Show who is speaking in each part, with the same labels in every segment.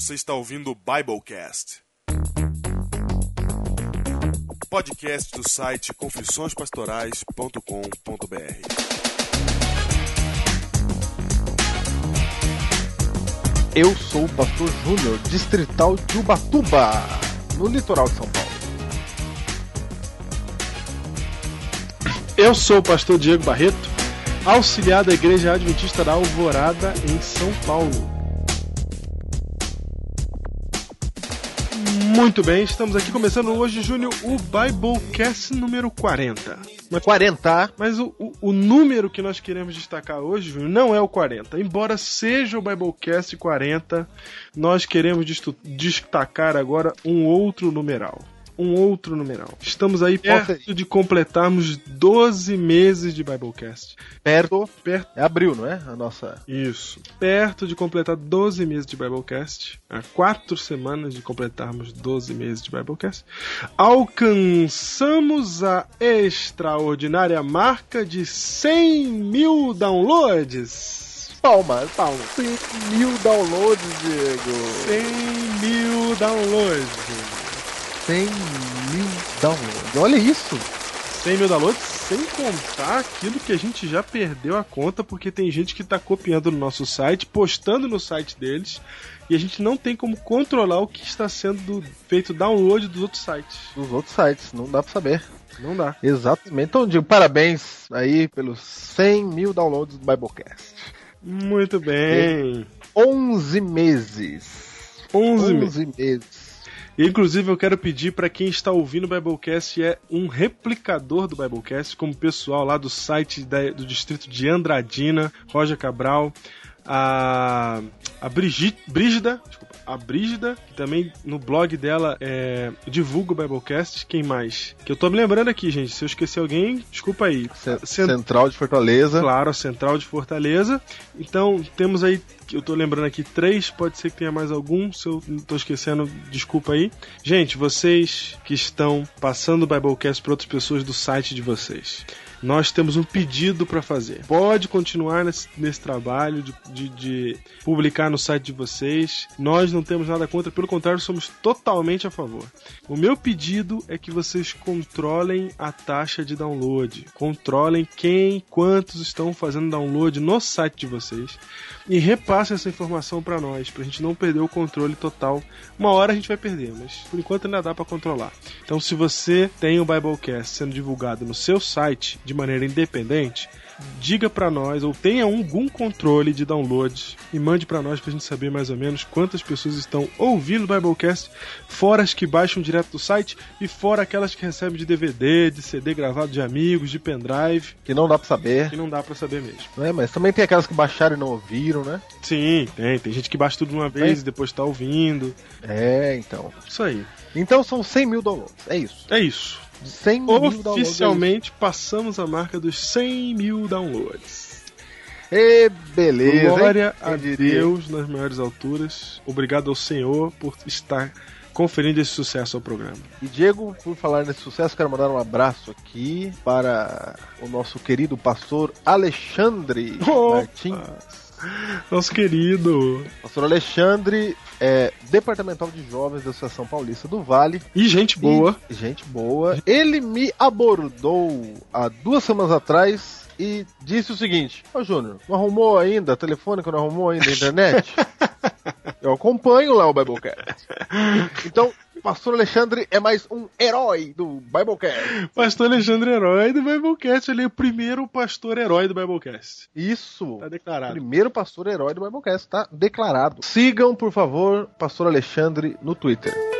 Speaker 1: Você está ouvindo o Biblecast. Podcast do site confissõespastorais.com.br.
Speaker 2: Eu sou o pastor Júnior, distrital de Ubatuba, no litoral de São Paulo.
Speaker 3: Eu sou o pastor Diego Barreto, auxiliar da Igreja Adventista da Alvorada, em São Paulo. Muito bem, estamos aqui começando hoje, Júnior, o Biblecast número 40.
Speaker 2: Mas 40.
Speaker 3: Mas o, o, o, número que nós queremos destacar hoje, Júnior, não é o 40. Embora seja o Biblecast 40, nós queremos destacar agora um outro numeral um outro numeral. Estamos aí perto de completarmos 12 meses de Biblecast.
Speaker 2: Perto? Perto. É abril, não é? A nossa.
Speaker 3: Isso. Perto de completar 12 meses de Biblecast. Há quatro semanas de completarmos 12 meses de Biblecast. Alcançamos a extraordinária marca de 100 mil downloads.
Speaker 2: Palmas, palmas. 100 mil downloads, Diego.
Speaker 3: 100 mil downloads.
Speaker 2: 100 mil downloads. Olha isso!
Speaker 3: 100 mil downloads, sem contar aquilo que a gente já perdeu a conta, porque tem gente que está copiando no nosso site, postando no site deles, e a gente não tem como controlar o que está sendo feito download dos outros sites.
Speaker 2: Dos outros sites, não dá para saber.
Speaker 3: Não dá.
Speaker 2: Exatamente. Então, digo, parabéns aí pelos 100 mil downloads do Biblecast.
Speaker 3: Muito bem.
Speaker 2: 11 meses.
Speaker 3: 11, 11 meses. Inclusive, eu quero pedir para quem está ouvindo o Biblecast é um replicador do Biblecast, como o pessoal lá do site da, do distrito de Andradina, Roger Cabral, a, a desculpa, a Brígida, que também no blog dela é, divulga o Biblecast. Quem mais? Que eu tô me lembrando aqui, gente. Se eu esqueci alguém, desculpa aí.
Speaker 2: Central de Fortaleza.
Speaker 3: Claro, Central de Fortaleza. Então, temos aí eu tô lembrando aqui três, pode ser que tenha mais algum, se eu tô esquecendo, desculpa aí. Gente, vocês que estão passando o Biblecast para outras pessoas do site de vocês nós temos um pedido para fazer. Pode continuar nesse, nesse trabalho de, de, de, publicar no site de vocês. Nós não temos nada contra, pelo contrário, somos totalmente a favor. O meu pedido é que vocês controlem a taxa de download, controlem quem, quantos estão fazendo download no site de vocês e repassem essa informação para nós, para a gente não perder o controle total. Uma hora a gente vai perder, mas por enquanto ainda dá para controlar. Então, se você tem o Biblecast sendo divulgado no seu site de maneira independente, diga para nós ou tenha algum controle de download e mande para nós pra gente saber mais ou menos quantas pessoas estão ouvindo o Biblecast, fora as que baixam direto do site e fora aquelas que recebem de DVD, de CD gravado de amigos, de pendrive.
Speaker 2: Que não dá para saber.
Speaker 3: Que não dá para saber mesmo.
Speaker 2: É, mas também tem aquelas que baixaram e não ouviram, né?
Speaker 3: Sim, tem. Tem gente que baixa tudo de uma vez é. e depois tá ouvindo.
Speaker 2: É, então.
Speaker 3: Isso aí.
Speaker 2: Então são 100 mil downloads, é isso.
Speaker 3: É isso. 100 mil Oficialmente passamos a marca dos 100 mil downloads.
Speaker 2: E beleza.
Speaker 3: Glória a Deus nas maiores alturas. Obrigado ao Senhor por estar conferindo esse sucesso ao programa.
Speaker 2: E Diego, por falar nesse sucesso, quero mandar um abraço aqui para o nosso querido pastor Alexandre
Speaker 3: Opa. Martins. Nosso querido.
Speaker 2: Pastor Alexandre é departamental de jovens da Associação Paulista do Vale.
Speaker 3: E gente boa.
Speaker 2: E, gente boa. Ele me abordou há duas semanas atrás e disse o seguinte: Ô Júnior, não arrumou ainda a telefônica, não arrumou ainda a internet? Eu acompanho lá o Biblecast. Então, Pastor Alexandre é mais um herói do Biblecast.
Speaker 3: Pastor Alexandre herói do Biblecast. Ele é o primeiro pastor herói do Biblecast.
Speaker 2: Isso.
Speaker 3: Tá declarado.
Speaker 2: Primeiro pastor herói do Biblecast. Tá declarado. Sigam, por favor, Pastor Alexandre no Twitter.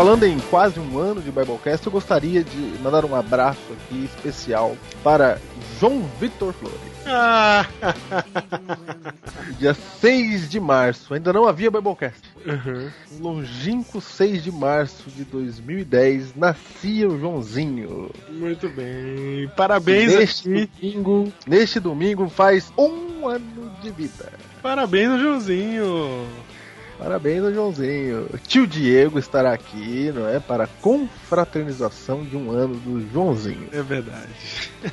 Speaker 2: Falando em quase um ano de Biblecast, eu gostaria de mandar um abraço aqui especial para João Vitor Flores. Ah. Dia 6 de março, ainda não havia Biblecast. Uhum. Longínquo 6 de março de 2010, nascia o Joãozinho.
Speaker 3: Muito bem. Parabéns
Speaker 2: neste aqui. domingo. Neste domingo faz um ano de vida.
Speaker 3: Parabéns ao Joãozinho.
Speaker 2: Parabéns ao Joãozinho. Tio Diego estará aqui, não é? Para a confraternização de um ano do Joãozinho.
Speaker 3: É verdade.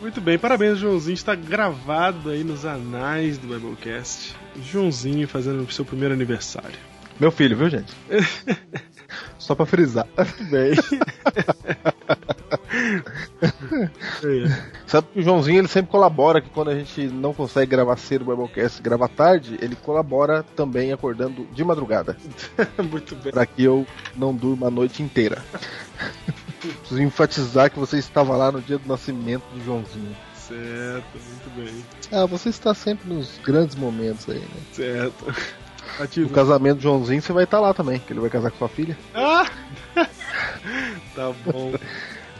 Speaker 3: Muito bem, parabéns, Joãozinho. Está gravado aí nos anais do Biblecast. Joãozinho fazendo o seu primeiro aniversário.
Speaker 2: Meu filho, viu, gente? Só pra frisar.
Speaker 3: Bem.
Speaker 2: Sabe que o Joãozinho ele sempre colabora que quando a gente não consegue gravar cedo o Biblecast e grava tarde, ele colabora também acordando de madrugada.
Speaker 3: Muito bem.
Speaker 2: Pra que eu não durma a noite inteira. Preciso enfatizar que você estava lá no dia do nascimento de Joãozinho.
Speaker 3: Certo, muito bem.
Speaker 2: Ah, você está sempre nos grandes momentos aí, né?
Speaker 3: Certo.
Speaker 2: No
Speaker 3: Ativo.
Speaker 2: casamento do Joãozinho você vai estar lá também, que ele vai casar com sua filha.
Speaker 3: Ah! tá bom.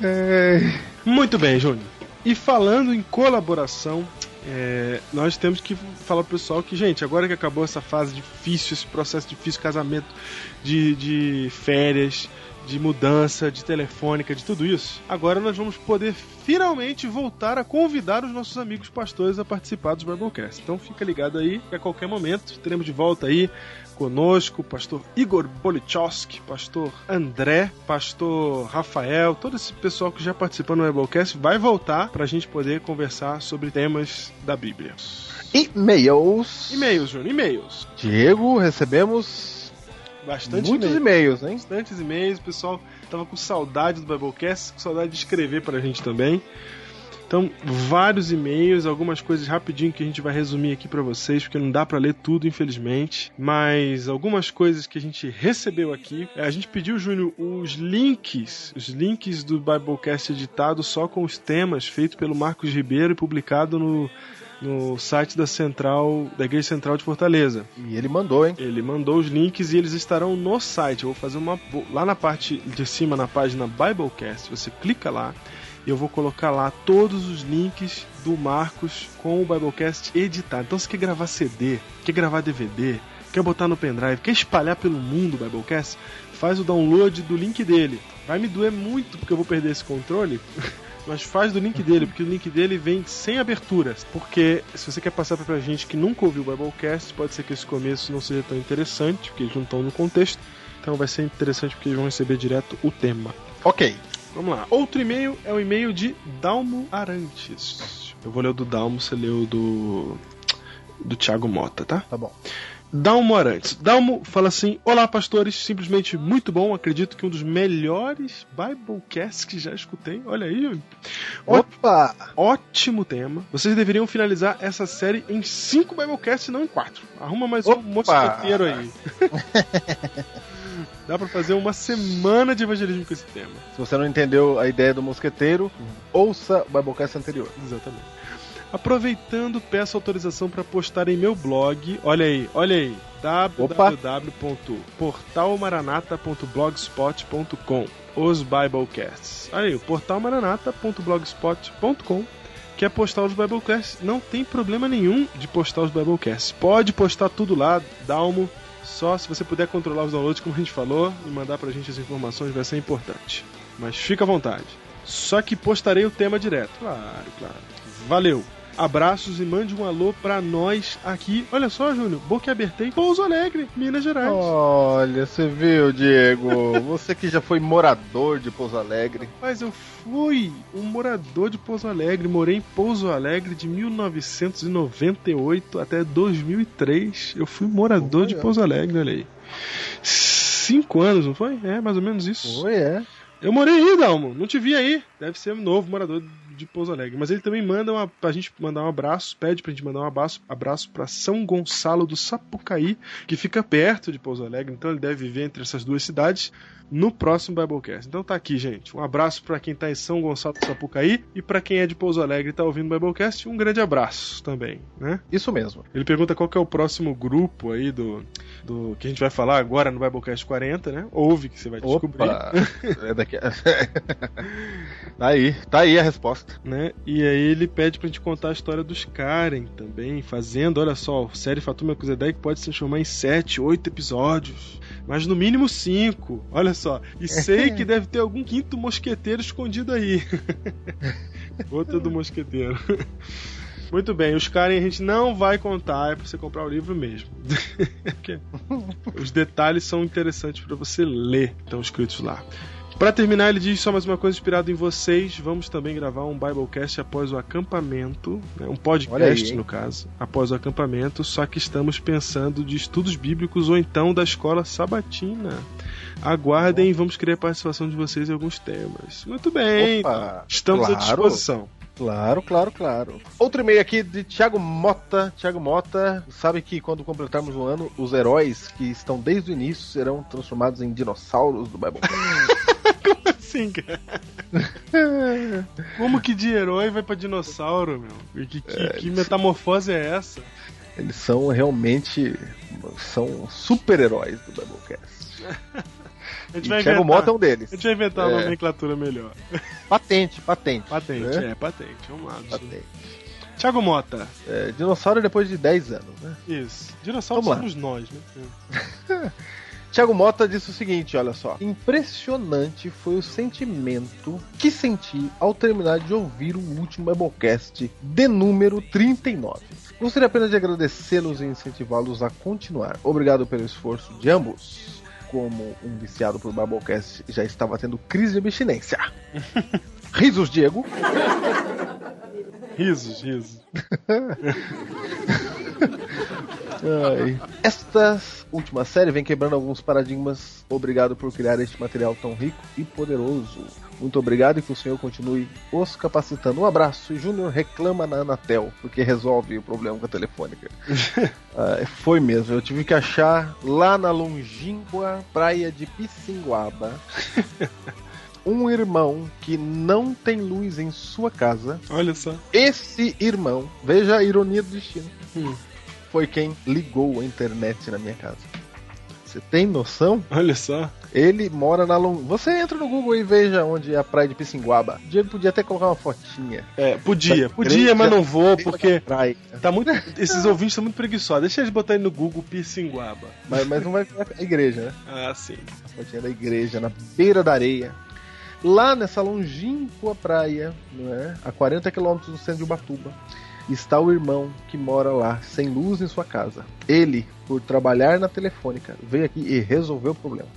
Speaker 2: É...
Speaker 3: Muito bem, Júnior. E falando em colaboração, é, nós temos que falar pro pessoal que, gente, agora que acabou essa fase difícil, esse processo difícil, casamento, de, de férias, de mudança, de telefônica, de tudo isso, agora nós vamos poder finalmente voltar a convidar os nossos amigos pastores a participar dos Biblecast. Então fica ligado aí que a qualquer momento teremos de volta aí conosco pastor Igor Bolichowski, pastor André, pastor Rafael, todo esse pessoal que já participou no Biblecast vai voltar para a gente poder conversar sobre temas da Bíblia.
Speaker 2: E-mails.
Speaker 3: E-mails, Júnior, e-mails.
Speaker 2: Diego, recebemos
Speaker 3: Bastante
Speaker 2: muitos
Speaker 3: e-mails.
Speaker 2: hein?
Speaker 3: Bastantes e-mails, o pessoal tava com saudade do Biblecast, com saudade de escrever pra gente também. Então, vários e-mails, algumas coisas rapidinho que a gente vai resumir aqui pra vocês, porque não dá pra ler tudo, infelizmente. Mas algumas coisas que a gente recebeu aqui. É, A gente pediu, Júnior, os links, os links do Biblecast editado só com os temas, feito pelo Marcos Ribeiro e publicado no, no site da Central, da Igreja Central de Fortaleza.
Speaker 2: E ele mandou, hein?
Speaker 3: Ele mandou os links e eles estarão no site. Eu vou fazer uma. Lá na parte de cima, na página Biblecast, você clica lá eu vou colocar lá todos os links do Marcos com o Biblecast editado. Então, se quer gravar CD, quer gravar DVD, quer botar no pendrive, quer espalhar pelo mundo o Biblecast, faz o download do link dele. Vai me doer muito porque eu vou perder esse controle. Mas faz do link dele, porque o link dele vem sem aberturas. Porque se você quer passar pra gente que nunca ouviu o Biblecast, pode ser que esse começo não seja tão interessante, porque eles não estão no contexto. Então vai ser interessante porque eles vão receber direto o tema.
Speaker 2: Ok.
Speaker 3: Vamos lá. Outro e-mail é o e-mail de Dalmo Arantes. Eu vou ler o do Dalmo, você leu o do. do Thiago Mota, tá?
Speaker 2: Tá bom.
Speaker 3: Dalmo Arantes. Dalmo fala assim: Olá, pastores, simplesmente muito bom. Acredito que um dos melhores Biblecasts que já escutei. Olha aí.
Speaker 2: Opa!
Speaker 3: ótimo tema. Vocês deveriam finalizar essa série em cinco Biblecasts, não em quatro. Arruma mais um
Speaker 2: Opa!
Speaker 3: mosqueteiro aí. Dá pra fazer uma semana de evangelismo com esse tema.
Speaker 2: Se você não entendeu a ideia do mosqueteiro, ouça o Biblecast anterior.
Speaker 3: Exatamente. Aproveitando, peço autorização para postar em meu blog. Olha aí, olha aí. www.portalmaranata.blogspot.com Os Biblecasts. Olha aí, o portalmaranata.blogspot.com Quer postar os Biblecasts? Não tem problema nenhum de postar os Biblecasts. Pode postar tudo lá, Dalmo. Só se você puder controlar os downloads, como a gente falou, e mandar pra gente as informações vai ser importante. Mas fica à vontade. Só que postarei o tema direto. Claro, claro. Valeu. Abraços e mande um alô pra nós aqui. Olha só, Júnior, Boca Abertei, Pouso Alegre, Minas Gerais.
Speaker 2: Olha, você viu, Diego? Você que já foi morador de Pouso Alegre.
Speaker 3: Mas eu fui um morador de Pouso Alegre, morei em Pouso Alegre de 1998 até 2003. Eu fui morador de. Pouso Alegre, olha aí. Cinco anos, não foi? É, mais ou menos isso.
Speaker 2: Oi, é.
Speaker 3: Eu morei aí, Dalmo. Não te vi aí. Deve ser um novo morador de Pouso Alegre. Mas ele também manda uma, pra gente mandar um abraço, pede pra gente mandar um abraço, abraço pra São Gonçalo do Sapucaí, que fica perto de Pouso Alegre. Então ele deve viver entre essas duas cidades no próximo Biblecast. Então tá aqui, gente. Um abraço pra quem tá em São Gonçalo do Sapucaí e pra quem é de Pouso Alegre e tá ouvindo o Biblecast, um grande abraço também, né?
Speaker 2: Isso mesmo.
Speaker 3: Ele pergunta qual que é o próximo grupo aí do, do que a gente vai falar agora no Biblecast 40, né? Ouve que você vai descobrir.
Speaker 2: Opa! É daqui. tá aí, tá aí a resposta.
Speaker 3: né? E aí ele pede pra gente contar a história dos Karen também, fazendo, olha só, série Fatuma Kuzedek pode se transformar em 7, 8 episódios, mas no mínimo 5, olha só. E sei que deve ter algum quinto mosqueteiro escondido aí. Outro do mosqueteiro. Muito bem, os Karen a gente não vai contar, é pra você comprar o livro mesmo. Os detalhes são interessantes para você ler, estão escritos lá. Para terminar, ele diz só mais uma coisa inspirado em vocês. Vamos também gravar um Biblecast após o acampamento, né, um podcast
Speaker 2: aí,
Speaker 3: no caso, após o acampamento. Só que estamos pensando de estudos bíblicos ou então da escola sabatina. Aguardem e vamos querer a participação de vocês em alguns temas. Muito bem,
Speaker 2: Opa,
Speaker 3: estamos à
Speaker 2: claro.
Speaker 3: disposição.
Speaker 2: Claro, claro, claro. Outro e-mail aqui de Thiago Mota. Thiago Mota sabe que quando completarmos o ano, os heróis que estão desde o início serão transformados em dinossauros do Bible.
Speaker 3: Como assim, cara? Como que de herói vai pra dinossauro, meu? Que, que, que metamorfose é essa?
Speaker 2: Eles são realmente são super-heróis do Biblecast.
Speaker 3: A gente vai
Speaker 2: Thiago
Speaker 3: inventar.
Speaker 2: Mota é um deles.
Speaker 3: A gente vai inventar uma
Speaker 2: É.
Speaker 3: nomenclatura melhor.
Speaker 2: Patente, patente.
Speaker 3: Patente,
Speaker 2: né?
Speaker 3: é, patente. Vamos lá.
Speaker 2: Patente.
Speaker 3: Thiago Mota.
Speaker 2: É, dinossauro depois de 10 anos, né?
Speaker 3: Isso.
Speaker 2: Lá.
Speaker 3: somos nós, né?
Speaker 2: Tiago Mota disse o seguinte, olha só. Impressionante foi o sentimento que senti ao terminar de ouvir o último Biblecast de número 39. Gostaria apenas de agradecê-los e incentivá-los a continuar. Obrigado pelo esforço de ambos. Como um viciado por Biblecast já estava tendo crise de abstinência. Risos, Diego.
Speaker 3: Risos, risos.
Speaker 2: Ai. Esta última série vem quebrando alguns paradigmas. Obrigado por criar este material tão rico e poderoso. Muito obrigado e que o senhor continue os capacitando. Um abraço. E Júnior reclama na Anatel, porque resolve o problema com a telefônica. Ah, foi mesmo, eu tive que achar lá na longínqua praia de Pissinguaba um irmão que não tem luz em sua casa.
Speaker 3: Olha só.
Speaker 2: Esse irmão, veja a ironia do destino,
Speaker 3: Hum.
Speaker 2: foi quem ligou a internet na minha casa. Você tem noção?
Speaker 3: Olha só.
Speaker 2: Ele mora na long... Você entra no Google e veja onde é a praia de Pissinguaba. Diego podia até colocar uma fotinha.
Speaker 3: É, podia.
Speaker 2: Da
Speaker 3: Podia, mas não vou, porque
Speaker 2: praia.
Speaker 3: tá muito. Esses ouvintes estão muito preguiçosos. Deixa eles botarem no Google Pissinguaba.
Speaker 2: Mas, mas não vai ver a igreja, né?
Speaker 3: Ah, sim.
Speaker 2: A fotinha da igreja, na beira da areia. Lá nessa longínqua praia, não é? a 40 quilômetros do centro de Ubatuba, está o irmão que mora lá, sem luz em sua casa. Ele, por trabalhar na telefônica, veio aqui e resolveu o problema.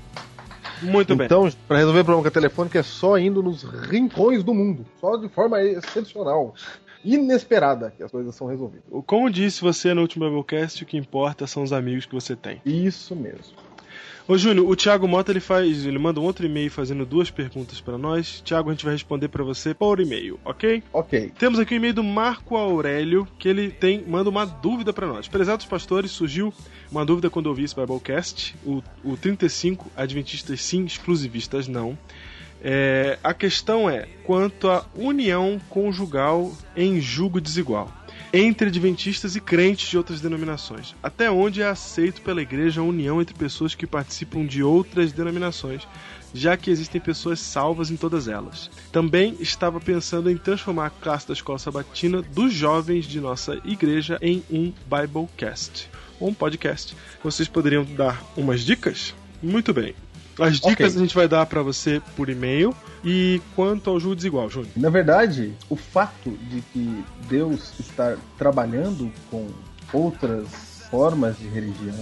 Speaker 3: Muito bem.
Speaker 2: então, para resolver o problema com a telefônica é só indo nos rincões do mundo, só de forma excepcional, inesperada, que as coisas são resolvidas.
Speaker 3: Como disse você no último Biblecast, o que importa são os amigos que você tem.
Speaker 2: Isso mesmo.
Speaker 3: Ô Júnior, o Thiago Mota ele faz, ele manda um outro e-mail fazendo duas perguntas pra nós. Thiago, a gente vai responder pra você por e-mail, ok?
Speaker 2: Ok.
Speaker 3: Temos aqui o e-mail do Marco Aurélio, que ele tem manda uma dúvida pra nós. Prezados pastores, surgiu uma dúvida quando eu ouvi esse Biblecast, o, o 35, Adventistas sim, exclusivistas não. É, a questão é quanto à união conjugal em julgo desigual entre adventistas e crentes de outras denominações. Até onde é aceito pela igreja a união entre pessoas que participam de outras denominações, já que existem pessoas salvas em todas elas. Também estava pensando em transformar a classe da escola sabatina dos jovens de nossa igreja em um Biblecast, ou um podcast. Vocês poderiam dar umas dicas? Muito bem. As dicas
Speaker 2: Ok.
Speaker 3: a gente vai dar pra você por e-mail. E quanto ao julgo desigual, Júnior?
Speaker 2: Na verdade, o fato de que Deus estar trabalhando com outras formas de religião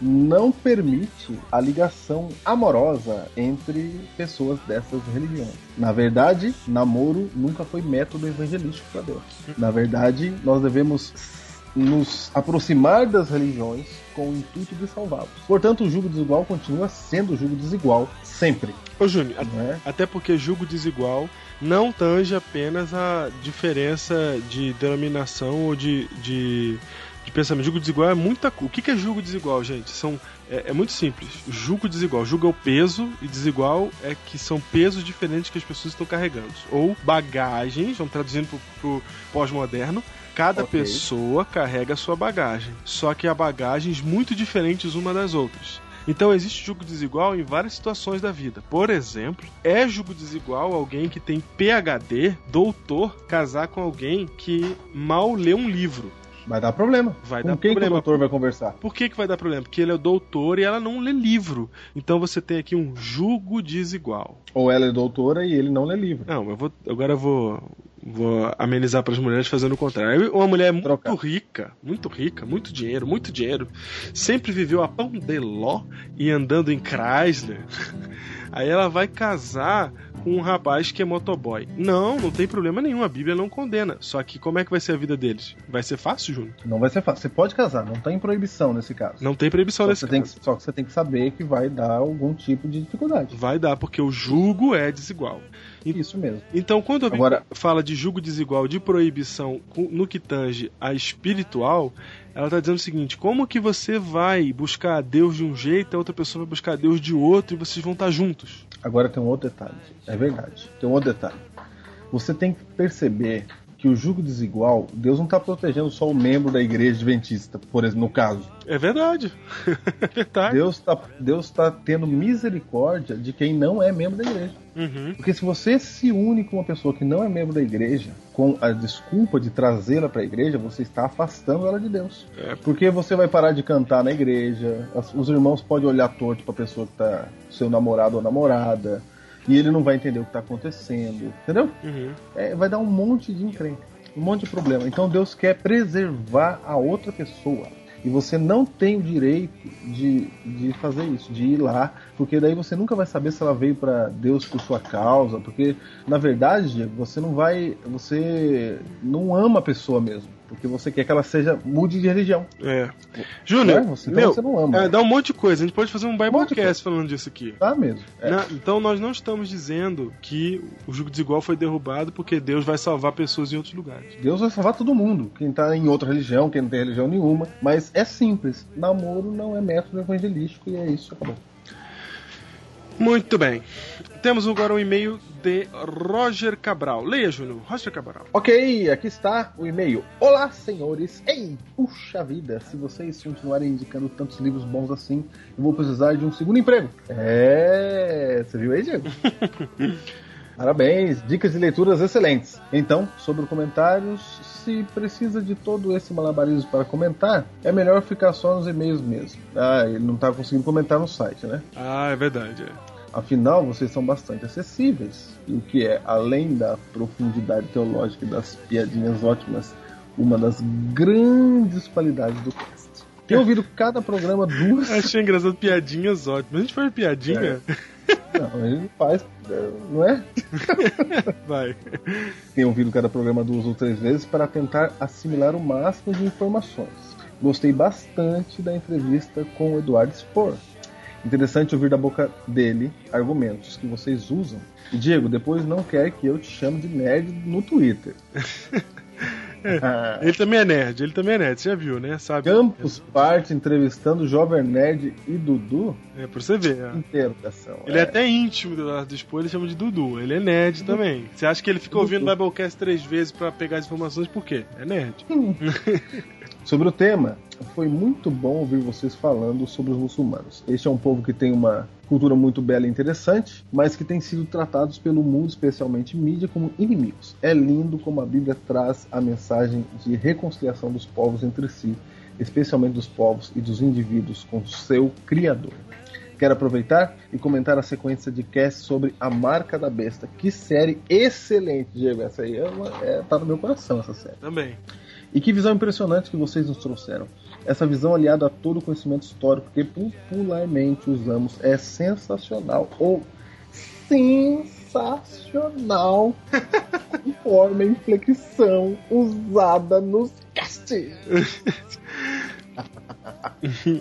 Speaker 2: não permite a ligação amorosa entre pessoas dessas religiões. Na verdade, namoro nunca foi método evangelístico para Deus. Na verdade, nós devemos nos aproximar das religiões com o intuito de salvá-los. Portanto, o jugo desigual continua sendo jugo desigual sempre,
Speaker 3: Ô Júnior,
Speaker 2: não é?
Speaker 3: Até porque julgo desigual não tange apenas a diferença de denominação ou de, de, de pensamento. Julgo desigual é muita coisa. O que é julgo desigual, gente? São, é, é muito simples. Julgo desigual. Julgo é o peso e desigual é que são pesos diferentes que as pessoas estão carregando. Ou bagagens, vamos traduzindo pro, pro pós-moderno. Cada
Speaker 2: Ok.
Speaker 3: pessoa carrega a sua bagagem. Só que há bagagens muito diferentes uma das outras. Então existe julgo desigual em várias situações da vida. Por exemplo, é julgo desigual alguém que tem PhD, doutor, casar com alguém que mal lê um livro.
Speaker 2: Vai dar problema.
Speaker 3: Vai
Speaker 2: com
Speaker 3: dar
Speaker 2: quem que
Speaker 3: problema.
Speaker 2: o doutor vai conversar?
Speaker 3: Por que, que vai dar problema? Porque ele é doutor e ela não lê livro. Então você tem aqui um julgo desigual.
Speaker 2: Ou ela é doutora e ele não lê livro.
Speaker 3: Não, eu vou. Agora eu vou Vou amenizar para as mulheres fazendo o contrário. Uma mulher muito
Speaker 2: Trocar.
Speaker 3: rica, muito rica, muito dinheiro, muito dinheiro, sempre viveu a pão de ló e andando em Chrysler. Aí ela vai casar com um rapaz que é motoboy. Não, não tem problema nenhum, a Bíblia não condena. Só que como é que vai ser a vida deles? Vai ser fácil, Júnior?
Speaker 2: Não vai ser fácil. Você pode casar, não tem proibição nesse caso.
Speaker 3: Não tem proibição
Speaker 2: Só,
Speaker 3: nesse
Speaker 2: tem que,
Speaker 3: caso.
Speaker 2: só que você tem que saber que vai dar algum tipo de dificuldade.
Speaker 3: Vai dar, porque o jugo é desigual.
Speaker 2: Isso mesmo.
Speaker 3: Então, quando a Bíblia
Speaker 2: Agora-
Speaker 3: fala de jugo desigual, de proibição no que tange a espiritual, ela está dizendo o seguinte: como que você vai buscar a Deus de um jeito, a outra pessoa vai buscar a Deus de outro e vocês vão estar juntos?
Speaker 2: Agora tem um outro detalhe. É verdade. Tem um outro detalhe. Você tem que perceber que o jugo desigual, Deus não está protegendo só o membro da igreja adventista, por exemplo, no caso.
Speaker 3: É verdade. é verdade.
Speaker 2: Deus está Deus tá tendo misericórdia de quem não é membro da igreja.
Speaker 3: Uhum.
Speaker 2: Porque se você se une com uma pessoa que não é membro da igreja, com a desculpa de trazê-la para a igreja, você está afastando ela de Deus.
Speaker 3: É.
Speaker 2: Porque você vai parar de cantar na igreja, os irmãos podem olhar torto para a pessoa que está seu namorado ou namorada, e ele não vai entender o que está acontecendo, entendeu?
Speaker 3: Uhum.
Speaker 2: É, vai dar um monte de encrenca, um monte de problema. Então Deus quer preservar a outra pessoa. E você não tem o direito de, de fazer isso, de ir lá, porque daí você nunca vai saber se ela veio para Deus por sua causa, porque na verdade você não vai, você não ama a pessoa mesmo, porque você quer que ela seja mude de religião.
Speaker 3: É. Júnior,
Speaker 2: É, você- então
Speaker 3: meu,
Speaker 2: você não ama.
Speaker 3: é, dá um monte de coisa. A gente pode fazer um Biblecast falando disso aqui.
Speaker 2: Tá mesmo? É.
Speaker 3: Na- então nós não estamos dizendo que o jugo desigual foi derrubado porque Deus vai salvar pessoas em outros lugares.
Speaker 2: Deus vai salvar todo mundo, quem tá em outra religião, quem não tem religião nenhuma. Mas é simples. Namoro não é método evangelístico e é isso, acabou.
Speaker 3: Muito bem. Temos agora um e-mail de Roger Cabral. Leia, Júnior. Roger Cabral.
Speaker 2: Ok, aqui está o e-mail. Olá, senhores. Ei, puxa vida, se vocês continuarem indicando tantos livros bons assim, eu vou precisar de um segundo emprego. É, você viu aí, Diego? Parabéns, dicas de leituras excelentes. Então, sobre comentários, se precisa de todo esse malabarismo para comentar, é melhor ficar só nos e-mails mesmo. Ah, ele não está conseguindo comentar no site, né?
Speaker 3: Ah, é verdade. É.
Speaker 2: Afinal, vocês são bastante acessíveis, e o que é, além da profundidade teológica e das piadinhas ótimas, uma das grandes qualidades do cast. Tenho ouvido cada programa duas.
Speaker 3: Achei engraçado piadinhas ótimas. A gente faz piadinha?
Speaker 2: Não, ele faz, é, não é?
Speaker 3: Vai.
Speaker 2: Tenho ouvido cada programa duas ou três vezes para tentar assimilar o máximo de informações. Gostei bastante da entrevista com o Eduardo Spor. Interessante ouvir da boca dele argumentos que vocês usam. E Diego, depois não quer que eu te chame de nerd no Twitter. Ah,
Speaker 3: Ele também é nerd, ele também é nerd, você já viu, né? Sabe?
Speaker 2: Campus Party entrevistando o Jovem Nerd e Dudu?
Speaker 3: É, pra você ver. é.
Speaker 2: Interrogação.
Speaker 3: Ele é até íntimo do Eduardo Expor, ele chama de Dudu. Ele é nerd também. Você acha que ele fica ouvindo o Biblecast três vezes pra pegar as informações? Por quê? É nerd.
Speaker 2: Sobre o tema, foi muito bom ouvir vocês falando sobre os muçulmanos. Este é um povo que tem uma cultura muito bela e interessante, mas que tem sido tratados pelo mundo, especialmente mídia, como inimigos. É lindo como a Bíblia traz a mensagem de reconciliação dos povos entre si, especialmente dos povos e dos indivíduos com seu Criador. Quero aproveitar e comentar a sequência de cast sobre a marca da besta. Que série excelente, Diego. Essa aí é uma- é- tá no meu coração, essa série.
Speaker 3: Também.
Speaker 2: E que visão impressionante que vocês nos trouxeram. Essa visão aliada a todo o conhecimento histórico que popularmente usamos é sensacional. Ou sensacional forma e inflexão usada nos casts.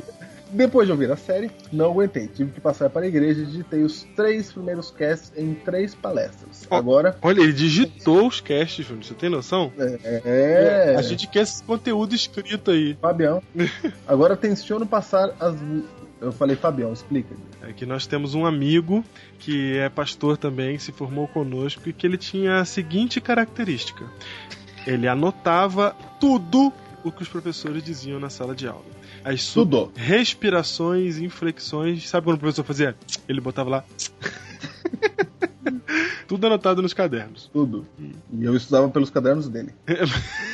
Speaker 2: Depois de ouvir a série, não aguentei. Tive que passar para a igreja e digitei os três primeiros casts em três palestras.
Speaker 3: Ó,
Speaker 2: Agora,
Speaker 3: Olha, ele digitou os casts, Júnior. Você tem noção?
Speaker 2: é.
Speaker 3: A gente quer esse conteúdo escrito aí.
Speaker 2: Fabião. Agora tenciono passar as. Eu falei, Fabião, explica.
Speaker 3: É que nós temos um amigo que é pastor também, se formou conosco e que ele tinha a seguinte característica: ele anotava tudo o que os professores diziam na sala de aula. As su-
Speaker 2: Tudo.
Speaker 3: respirações, inflexões. Sabe quando o professor fazia? Ele botava lá. Tudo anotado nos cadernos.
Speaker 2: Tudo. E eu estudava pelos cadernos dele.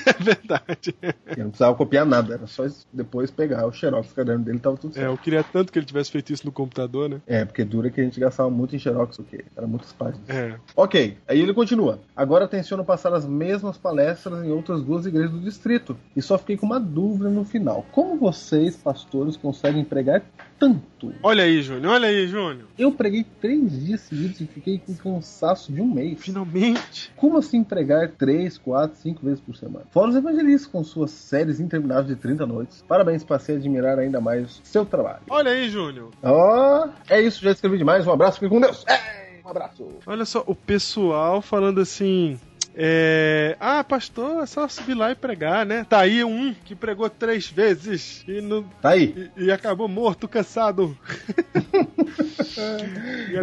Speaker 3: É verdade.
Speaker 2: Eu não precisava copiar nada, era só depois pegar o xerox do caderno dele tava tudo
Speaker 3: É,
Speaker 2: certo.
Speaker 3: eu queria tanto que ele tivesse feito isso no computador, né?
Speaker 2: É, porque dura que a gente gastava muito em xerox, o quê? Era muitas páginas.
Speaker 3: É.
Speaker 2: Ok, aí ele continua. Agora tenciono passar as mesmas palestras em outras duas igrejas do distrito. E só fiquei com uma dúvida no final. Como vocês, pastores, conseguem pregar tanto?
Speaker 3: Olha aí, Júnior, olha aí, Júnior.
Speaker 2: Eu preguei três dias seguidos e fiquei com cansaço de um mês.
Speaker 3: Finalmente.
Speaker 2: Como assim pregar três, quatro, cinco vezes por semana? Fora os evangelistas com suas séries intermináveis de 30 noites. Parabéns, passei a admirar ainda mais seu trabalho.
Speaker 3: Olha aí, Júnior.
Speaker 2: Ó, é isso, já escrevi demais. Um abraço, fique com Deus. É, um abraço.
Speaker 3: Olha só, o pessoal falando assim. É... Ah, pastor, é só subir lá e pregar, né? Tá aí um que pregou três vezes e, não...
Speaker 2: Tá aí.
Speaker 3: e, e acabou morto, cansado.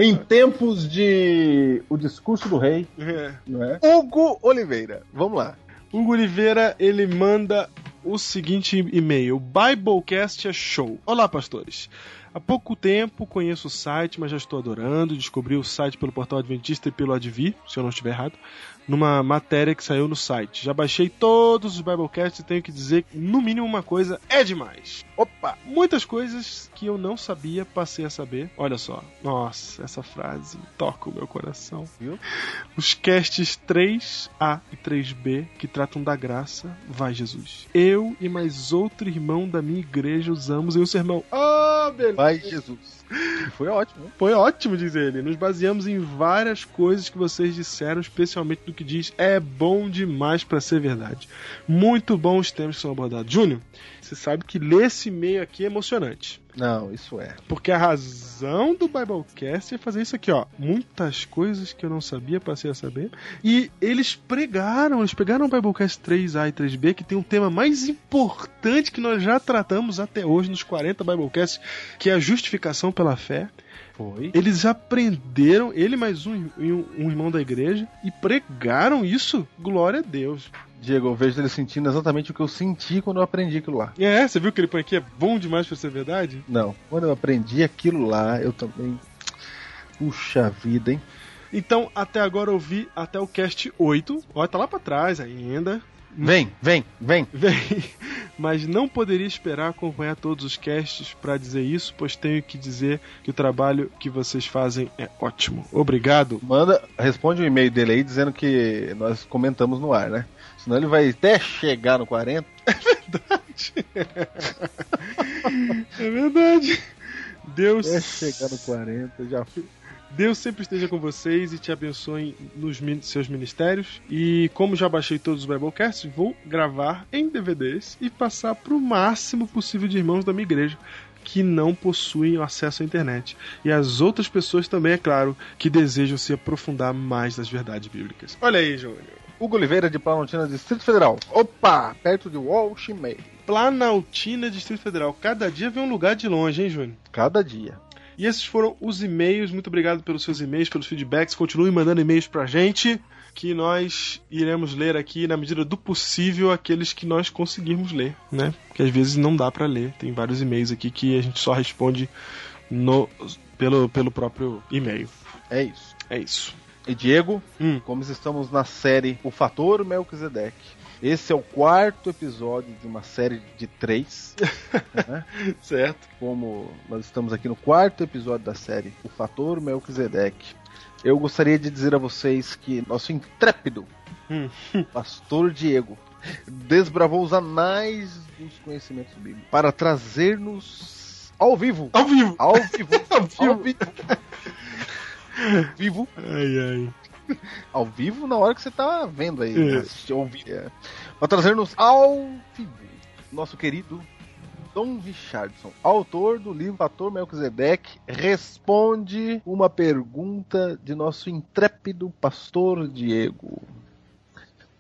Speaker 2: Em tempos de O Discurso do Rei,
Speaker 3: É.
Speaker 2: não é? Hugo Oliveira. Vamos lá.
Speaker 3: Hugo Oliveira, ele manda o seguinte e-mail: Biblecast é show. Olá, pastores. Há pouco tempo conheço o site, mas já estou adorando. Descobri o site pelo portal Adventista e pelo Advi, se eu não estiver errado, numa matéria que saiu no site. Já baixei todos os Biblecasts e tenho que dizer que, no mínimo, uma coisa é demais.
Speaker 2: Opa!
Speaker 3: Muitas coisas que eu não sabia, passei a saber. Olha só. Nossa, essa frase toca o meu coração.
Speaker 2: Viu?
Speaker 3: Os casts 3A e 3B, que tratam da graça, vai Jesus. Eu e mais outro irmão da minha igreja usamos em um sermão. Ah, beleza.
Speaker 2: Vai, Jesus. Foi ótimo?
Speaker 3: Foi ótimo, diz ele. Nos baseamos em várias coisas que vocês disseram, especialmente do que diz é bom demais pra ser verdade. Muito bons os temas que são abordados. Júnior, você sabe que ler esse e-mail aqui é emocionante.
Speaker 2: Não, isso é.
Speaker 3: Porque a razão do Biblecast é fazer isso aqui, ó. Muitas coisas que eu não sabia, passei a saber. E eles pregaram, eles pegaram o Biblecast 3A e 3B, que tem um tema mais importante que nós já tratamos até hoje nos 40 Biblecasts, que é a justificação pela fé.
Speaker 2: Foi.
Speaker 3: Eles aprenderam, ele mais um, um, um irmão da igreja, e pregaram isso. Glória a Deus.
Speaker 2: Diego, eu vejo ele sentindo exatamente o que eu senti quando eu aprendi aquilo lá.
Speaker 3: É, você viu que ele põe aqui? É bom demais pra ser verdade?
Speaker 2: Não, quando eu aprendi aquilo lá, eu também. Puxa vida, hein?
Speaker 3: Então, até agora eu vi até o cast 8. Ó, tá lá pra trás ainda.
Speaker 2: Vem, vem, vem.
Speaker 3: Vem. Mas não poderia esperar acompanhar todos os casts pra dizer isso, pois tenho que dizer que o trabalho que vocês fazem é ótimo. Obrigado.
Speaker 2: Manda, responde o e-mail dele aí dizendo que nós comentamos no ar, né? Senão ele vai até chegar no 40.
Speaker 3: É verdade. Deus,
Speaker 2: Até chegar no 40, já.
Speaker 3: Deus sempre esteja com vocês e te abençoe nos seus ministérios. E como já baixei todos os Biblecasts, vou gravar em DVDs e passar pro máximo possível de irmãos da minha igreja que não possuem acesso à internet. E as outras pessoas também, é claro, que desejam se aprofundar mais nas verdades bíblicas. Olha aí, Júnior.
Speaker 2: Hugo Oliveira de Planaltina, Distrito Federal. Opa! Perto de Walsh May.
Speaker 3: Planaltina, Distrito Federal. Cada dia vem um lugar de longe, hein, Júnior?
Speaker 2: Cada dia.
Speaker 3: E esses foram os e-mails. Muito obrigado pelos seus e-mails, pelos feedbacks. Continue mandando e-mails pra gente, que nós iremos ler aqui, na medida do possível, aqueles que nós conseguirmos ler, né? Porque às vezes não dá pra ler. Tem vários e-mails aqui que a gente só responde no, pelo, pelo próprio e-mail.
Speaker 2: É isso.
Speaker 3: É isso.
Speaker 2: E Diego,
Speaker 3: Hum.
Speaker 2: como estamos na série O Fator Melquisedeque. Esse é o quarto episódio de uma série de três. né?
Speaker 3: Certo.
Speaker 2: Como nós estamos aqui no quarto episódio da série O Fator Melquisedeque. Eu gostaria de dizer a vocês que nosso intrépido
Speaker 3: Hum.
Speaker 2: pastor Diego desbravou os anais dos conhecimentos bíblicos para trazer-nos ao vivo.
Speaker 3: Ao vivo.
Speaker 2: Ao vivo.
Speaker 3: Ao vivo.
Speaker 2: Ao vivo. Vivo.
Speaker 3: Ai, ai.
Speaker 2: Ao vivo na hora que você tá vendo aí.
Speaker 3: É.
Speaker 2: assistir ao vivo. É. Para trazer-nos ao vivo. Nosso querido Dom Richardson, autor do livro Fator Melquisedeque, responde uma pergunta de nosso intrépido pastor Diego.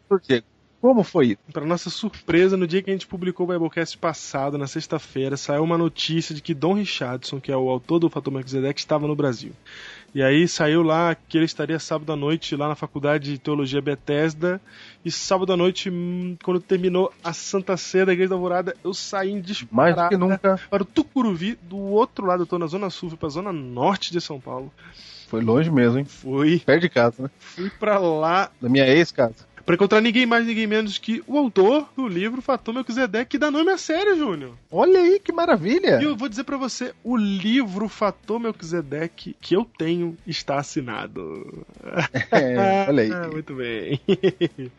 Speaker 2: Pastor Diego, como foi isso?
Speaker 3: Para nossa surpresa, no dia que a gente publicou o Biblecast passado, na sexta-feira, saiu uma notícia de que Dom Richardson, que é o autor do Fator Melquisedeque, estava no Brasil. E aí saiu lá que ele estaria sábado à noite lá na Faculdade de Teologia Bethesda. E sábado à noite, hum, quando terminou a Santa Ceia da Igreja da Alvorada, eu saí em
Speaker 2: Mais que nunca.
Speaker 3: para o Tucuruvi, do outro lado, eu tô na Zona Sul, fui pra Zona Norte de São Paulo.
Speaker 2: Foi longe mesmo, hein?
Speaker 3: Fui,
Speaker 2: Perto de casa, né?
Speaker 3: fui pra lá
Speaker 2: Da minha ex-casa.
Speaker 3: Pra encontrar ninguém mais, ninguém menos que o autor do livro Fator Melquisedeque, que dá nome à série, Júnior.
Speaker 2: Olha aí que maravilha!
Speaker 3: E eu vou dizer pra você, o livro Fator Melquisedeque que eu tenho está assinado.
Speaker 2: É, olha aí.
Speaker 3: Ah, muito bem.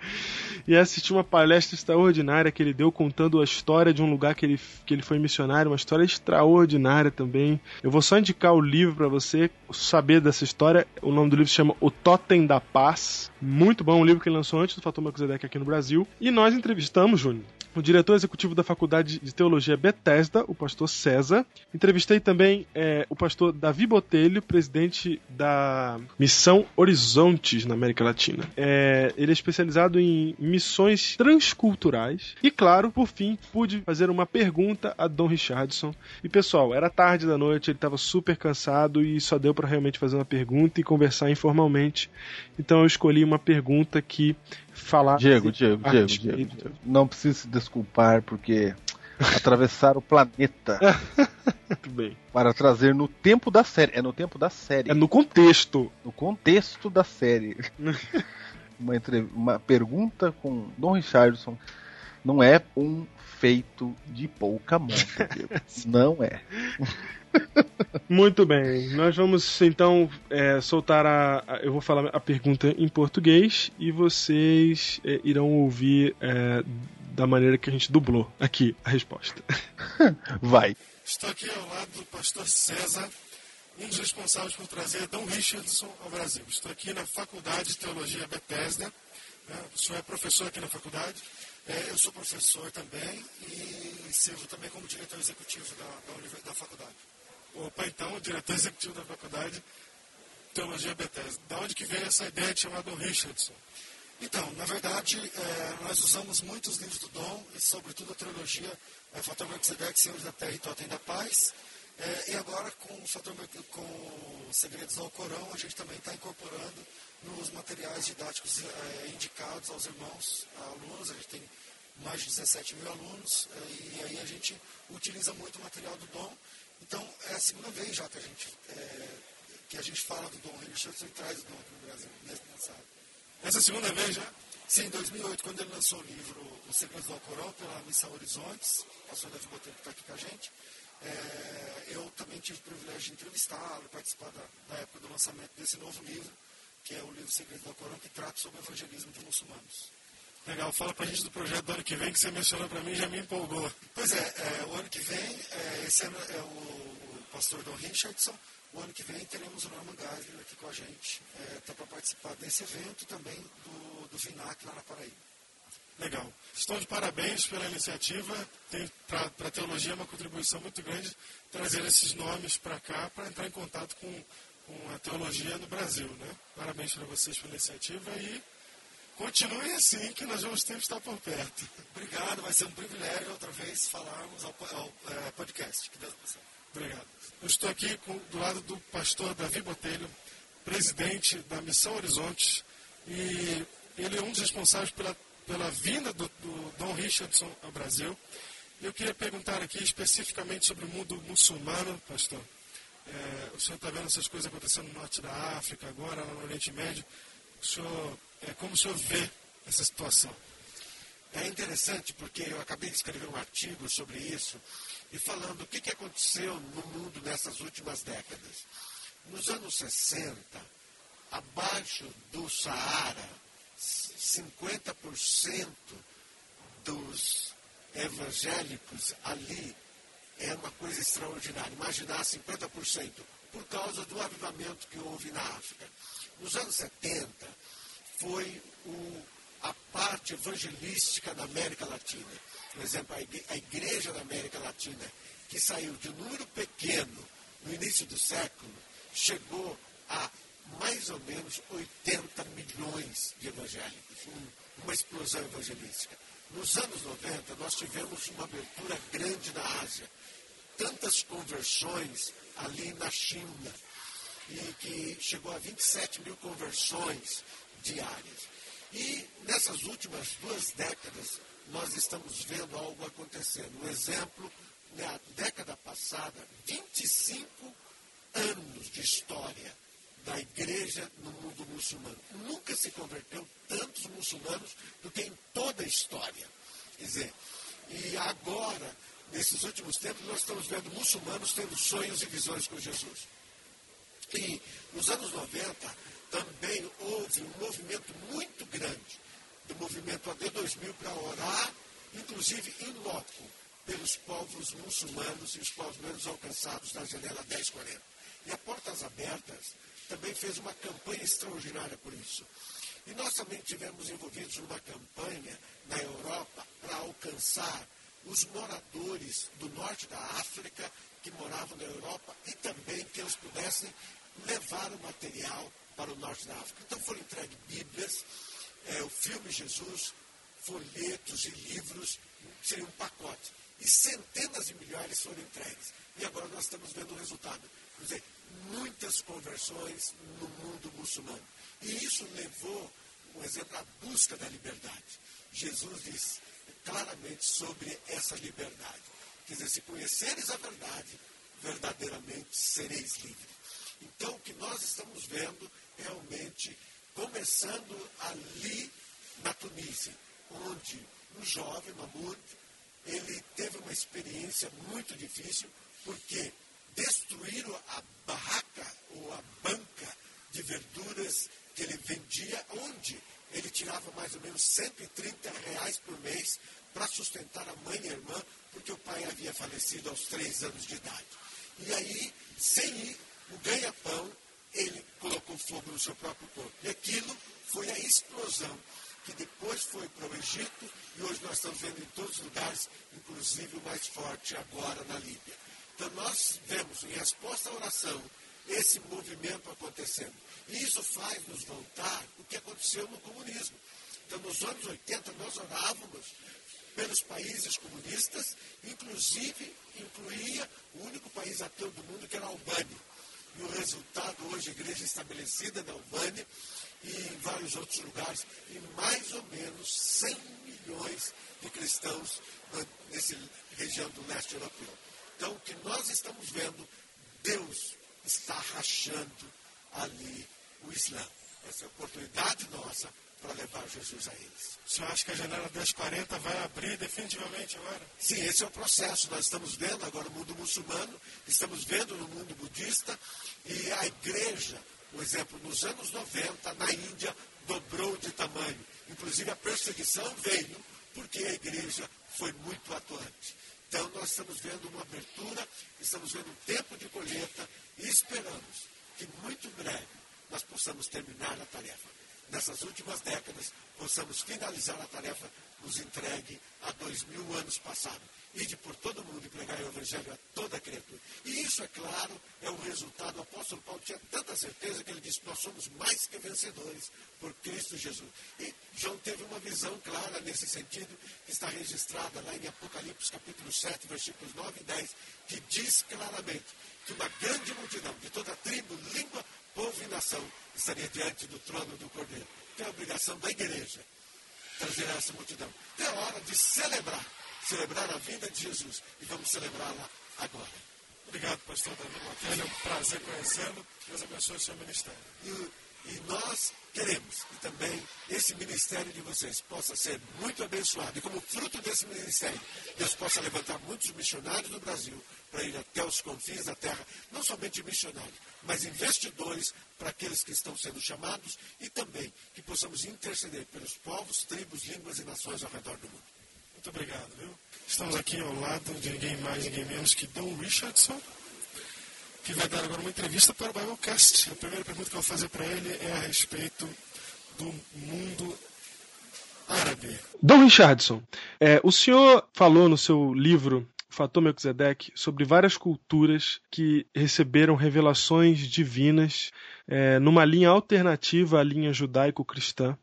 Speaker 3: e assisti uma palestra extraordinária que ele deu contando a história de um lugar que ele, que ele foi missionário, uma história extraordinária também. Eu vou só indicar o livro pra você saber dessa história. O nome do livro se chama O Totem da Paz. Muito bom, um livro que ele lançou antes do Fator Melquisedeque aqui no Brasil. E nós entrevistamos, Júnior, o diretor executivo da Faculdade de Teologia Bethesda, o pastor César. Entrevistei também é, o pastor Davi Botelho, presidente da Missão Horizontes na América Latina. É, ele é especializado em missões transculturais. E, claro, por fim, pude fazer uma pergunta a Dom Richardson. E, pessoal, era tarde da noite, ele estava super cansado e só deu para realmente fazer uma pergunta e conversar informalmente. Então eu escolhi uma pergunta que falar.
Speaker 2: Diego, Diego, Diego, Diego, Diego. Não precisa se desculpar porque atravessar o planeta
Speaker 3: Muito bem.
Speaker 2: para trazer no tempo da série. É no tempo da série.
Speaker 3: É no contexto.
Speaker 2: No contexto da série. uma, entre- uma pergunta com Dom Richardson não é um feito de pouca monta, Diego. Não é.
Speaker 3: Muito bem, nós vamos então é, soltar a, a- Eu vou falar a pergunta em português e vocês é, irão ouvir é, da maneira que a gente dublou aqui a resposta.
Speaker 2: Vai.
Speaker 1: Estou aqui ao lado do pastor César, um dos responsáveis por trazer Dom Richardson ao Brasil. Estou aqui na Faculdade de Teologia Bethesda. né? O senhor é professor aqui na faculdade? É, eu sou professor também e sirvo também como diretor executivo da, da, da faculdade. Então, o diretor executivo da faculdade de Teologia Bethesda. Da onde que veio essa ideia de chamar Dom Richardson? Então, na verdade, é, nós usamos muitos livros do Dom, e sobretudo a trilogia é, Fator Melquisedeque, Senhores da Terra e Totem da Paz. É, e agora, com o Fator com os Segredos ao Corão, a gente também está incorporando nos materiais didáticos é, indicados aos irmãos alunos. A gente tem mais de 17 mil alunos, é, e aí a gente utiliza muito o material do Dom. Então, é a segunda vez já que a gente, é, que a gente fala do Dom Richardson e traz o Dom aqui no Brasil, nesse mensagem. Essa é a segunda vez já? Sim, em 2008, quando ele lançou o livro Os Segredos do Alcorão, pela Missão Horizontes, o Davi Botelho que está aqui com a gente, é, eu também tive o privilégio de entrevistá-lo, participar da, da época do lançamento desse novo livro, que é o livro Segredos do Alcorão, que trata sobre o evangelismo de muçulmanos. Legal, fala pra gente do projeto do ano que vem, que você mencionou pra mim já me empolgou. Pois é, é, o ano que vem, é, esse ano é o, o pastor Don Richardson, o ano que vem teremos o Norman Geisler aqui com a gente, está para participar desse evento também do, do VINAC lá na Paraíba. Legal. Estou de parabéns pela iniciativa. Para a teologia é uma contribuição muito grande trazer esses nomes para cá para entrar em contato com, com a teologia no Brasil. Né? Parabéns para vocês pela iniciativa e continuem assim, que nós vamos sempre estar por perto. Obrigado, vai ser um privilégio outra vez falarmos ao, ao é, podcast. Que Deus abençoe. Obrigado. Eu estou aqui com, do lado do pastor Davi Botelho, presidente da Missão Horizontes, e ele é um dos responsáveis pela, pela vinda do, do Dom Richardson ao Brasil. Eu queria perguntar aqui especificamente sobre o mundo muçulmano, pastor. É, o senhor está vendo essas coisas acontecendo no norte da África, agora no Oriente Médio. O senhor, é, como o senhor vê essa situação?
Speaker 4: É interessante porque eu acabei de escrever um artigo sobre isso e falando o que, que aconteceu no mundo nessas últimas décadas. Nos anos 60, abaixo do Saara, 50% dos evangélicos ali é uma coisa extraordinária. Imaginar 50% por causa do avivamento que houve na África. Nos anos 70, foi o, a parte evangelística da América Latina. Por exemplo, a igre- a igreja da América Latina, que saiu de um número pequeno no início do século, chegou a mais ou menos 80 milhões de evangélicos. Um- uma explosão evangelística. Nos anos 90, nós tivemos uma abertura grande na Ásia. Tantas conversões ali na China, e que chegou a 27 mil conversões diárias. E nessas últimas duas décadas, nós estamos vendo algo acontecendo. Um exemplo, na década passada, 25 anos de história da igreja no mundo muçulmano. Nunca se converteu tantos muçulmanos do que em toda a história. Quer dizer, e agora, nesses últimos tempos, nós estamos vendo muçulmanos tendo sonhos e visões com Jesus. E nos anos 90 também houve um movimento muito grande do movimento AD 2000 para orar, inclusive em loco, pelos povos muçulmanos e os povos menos alcançados da janela 1040. E a Portas Abertas também fez uma campanha extraordinária por isso. E nós também tivemos envolvidos numa campanha na Europa para alcançar os moradores do norte da África que moravam na Europa e também que eles pudessem levar o material para o norte da África. Então foram entregues Bíblias, é, o filme Jesus, folhetos e livros, seria um pacote. E centenas de milhares foram entregues. E agora nós estamos vendo o resultado. Quer dizer, muitas conversões no mundo muçulmano. E isso levou, um exemplo, à busca da liberdade. Jesus diz claramente sobre essa liberdade. Quer dizer, se conheceres a verdade, verdadeiramente sereis livres. Então, o que nós estamos vendo realmente começando ali na Tunísia, onde um jovem, Mahmoud, ele teve uma experiência muito difícil, porque destruíram a barraca ou a banca de verduras que ele vendia, onde ele tirava mais ou menos 130 reais por mês para sustentar a mãe e a irmã, porque o pai havia falecido aos três anos de idade. E aí, sem ir, o ganha-pão, ele colocou fogo no seu próprio corpo. E aquilo foi a explosão, que depois foi para o Egito, e hoje nós estamos vendo em todos os lugares, inclusive o mais forte agora na Líbia. Então nós vemos, em resposta à oração, esse movimento acontecendo. E isso faz nos voltar o que aconteceu no comunismo. Então, nos anos 80, nós orávamos pelos países comunistas, inclusive incluía o único país ateu do mundo, que era a Albânia. E o resultado, hoje, a igreja estabelecida na Albânia e em vários outros lugares, e mais ou menos 100 milhões de cristãos nessa região do leste europeu. Então, o que nós estamos vendo, Deus está rachando ali o Islã. Essa é a oportunidade nossa para levar Jesus a eles.
Speaker 1: O senhor acha que a janela 1040 vai abrir definitivamente agora?
Speaker 4: Sim, esse é o processo. Nós estamos vendo agora o mundo muçulmano, estamos vendo no mundo budista, e a igreja, por exemplo, nos anos 90, na Índia, dobrou de tamanho. Inclusive a perseguição veio porque a igreja foi muito atuante. Então, nós estamos vendo uma abertura, estamos vendo um tempo de colheita e esperamos que muito breve nós possamos terminar a tarefa. Nessas últimas décadas, possamos finalizar a tarefa nos entregue há dois mil anos passados Ide por todo mundo e pregar o Evangelho a toda criatura. E isso, é claro, é o resultado. O apóstolo Paulo tinha tanta certeza que ele disse: Nós somos mais que vencedores por Cristo Jesus. E João teve uma visão clara nesse sentido, que está registrada lá em Apocalipse, capítulo 7, versículos 9 e 10, que diz claramente que uma grande multidão de toda tribo, língua, povo e nação estaria diante do trono do Cordeiro. Tem a obrigação da igreja trazer essa multidão. É hora de celebrar celebrar a vida de Jesus e vamos celebrá-la agora.
Speaker 1: Obrigado, pastor Davi Matéria. É um prazer conhecê-lo. Deus abençoe o seu ministério.
Speaker 4: E, e nós queremos que também esse ministério de vocês possa ser muito abençoado. E como fruto desse ministério, Deus possa levantar muitos missionários do Brasil para ir até os confins da terra, não somente missionários, mas investidores para aqueles que estão sendo chamados e também que possamos interceder pelos povos, tribos, línguas e nações ao redor do mundo.
Speaker 1: Muito obrigado, viu? Estamos aqui ao lado de ninguém mais, ninguém menos que Don Richardson, que vai dar agora uma entrevista para o Biblecast. A primeira pergunta que eu vou fazer para ele é a respeito do mundo árabe.
Speaker 3: Dom Richardson, é, o senhor falou no seu livro Fator Melquisedeque sobre várias culturas que receberam revelações divinas é, numa linha alternativa à linha judaico-cristã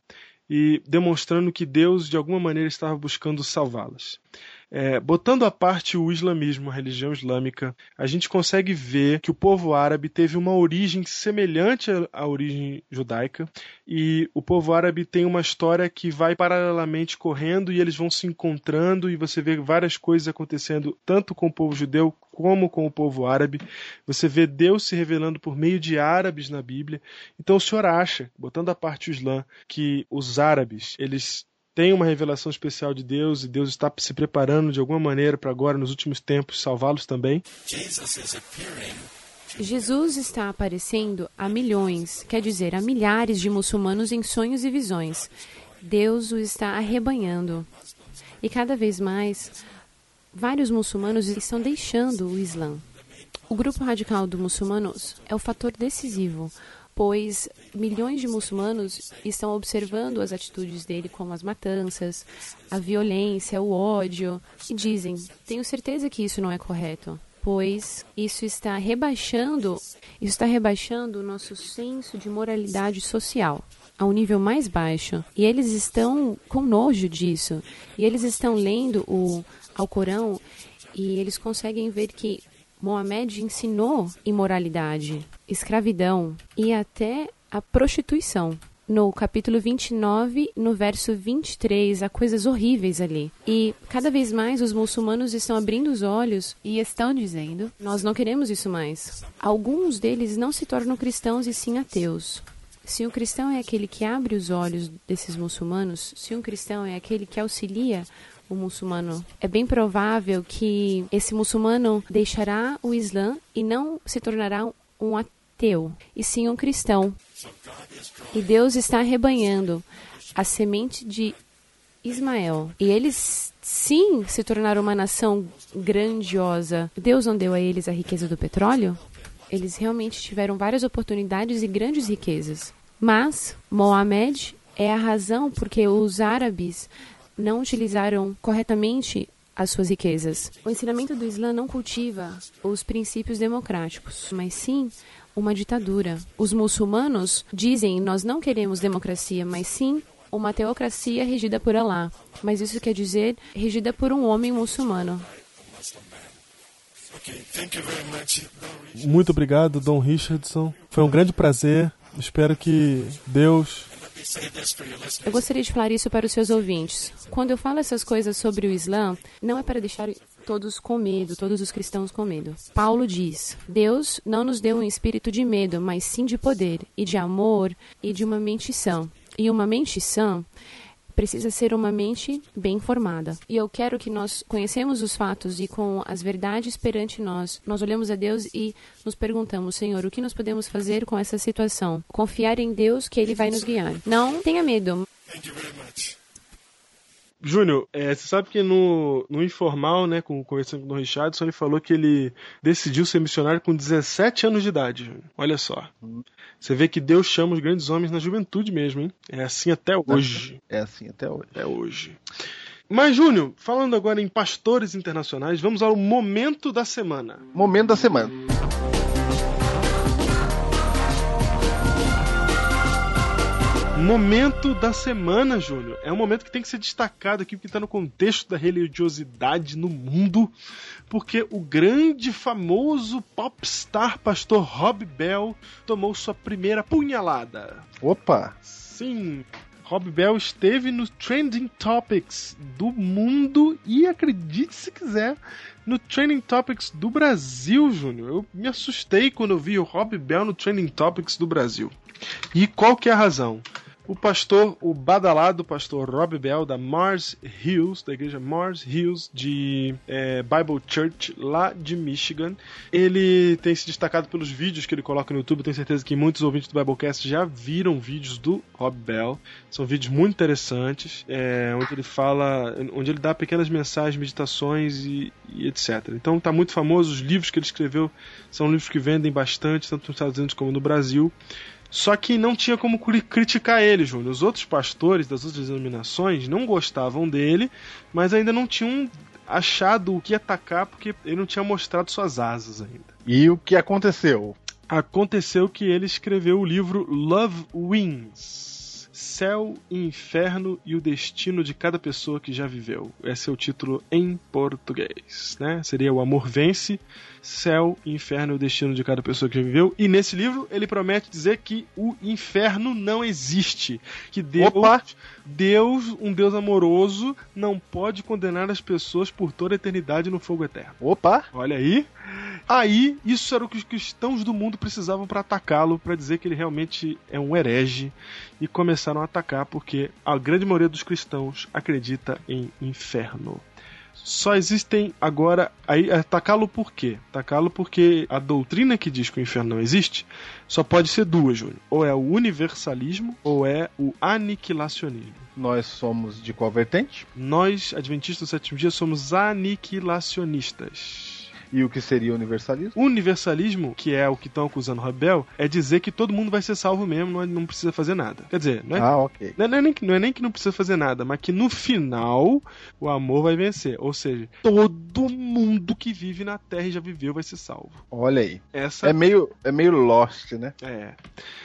Speaker 3: e demonstrando que Deus de alguma maneira estava buscando salvá-las. É, botando à parte o islamismo, a religião islâmica, a gente consegue ver que o povo árabe teve uma origem semelhante à origem judaica e o povo árabe tem uma história que vai paralelamente correndo e eles vão se encontrando e você vê várias coisas acontecendo tanto com o povo judeu como com o povo árabe. Você vê Deus se revelando por meio de árabes na Bíblia. Então o senhor acha, botando à parte o Islã, que os árabes, eles têm uma revelação especial de Deus e Deus está se preparando de alguma maneira para agora, nos últimos tempos, salvá-los também?
Speaker 5: Jesus está aparecendo a milhões, quer dizer, a milhares de muçulmanos em sonhos e visões. Deus o está arrebanhando. E cada vez mais vários muçulmanos estão deixando o Islã. O grupo radical dos muçulmanos é o fator decisivo, pois milhões de muçulmanos estão observando as atitudes dele, como as matanças, a violência, o ódio, e dizem: tenho certeza que isso não é correto, pois isso está rebaixando, isso está rebaixando o nosso senso de moralidade social a um nível mais baixo. E eles estão com nojo disso. E eles estão lendo o Alcorão e eles conseguem ver que Mohamed ensinou imoralidade, escravidão e até a prostituição. No capítulo 29, no verso 23, há coisas horríveis ali. E cada vez mais os muçulmanos estão abrindo os olhos e estão dizendo: Nós não queremos isso mais. Alguns deles não se tornam cristãos e sim ateus. Se um cristão é aquele que abre os olhos desses muçulmanos, se um cristão é aquele que auxilia o muçulmano, é bem provável que esse muçulmano deixará o Islã e não se tornará um ateu, e sim um cristão. E Deus está arrebanhando a semente de Ismael. E eles sim se tornaram uma nação grandiosa. Deus não deu a eles a riqueza do petróleo? Eles realmente tiveram várias oportunidades e grandes riquezas. Mas Mohamed é a razão porque os árabes não utilizaram corretamente as suas riquezas. O ensinamento do Islã não cultiva os princípios democráticos, mas sim uma ditadura. Os muçulmanos dizem: nós não queremos democracia, mas sim uma teocracia regida por Alá. Mas isso quer dizer regida por um homem muçulmano.
Speaker 3: Muito obrigado, Dom Richardson. Foi um grande prazer. Espero que Deus
Speaker 5: eu gostaria de falar isso para os seus ouvintes. Quando eu falo essas coisas sobre o Islã, não é para deixar todos com medo, todos os cristãos com medo. Paulo diz: Deus não nos deu um espírito de medo, mas sim de poder e de amor e de uma mente sã. E uma mente sã precisa ser uma mente bem formada. E eu quero que nós conhecemos os fatos e com as verdades perante nós, nós olhamos a Deus e nos perguntamos, Senhor, o que nós podemos fazer com essa situação? Confiar em Deus que Ele vai nos guiar. Não tenha medo.
Speaker 3: Júnior, é, você sabe que no, no informal, né, com, conversando com o Richardson, ele falou que ele decidiu ser missionário com 17 anos de idade. Olha só. Você vê que Deus chama os grandes homens na juventude mesmo, hein? É assim até hoje.
Speaker 2: É assim até hoje.
Speaker 3: Até hoje. Mas, Júnior, falando agora em pastores internacionais, vamos ao momento da semana.
Speaker 2: Momento da semana.
Speaker 3: Momento da semana, Júnior. É um momento que tem que ser destacado aqui, porque está no contexto da religiosidade no mundo, porque o grande, famoso popstar pastor Rob Bell tomou sua primeira punhalada.
Speaker 2: Opa!
Speaker 3: Sim, Rob Bell esteve no Trending Topics do mundo e, acredite se quiser, no Trending Topics do Brasil, Júnior. Eu me assustei quando eu vi o Rob Bell no Trending Topics do Brasil. E qual que é a razão? O pastor, o badalado pastor Rob Bell, da Mars Hills, da igreja Mars Hills de é, Bible Church, lá de Michigan. Ele tem se destacado pelos vídeos que ele coloca no YouTube. Tenho certeza que muitos ouvintes do Biblecast já viram vídeos do Rob Bell. São vídeos muito interessantes, é, onde ele fala, onde ele dá pequenas mensagens, meditações e, e etc. Então está muito famoso. Os livros que ele escreveu são livros que vendem bastante, tanto nos Estados Unidos como no Brasil. Só que não tinha como criticar ele, Júnior. Os outros pastores das outras denominações não gostavam dele, mas ainda não tinham achado o que atacar porque ele não tinha mostrado suas asas ainda.
Speaker 2: E o que aconteceu?
Speaker 3: Aconteceu que ele escreveu o livro Love Wins Céu Inferno e o Destino de Cada Pessoa que Já Viveu. Esse é o título em português, né? Seria O Amor Vence, Céu Inferno e o Destino de Cada Pessoa que Já Viveu. E nesse livro ele promete dizer que o inferno não existe. Que Deus,
Speaker 2: Opa!
Speaker 3: Deus, um Deus amoroso, não pode condenar as pessoas por toda a eternidade no fogo eterno.
Speaker 2: Opa!
Speaker 3: Olha aí. Aí, isso era o que os cristãos do mundo precisavam para atacá-lo, para dizer que ele realmente é um herege. E começaram a atacar porque a grande maioria dos cristãos acredita em inferno. Só existem agora. Aí, atacá-lo por quê? Atacá-lo porque a doutrina que diz que o inferno não existe só pode ser duas, Júnior. Ou é o universalismo ou é o aniquilacionismo.
Speaker 2: Nós somos de qual vertente?
Speaker 3: Nós, adventistas do sétimo dia, somos aniquilacionistas.
Speaker 2: E o que seria universalismo?
Speaker 3: Universalismo, que é o que estão acusando o Rabel, é dizer que todo mundo vai ser salvo mesmo, não, não precisa fazer nada. Quer dizer, não é,
Speaker 2: Ah, ok.
Speaker 3: não, é, não é nem, que- não é nem que não precisa fazer nada, mas que no final o amor vai vencer. Ou seja, todo mundo que vive na Terra e já viveu vai ser salvo.
Speaker 2: Olha aí.
Speaker 3: Essa
Speaker 2: É meio, é meio Lost, né?
Speaker 3: é,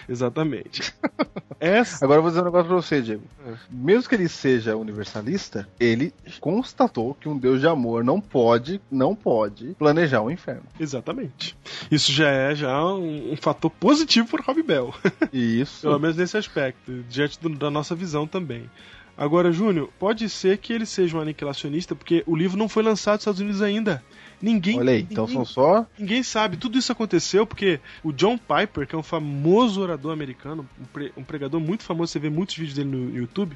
Speaker 3: exatamente. Essa
Speaker 2: Agora eu vou dizer um negócio pra você, Diego.
Speaker 3: É.
Speaker 2: Mesmo que ele seja universalista, ele constatou que um Deus de amor não pode, não pode planejar o inferno.
Speaker 3: exatamente. Isso já é já um, um fator positivo para Rob Bell.
Speaker 2: Isso.
Speaker 3: Pelo menos nesse aspecto, diante do- da nossa visão também. Agora, Júnior, pode ser que ele seja um aniquilacionista, porque o livro não foi lançado nos Estados Unidos ainda. Ninguém,
Speaker 2: Olha aí, então
Speaker 3: ninguém,
Speaker 2: são só.
Speaker 3: ninguém sabe. Tudo isso aconteceu porque o John Piper, que é um famoso orador americano, um, pre- um pregador muito famoso, você vê muitos vídeos dele no YouTube,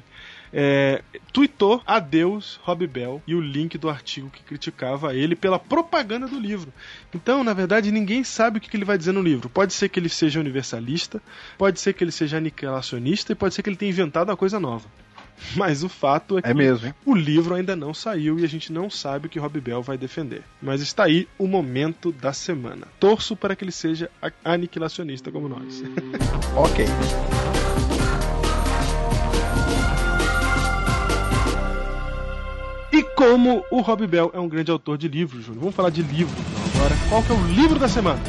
Speaker 3: é, tweetou adeus Rob Bell e o link do artigo que criticava ele pela propaganda do livro. Então, na verdade, ninguém sabe o que ele vai dizer no livro. Pode ser que ele seja universalista, pode ser que ele seja aniquilacionista e pode ser que ele tenha inventado uma coisa nova. Mas o fato é que
Speaker 2: É mesmo,
Speaker 3: o livro ainda não saiu e a gente não sabe o que Rob Bell vai defender. Mas está aí o momento da semana. Torço para que ele seja aniquilacionista como nós.
Speaker 2: Ok.
Speaker 3: E como o Rob Bell é um grande autor de livros, Júnior, vamos falar de livro então agora. Qual que é o livro da semana?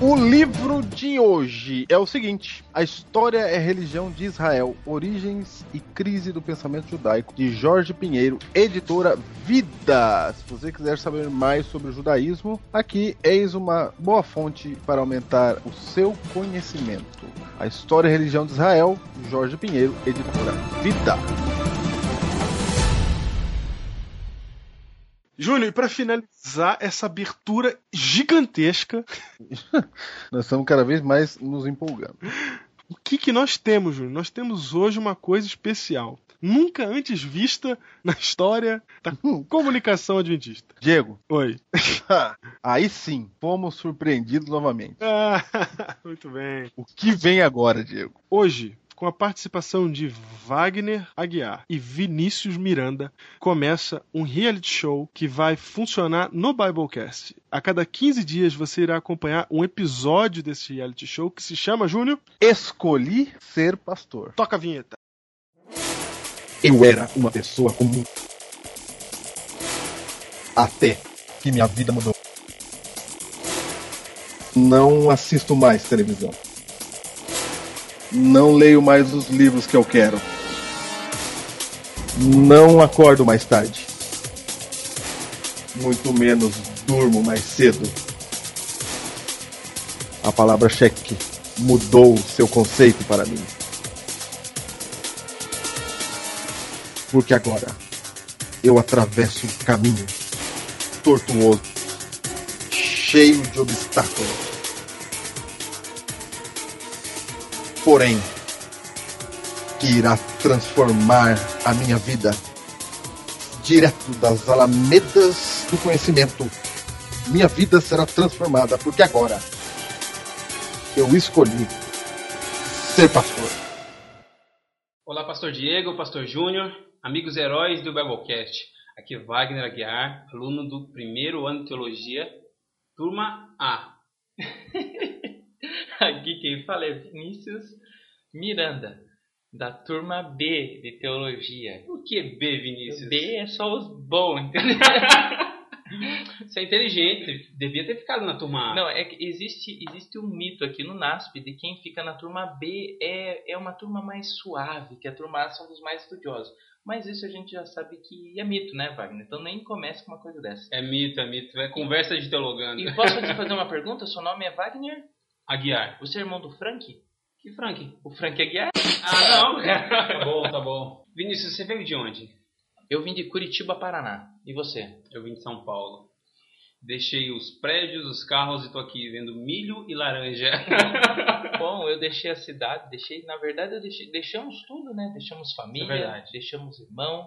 Speaker 2: O livro de hoje é o seguinte: A História é Religião de Israel, Origens e Crise do Pensamento Judaico, de Jorge Pinheiro, editora Vida. Se você quiser saber mais sobre o judaísmo, aqui eis uma boa fonte para aumentar o seu conhecimento. A História e Religião de Israel, Jorge Pinheiro, editora Vida.
Speaker 3: Júnior, e para finalizar essa abertura gigantesca,
Speaker 2: Nós estamos cada vez mais nos empolgando.
Speaker 3: o que, que nós temos, Júnior? Nós temos hoje uma coisa especial. Nunca antes vista na história da comunicação adventista.
Speaker 2: Diego,
Speaker 3: Oi.
Speaker 2: aí sim, fomos surpreendidos novamente.
Speaker 3: Ah, muito bem.
Speaker 2: O que vem agora, Diego?
Speaker 3: Hoje, com a participação de Wagner Aguiar e Vinícius Miranda, começa um reality show que vai funcionar no Biblecast. A cada 15 dias você irá acompanhar um episódio desse reality show que se chama Júnior.
Speaker 2: Escolhi ser pastor.
Speaker 3: Toca a vinheta.
Speaker 6: Eu era uma pessoa comum. Até que minha vida mudou. Não assisto mais televisão.
Speaker 2: Não leio mais os livros que eu quero.
Speaker 6: Não acordo mais tarde. Muito menos durmo mais cedo. A palavra cheque mudou seu conceito para mim. Porque agora eu atravesso um caminho tortuoso, cheio de obstáculos. Porém, que irá transformar a minha vida direto das alamedas do conhecimento. Minha vida será transformada porque agora eu escolhi ser pastor.
Speaker 7: Olá, Pastor Diego, Pastor Júnior, amigos heróis do Biblecast. Aqui é Wagner Aguiar, aluno do primeiro ano de Teologia, turma A.
Speaker 8: Aqui quem fala é Vinícius Miranda, da turma B de Teologia.
Speaker 7: O que é B, Vinícius?
Speaker 8: B é só os bons, entendeu?
Speaker 7: Você é inteligente, devia ter ficado na turma A.
Speaker 8: Não, é que existe, existe um mito aqui no NASP de quem fica na turma B é, é uma turma mais suave, que a turma A são dos mais estudiosos. Mas isso a gente já sabe que é mito, né, Wagner? Então nem comece com uma coisa dessa.
Speaker 7: É mito, é mito. É conversa de teologando.
Speaker 8: E posso te fazer uma pergunta? Seu nome é Wagner?
Speaker 7: Aguiar.
Speaker 8: Você é irmão do Frank?
Speaker 7: Que Frank?
Speaker 8: O Frank Aguiar?
Speaker 7: Ah, não. tá bom, tá bom. Vinícius, você veio de onde?
Speaker 8: Eu vim de Curitiba, Paraná. E você?
Speaker 7: Eu vim de São Paulo. Deixei os prédios, os carros e tô aqui vendo milho e laranja.
Speaker 8: Bom, eu deixei a cidade, deixei, na verdade, eu deixei, deixamos tudo, né? Deixamos família,
Speaker 7: É
Speaker 8: deixamos irmão,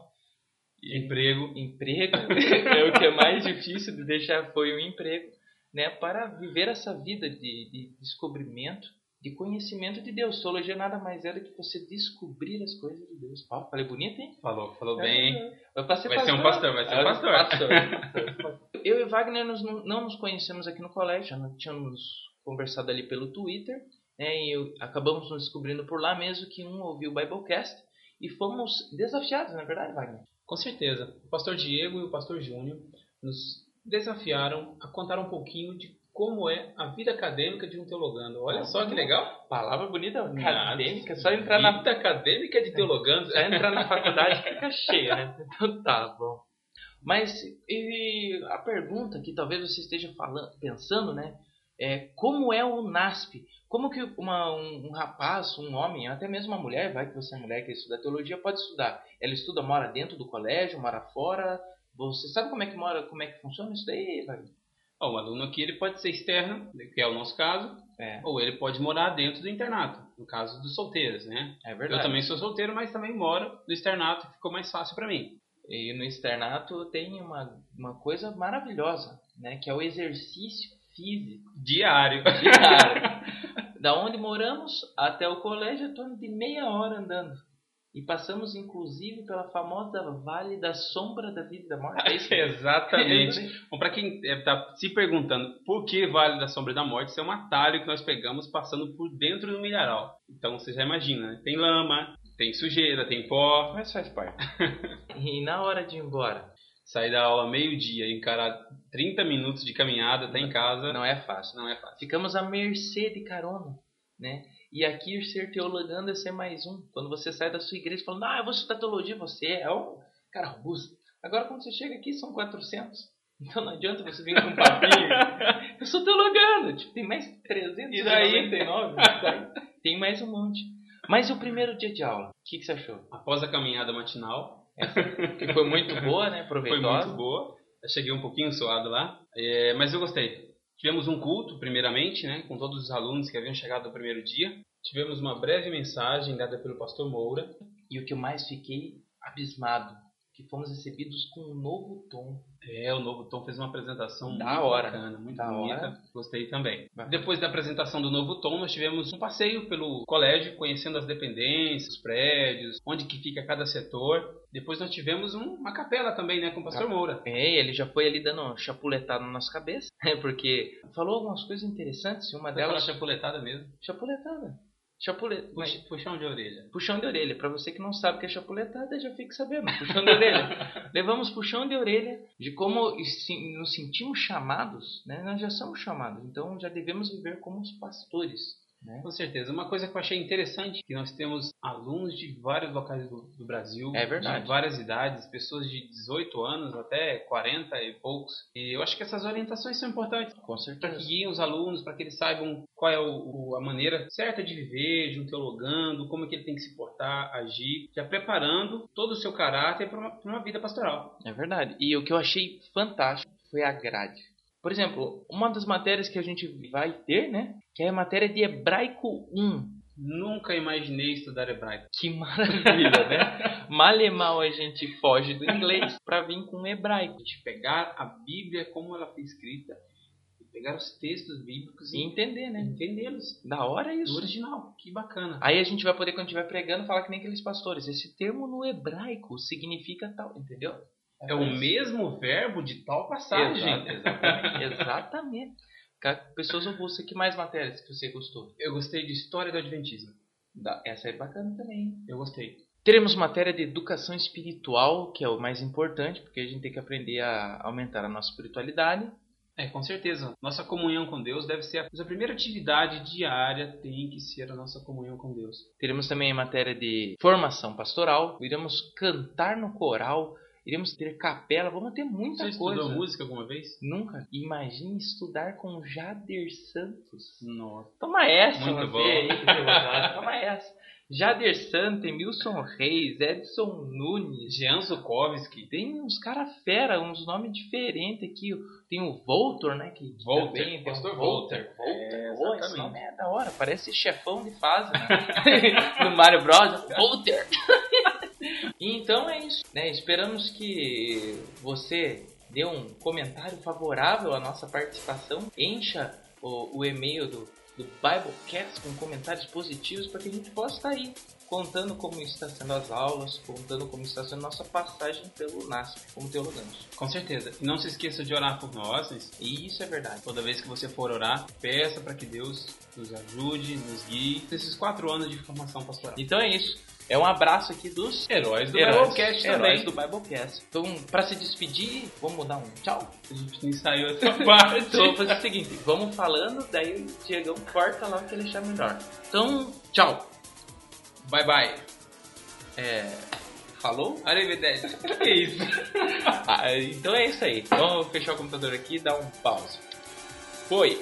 Speaker 7: Emprego.
Speaker 8: emprego. é o que é mais difícil de deixar foi o emprego, né? Para viver essa vida de, de descobrimento, de conhecimento de Deus. Teologia nada mais é do que você descobrir as coisas de Deus. Ó, falei bonito, hein?
Speaker 7: Falou, falou bem.
Speaker 8: Vai, ser
Speaker 7: Vai ser um pastor, vai ser um
Speaker 8: Ah,
Speaker 7: pastor.
Speaker 8: pastor. Eu e Wagner nos- não nos conhecemos aqui no colégio, já tínhamos conversado ali pelo Twitter, né, e eu- acabamos nos descobrindo por lá mesmo que um ouviu o Biblecast e fomos desafiados, não é verdade, Wagner?
Speaker 7: Com certeza. O pastor Diego e o pastor Júnior nos desafiaram a contar um pouquinho de como é a vida acadêmica de um teologando. Olha só que legal.
Speaker 8: Palavra bonita, acadêmica, só entrar na,
Speaker 7: Vida acadêmica de teologando.
Speaker 8: só entrar na faculdade fica cheia, né? Então tá bom. Mas e a pergunta que talvez você esteja falando, pensando, né? É como é o NASP? Como que uma, um, um rapaz, um homem, até mesmo uma mulher, vai que você é mulher que estuda teologia, pode estudar? Ela estuda, mora dentro do colégio, mora fora? Você sabe como é que mora, como é que funciona isso daí?
Speaker 7: Ó, o aluno aqui ele pode ser externo, que é o nosso caso,
Speaker 8: É,
Speaker 7: ou ele pode morar dentro do internato, no caso dos solteiros, né?
Speaker 8: é
Speaker 7: Eu
Speaker 8: verdade.
Speaker 7: também sou solteiro, mas também moro no externato, que ficou mais fácil para mim.
Speaker 8: E no externato tem uma, uma coisa maravilhosa, né? Que é o exercício físico
Speaker 7: Diário.
Speaker 8: diário. da onde moramos até o colégio é torno de meia hora andando. E passamos, inclusive, pela famosa Vale da Sombra da Vida e da Morte. É isso?
Speaker 7: Exatamente. Bom, para quem está se perguntando por que Vale da Sombra da Morte, isso é um atalho que nós pegamos passando por dentro do milharal. Então você já imagina, né? Tem lama, tem sujeira, tem pó.
Speaker 8: Mas faz parte. E na hora de ir embora,
Speaker 7: Sair da aula meio-dia e encarar 30 minutos de caminhada até em casa
Speaker 8: não é fácil.
Speaker 7: não é fácil.
Speaker 8: Ficamos à mercê de carona, né? E aqui ser teologando é ser mais um. Quando você sai da sua igreja falando, ah, eu vou estudar teologia, você é um cara robusto. Agora quando você chega aqui são 400. Então não adianta você vir com um papinho. eu sou teologando. Tipo, tem mais 399.
Speaker 7: E daí?
Speaker 8: Tem mais um monte. Mas o primeiro dia de aula, o que, que você achou?
Speaker 7: Após a caminhada matinal,
Speaker 8: Que foi muito boa, né?
Speaker 7: foi
Speaker 8: Proveitosa.
Speaker 7: muito boa. Eu cheguei um pouquinho suado lá, é, mas eu gostei. Tivemos um culto, primeiramente, né, com todos os alunos que haviam chegado no primeiro dia. Tivemos uma breve mensagem dada pelo pastor Moura.
Speaker 8: E o que eu mais fiquei abismado, que fomos recebidos com um novo tom.
Speaker 7: É, o Novo Tom fez uma apresentação
Speaker 8: Da
Speaker 7: muito
Speaker 8: hora.
Speaker 7: bacana, muito
Speaker 8: Da
Speaker 7: bonita.
Speaker 8: hora.
Speaker 7: Gostei também. Depois da apresentação do Novo Tom, nós tivemos um passeio pelo colégio, conhecendo as dependências, os prédios, onde que fica cada setor. Depois nós tivemos um- uma capela também, né, com o pastor Moura.
Speaker 8: É, ele já foi ali dando uma chapuletada na nossa cabeça, né? Porque falou algumas coisas interessantes, e uma
Speaker 7: Dela
Speaker 8: delas.
Speaker 7: chapuletada mesmo.
Speaker 8: Chapuletada. Chapuleta.
Speaker 7: Puxa- Puxão de orelha.
Speaker 8: Puxão de orelha. Pra você que não sabe o que é chapuletada, já fique sabendo. Puxão de orelha. Levamos puxão de orelha de como nos sentimos chamados, né? Nós já somos chamados, então já devemos viver como os pastores. Né?
Speaker 7: Com certeza. Uma coisa que eu achei interessante que nós temos alunos de vários locais do, do Brasil,
Speaker 8: É
Speaker 7: de várias idades, pessoas de 18 anos até 40 e poucos. E eu acho que essas orientações são importantes
Speaker 8: Com
Speaker 7: para que
Speaker 8: certeza.
Speaker 7: guiem os alunos, para que eles saibam qual é o- o- a maneira certa de viver, de um teologando, como é que ele tem que se portar, agir, já preparando todo o seu caráter para uma, pra uma vida pastoral.
Speaker 8: É verdade. E o que eu achei fantástico foi a grade. Por exemplo, uma das matérias que a gente vai ter, né? Que é a matéria de Hebraico 1.
Speaker 7: Nunca imaginei estudar hebraico.
Speaker 8: Que maravilha, né? Mal e mal a gente foge do inglês para vir com o hebraico.
Speaker 7: De pegar a Bíblia como ela foi escrita, e pegar os textos bíblicos
Speaker 8: E entender, né?
Speaker 7: entendê-los
Speaker 8: Da hora isso.
Speaker 7: original. Que bacana.
Speaker 8: Aí a gente vai poder, quando estiver pregando, falar que nem aqueles pastores. Esse termo no hebraico significa tal, entendeu?
Speaker 7: É o mesmo verbo de tal passagem.
Speaker 8: Exato, exatamente. exatamente. Pessoas robustas, que mais matérias que você gostou?
Speaker 7: Eu gostei de história do Adventismo.
Speaker 8: Da- Essa é bacana também.
Speaker 7: Eu gostei.
Speaker 8: Teremos matéria de educação espiritual, que é o mais importante, porque a gente tem que aprender a aumentar a nossa espiritualidade.
Speaker 7: É, com certeza. Nossa comunhão com Deus deve ser a, a primeira atividade diária, tem que ser a nossa comunhão com Deus.
Speaker 8: Teremos também a matéria de formação pastoral, iremos cantar no coral, iremos ter capela, vamos ter muita
Speaker 7: Você
Speaker 8: coisa.
Speaker 7: estudou música alguma vez?
Speaker 8: Nunca. Imagine estudar com Jader Santos.
Speaker 7: Nossa.
Speaker 8: Toma essa,
Speaker 7: Muito
Speaker 8: você
Speaker 7: bom.
Speaker 8: aí. Toma essa. Jader Santos, Emilson Reis, Edson Nunes.
Speaker 7: Jean Zukovski.
Speaker 8: Tem uns cara fera, uns nomes diferentes aqui. Tem o Voltor, né? Que,
Speaker 7: Volter,
Speaker 8: também o
Speaker 7: pastor
Speaker 8: Volter.
Speaker 7: Volter. É,
Speaker 8: Pô, esse nome é da hora. Parece chefão de fase, né? no Mario Bros. Volter. Então é isso. Né? Esperamos que você dê um comentário favorável à nossa participação. Encha o, o e-mail do, do Biblecast com comentários positivos para que a gente possa estar aí contando como está sendo as aulas, contando como está sendo nossa passagem pelo NASP como teologantes.
Speaker 7: Com certeza. E não se esqueça de orar por nós.
Speaker 8: E isso é verdade.
Speaker 7: Toda vez que você for orar, peça para que Deus nos ajude, nos guie nesses quatro anos de formação pastoral.
Speaker 8: Então é isso. É um abraço aqui dos
Speaker 7: Heróis do
Speaker 8: heróis,
Speaker 7: Biblecast
Speaker 8: heróis
Speaker 7: também.
Speaker 8: do Biblecast. Então, para se despedir, vamos dar um tchau?
Speaker 7: A gente não ensaiou essa parte.
Speaker 8: Então vamos fazer o seguinte, vamos falando, daí o Diegão corta lá o que ele achar melhor. Então, tchau.
Speaker 7: Bye bye.
Speaker 8: É, falou?
Speaker 7: Arrivederci. que isso?
Speaker 8: Ah, então é isso aí. Vamos fechar o computador aqui e dar um pause. Foi.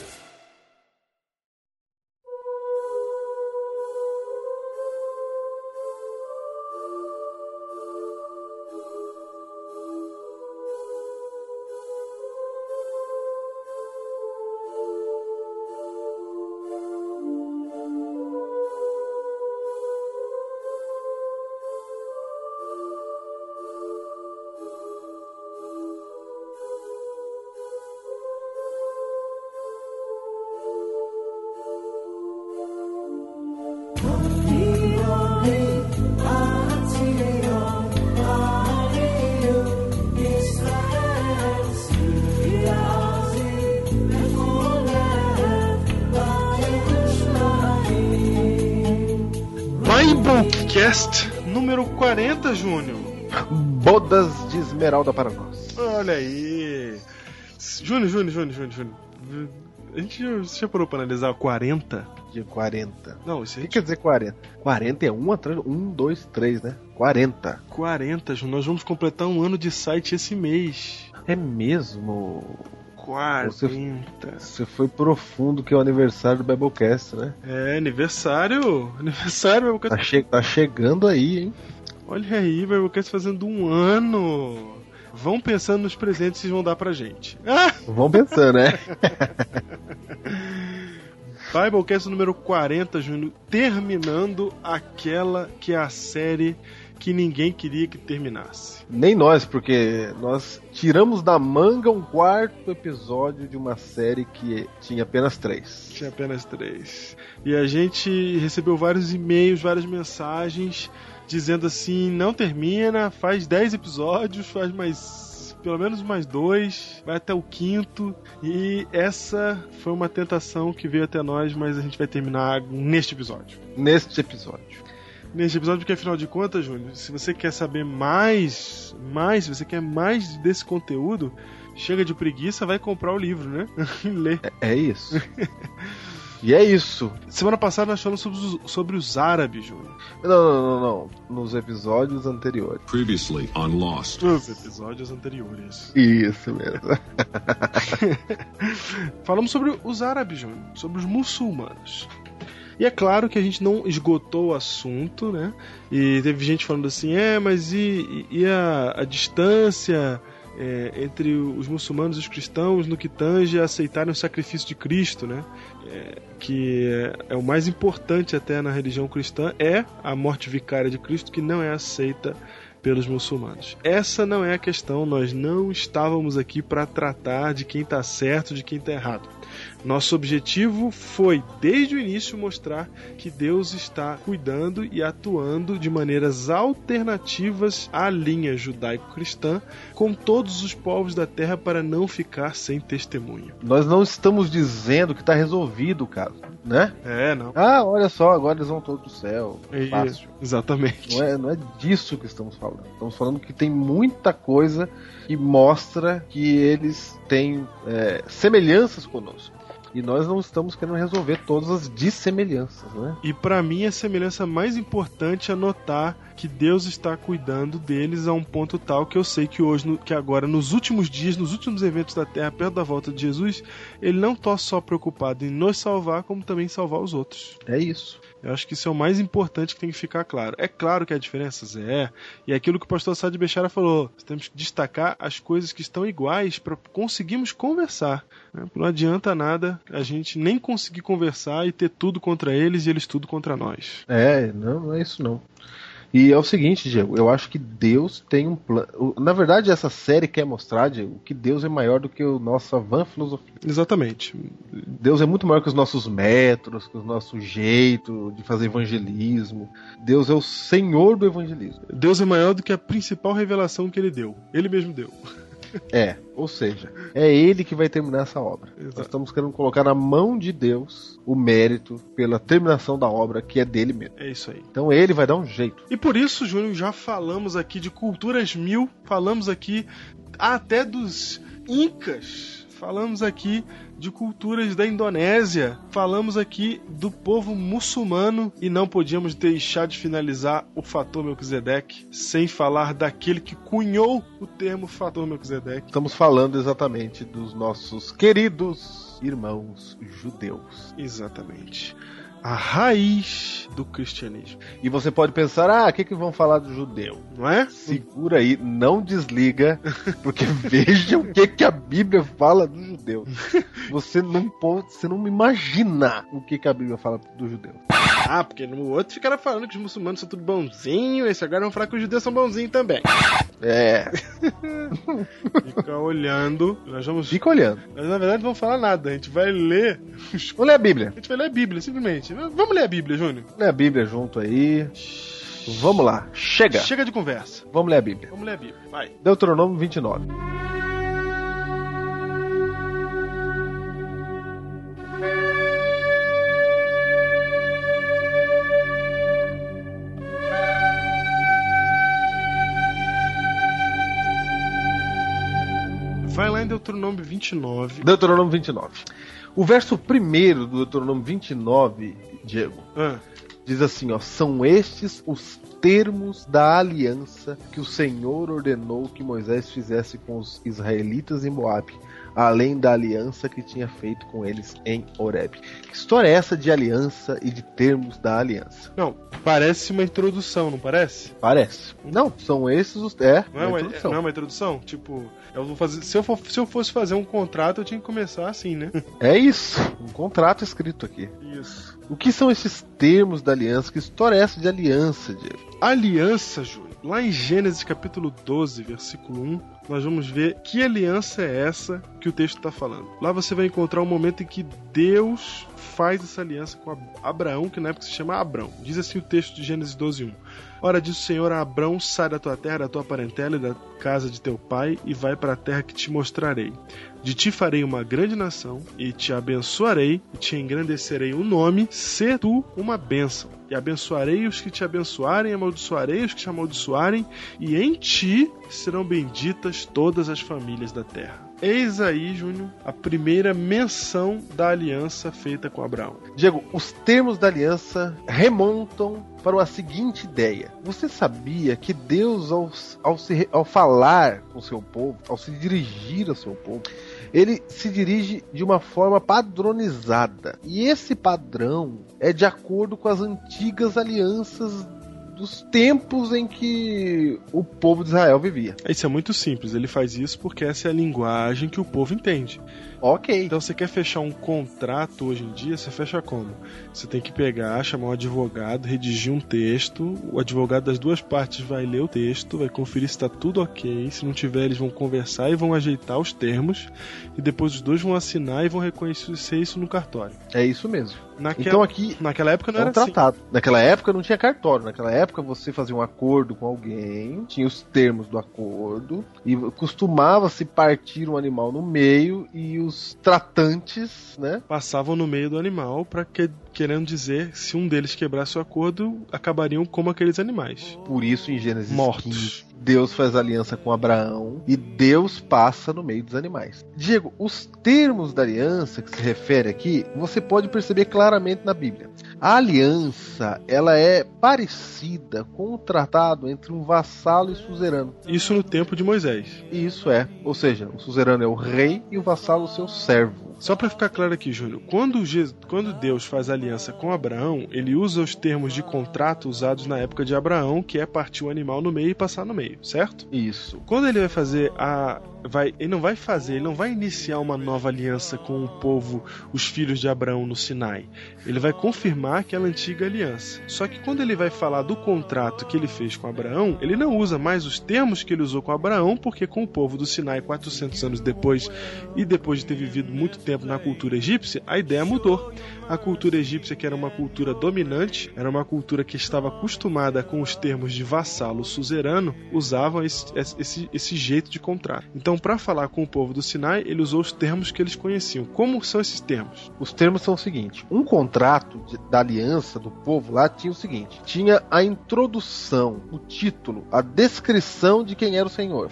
Speaker 3: Biblecast número 40, Júnior.
Speaker 2: Bodas de Esmeralda para nós.
Speaker 3: Olha aí. Júnior, Júnior, Júnior, Júnior, Júnior. A gente já, você já parou pra analisar o 40?
Speaker 2: De 40.
Speaker 3: Não, isso
Speaker 2: O
Speaker 3: aí
Speaker 2: que quer dizer 40? 40 é um atrás. Um, dois, três, né? 40.
Speaker 3: 40, Júnior. Nós vamos completar um ano de site esse mês.
Speaker 2: É mesmo?
Speaker 3: 40.
Speaker 2: Você foi profundo que é o aniversário do Biblecast, né?
Speaker 3: É, aniversário. Aniversário,
Speaker 2: Tá,
Speaker 3: Biblecast.
Speaker 2: che tá chegando aí, hein?
Speaker 3: Olha aí, Biblecast fazendo um ano. Vão pensando nos presentes que vocês vão dar pra gente.
Speaker 2: Vamos pensando, né?
Speaker 3: Biblecast número 40, Júnior, terminando aquela que é a série que ninguém queria que terminasse.
Speaker 2: Nem nós, porque nós tiramos da manga um quarto episódio de uma série que tinha apenas três.
Speaker 3: Tinha apenas três. E a gente recebeu vários e-mails, várias mensagens dizendo assim: não termina, faz 10 episódios, faz mais. Pelo menos mais dois, vai até o quinto. E essa foi uma tentação que veio até nós, mas a gente vai terminar neste episódio.
Speaker 2: Neste episódio.
Speaker 3: Neste episódio, porque afinal de contas, Júnior, se você quer saber mais, mais, se você quer mais desse conteúdo, chega de preguiça, vai comprar o livro, né? Lê.
Speaker 2: É, é isso. e é isso.
Speaker 3: Semana passada nós falamos sobre os, sobre os árabes, Júnior.
Speaker 2: Não, não, não, não. Nos episódios anteriores.
Speaker 9: Previously on Lost.
Speaker 3: Nos episódios anteriores.
Speaker 2: Isso mesmo.
Speaker 3: Falamos sobre os árabes, Júnior, sobre os muçulmanos. E é claro que a gente não esgotou o assunto, né? E teve gente falando assim, é, mas e, e a, a distância é, entre os muçulmanos e os cristãos no que tange a aceitarem o sacrifício de Cristo, né? É, que é, é o mais importante até na religião cristã, é a morte vicária de Cristo, que não é aceita pelos muçulmanos. Essa não é a questão, nós não estávamos aqui para tratar de quem está certo, de quem está errado. Nosso objetivo foi, desde o início, mostrar que Deus está cuidando e atuando de maneiras alternativas à linha judaico-cristã com todos os povos da terra para não ficar sem testemunho.
Speaker 2: Nós não estamos dizendo que está resolvido o caso. né?
Speaker 3: É, não.
Speaker 2: Ah, olha só, agora eles vão todos pro céu.
Speaker 3: É,
Speaker 2: Fácil.
Speaker 3: Exatamente.
Speaker 2: Não é, não é disso que estamos falando. Estamos falando que tem muita coisa que mostra que eles têm é, semelhanças conosco. E nós não estamos querendo resolver todas as dissemelhanças, né?
Speaker 3: E pra mim a semelhança mais importante é notar que Deus está cuidando deles a um ponto tal que eu sei que hoje, que agora, nos últimos dias, nos últimos eventos da Terra, perto da volta de Jesus, ele não está só preocupado em nos salvar, como também em salvar os outros.
Speaker 2: É isso.
Speaker 3: Eu acho que isso é o mais importante que tem que ficar claro. É claro que há diferenças, é. E é aquilo que o pastor Sade Bechara falou. Temos que destacar as coisas que estão iguais para conseguirmos conversar. né? Não adianta nada a gente nem conseguir conversar e ter tudo contra eles e eles tudo contra nós.
Speaker 2: É, não, não é isso não. E é o seguinte, Diego, eu acho que Deus tem um plano. Na verdade, essa série quer mostrar, Diego, que Deus é maior do que a nossa van filosofia.
Speaker 3: Exatamente.
Speaker 2: Deus é muito maior que os nossos métodos, que o nosso jeito de fazer evangelismo. Deus é o Senhor do evangelismo.
Speaker 3: Deus é maior do que a principal revelação que ele deu. Ele mesmo deu.
Speaker 2: É, ou seja, é Ele que vai terminar essa obra.
Speaker 3: Exato.
Speaker 2: Nós estamos querendo colocar na mão de Deus o mérito pela terminação da obra que é dele mesmo.
Speaker 3: É isso aí.
Speaker 2: Então Ele vai dar um jeito.
Speaker 3: E por isso, Júnior, já falamos aqui de culturas mil, falamos aqui até dos Incas, falamos aqui de culturas da Indonésia, falamos aqui do povo muçulmano e não podíamos deixar de finalizar o fator Melquisedeque sem falar daquele que cunhou o termo fator Melquisedeque.
Speaker 2: Estamos falando exatamente dos nossos queridos irmãos judeus.
Speaker 3: Exatamente. A raiz do cristianismo,
Speaker 2: E você pode pensar, ah, o que, que vão falar do judeu?
Speaker 3: não é?
Speaker 2: Segura aí, não desliga, porque veja o que, que a Bíblia fala do judeu. Você não pode, você não imagina o que, que a Bíblia fala do judeu.
Speaker 3: Ah, porque no outro ficaram falando que os muçulmanos são tudo bonzinho, esse agora vão falar que os judeus são bonzinhos também.
Speaker 2: É,
Speaker 3: Fica olhando, nós vamos.
Speaker 2: fica olhando.
Speaker 3: Nós na verdade não vamos falar nada, a gente vai ler. os-
Speaker 2: Vamos ler a Bíblia.
Speaker 3: A gente vai ler a Bíblia, simplesmente. Vamos ler a Bíblia, Júnior.
Speaker 2: Ler a Bíblia junto aí. Vamos lá, chega.
Speaker 3: Chega de conversa.
Speaker 2: Vamos ler a Bíblia.
Speaker 3: Vamos ler a Bíblia. Vai.
Speaker 2: Deuteronômio 29.
Speaker 3: Vai lá em Deuteronômio 29.
Speaker 2: Deuteronômio 29. O verso primeiro do Deuteronômio 29, Diego,
Speaker 3: Ah,
Speaker 2: diz assim, ó, são estes os termos da aliança que o Senhor ordenou que Moisés fizesse com os israelitas em Moabe, além da aliança que tinha feito com eles em Horeb. Que história é essa de aliança e de termos da aliança?
Speaker 3: não, parece uma introdução, não parece?
Speaker 2: Parece. Não, são esses os é,
Speaker 3: Não é uma,
Speaker 2: introdução.
Speaker 3: não é uma introdução? Tipo, eu vou fazer. Se eu, for- se eu fosse fazer um contrato, eu tinha que começar assim, né?
Speaker 2: É isso, um contrato escrito aqui.
Speaker 3: Isso.
Speaker 2: O que são esses termos da aliança? Que história é essa de aliança, Diego?
Speaker 3: Aliança, Júlio. Lá em Gênesis capítulo 12, versículo 1, nós vamos ver que aliança é essa que o texto está falando. Lá você vai encontrar um momento em que Deus faz essa aliança com Ab- Abraão, que na época se chama Abrão. Diz assim o texto de Gênesis 12, 1. Ora, diz o Senhor a Abrão: sai da tua terra, da tua parentela e da casa de teu pai, e vai para a terra que te mostrarei. De ti farei uma grande nação, e te abençoarei, e te engrandecerei o nome, se tu uma bênção. E abençoarei os que te abençoarem, amaldiçoarei os que te amaldiçoarem, e em ti serão benditas todas as famílias da terra. Eis aí, Júnior, a primeira menção da aliança feita com Abraão.
Speaker 2: Diego, os termos da aliança remontam para a seguinte ideia. Você sabia que Deus, ao, ao, se- ao falar com seu povo, ao se dirigir ao seu povo, ele se dirige de uma forma padronizada. E esse padrão é de acordo com as antigas alianças dos tempos em que o povo de Israel vivia.
Speaker 3: Isso é muito simples, ele faz isso porque essa é a linguagem que o povo entende.
Speaker 2: Ok.
Speaker 3: Então você quer fechar um contrato hoje em dia, você fecha como? Você tem que pegar, chamar um advogado, redigir um texto, o advogado das duas partes vai ler o texto, vai conferir se está tudo ok, se não tiver eles vão conversar e vão ajeitar os termos, e depois os dois vão assinar e vão reconhecer isso no cartório.
Speaker 2: É isso mesmo.
Speaker 3: Naquela,
Speaker 2: Então aqui
Speaker 3: naquela época não
Speaker 2: é um
Speaker 3: era assim.
Speaker 2: tratado. Naquela época não tinha cartório. Naquela época você fazia um acordo com alguém, tinha os termos do acordo e costumava se partir um animal no meio e os tratantes, né?
Speaker 3: Passavam no meio do animal para que querendo dizer se um deles quebrasse o acordo, acabariam como aqueles animais.
Speaker 2: Por isso em Gênesis
Speaker 3: Mortos.
Speaker 2: 15, Deus faz aliança com Abraão e Deus passa no meio dos animais. Diego, os termos da aliança que se refere aqui, você pode perceber claramente na Bíblia. A aliança, ela é parecida com o tratado entre um vassalo e suzerano.
Speaker 3: Isso no tempo de Moisés.
Speaker 2: Isso é, ou seja, o suzerano é o rei e o vassalo o seu servo.
Speaker 3: Só para ficar claro aqui, Júnior, quando, quando Deus faz aliança com Abraão, ele usa os termos de contrato usados na época de Abraão, que é partir o animal no meio e passar no meio, certo?
Speaker 2: Isso.
Speaker 3: Quando ele vai fazer a. Vai, ele não vai fazer, ele não vai iniciar uma nova aliança com o povo, os filhos de Abraão no Sinai. Ele vai confirmar aquela antiga aliança. Só que quando ele vai falar do contrato que ele fez com Abraão, ele não usa mais os termos que ele usou com Abraão, porque com o povo do Sinai 400 anos depois e depois de ter vivido muito tempo na cultura egípcia, a ideia mudou. A cultura egípcia, que era uma cultura dominante, era uma cultura que estava acostumada com os termos de vassalo suzerano, usavam esse, esse, esse jeito de contrato. Então, para falar com o povo do Sinai, ele usou os termos que eles conheciam. Como são esses termos?
Speaker 2: Os termos são o seguinte: um contrato de- da aliança do povo lá tinha o seguinte: tinha a introdução, o título, a descrição de quem era o Senhor.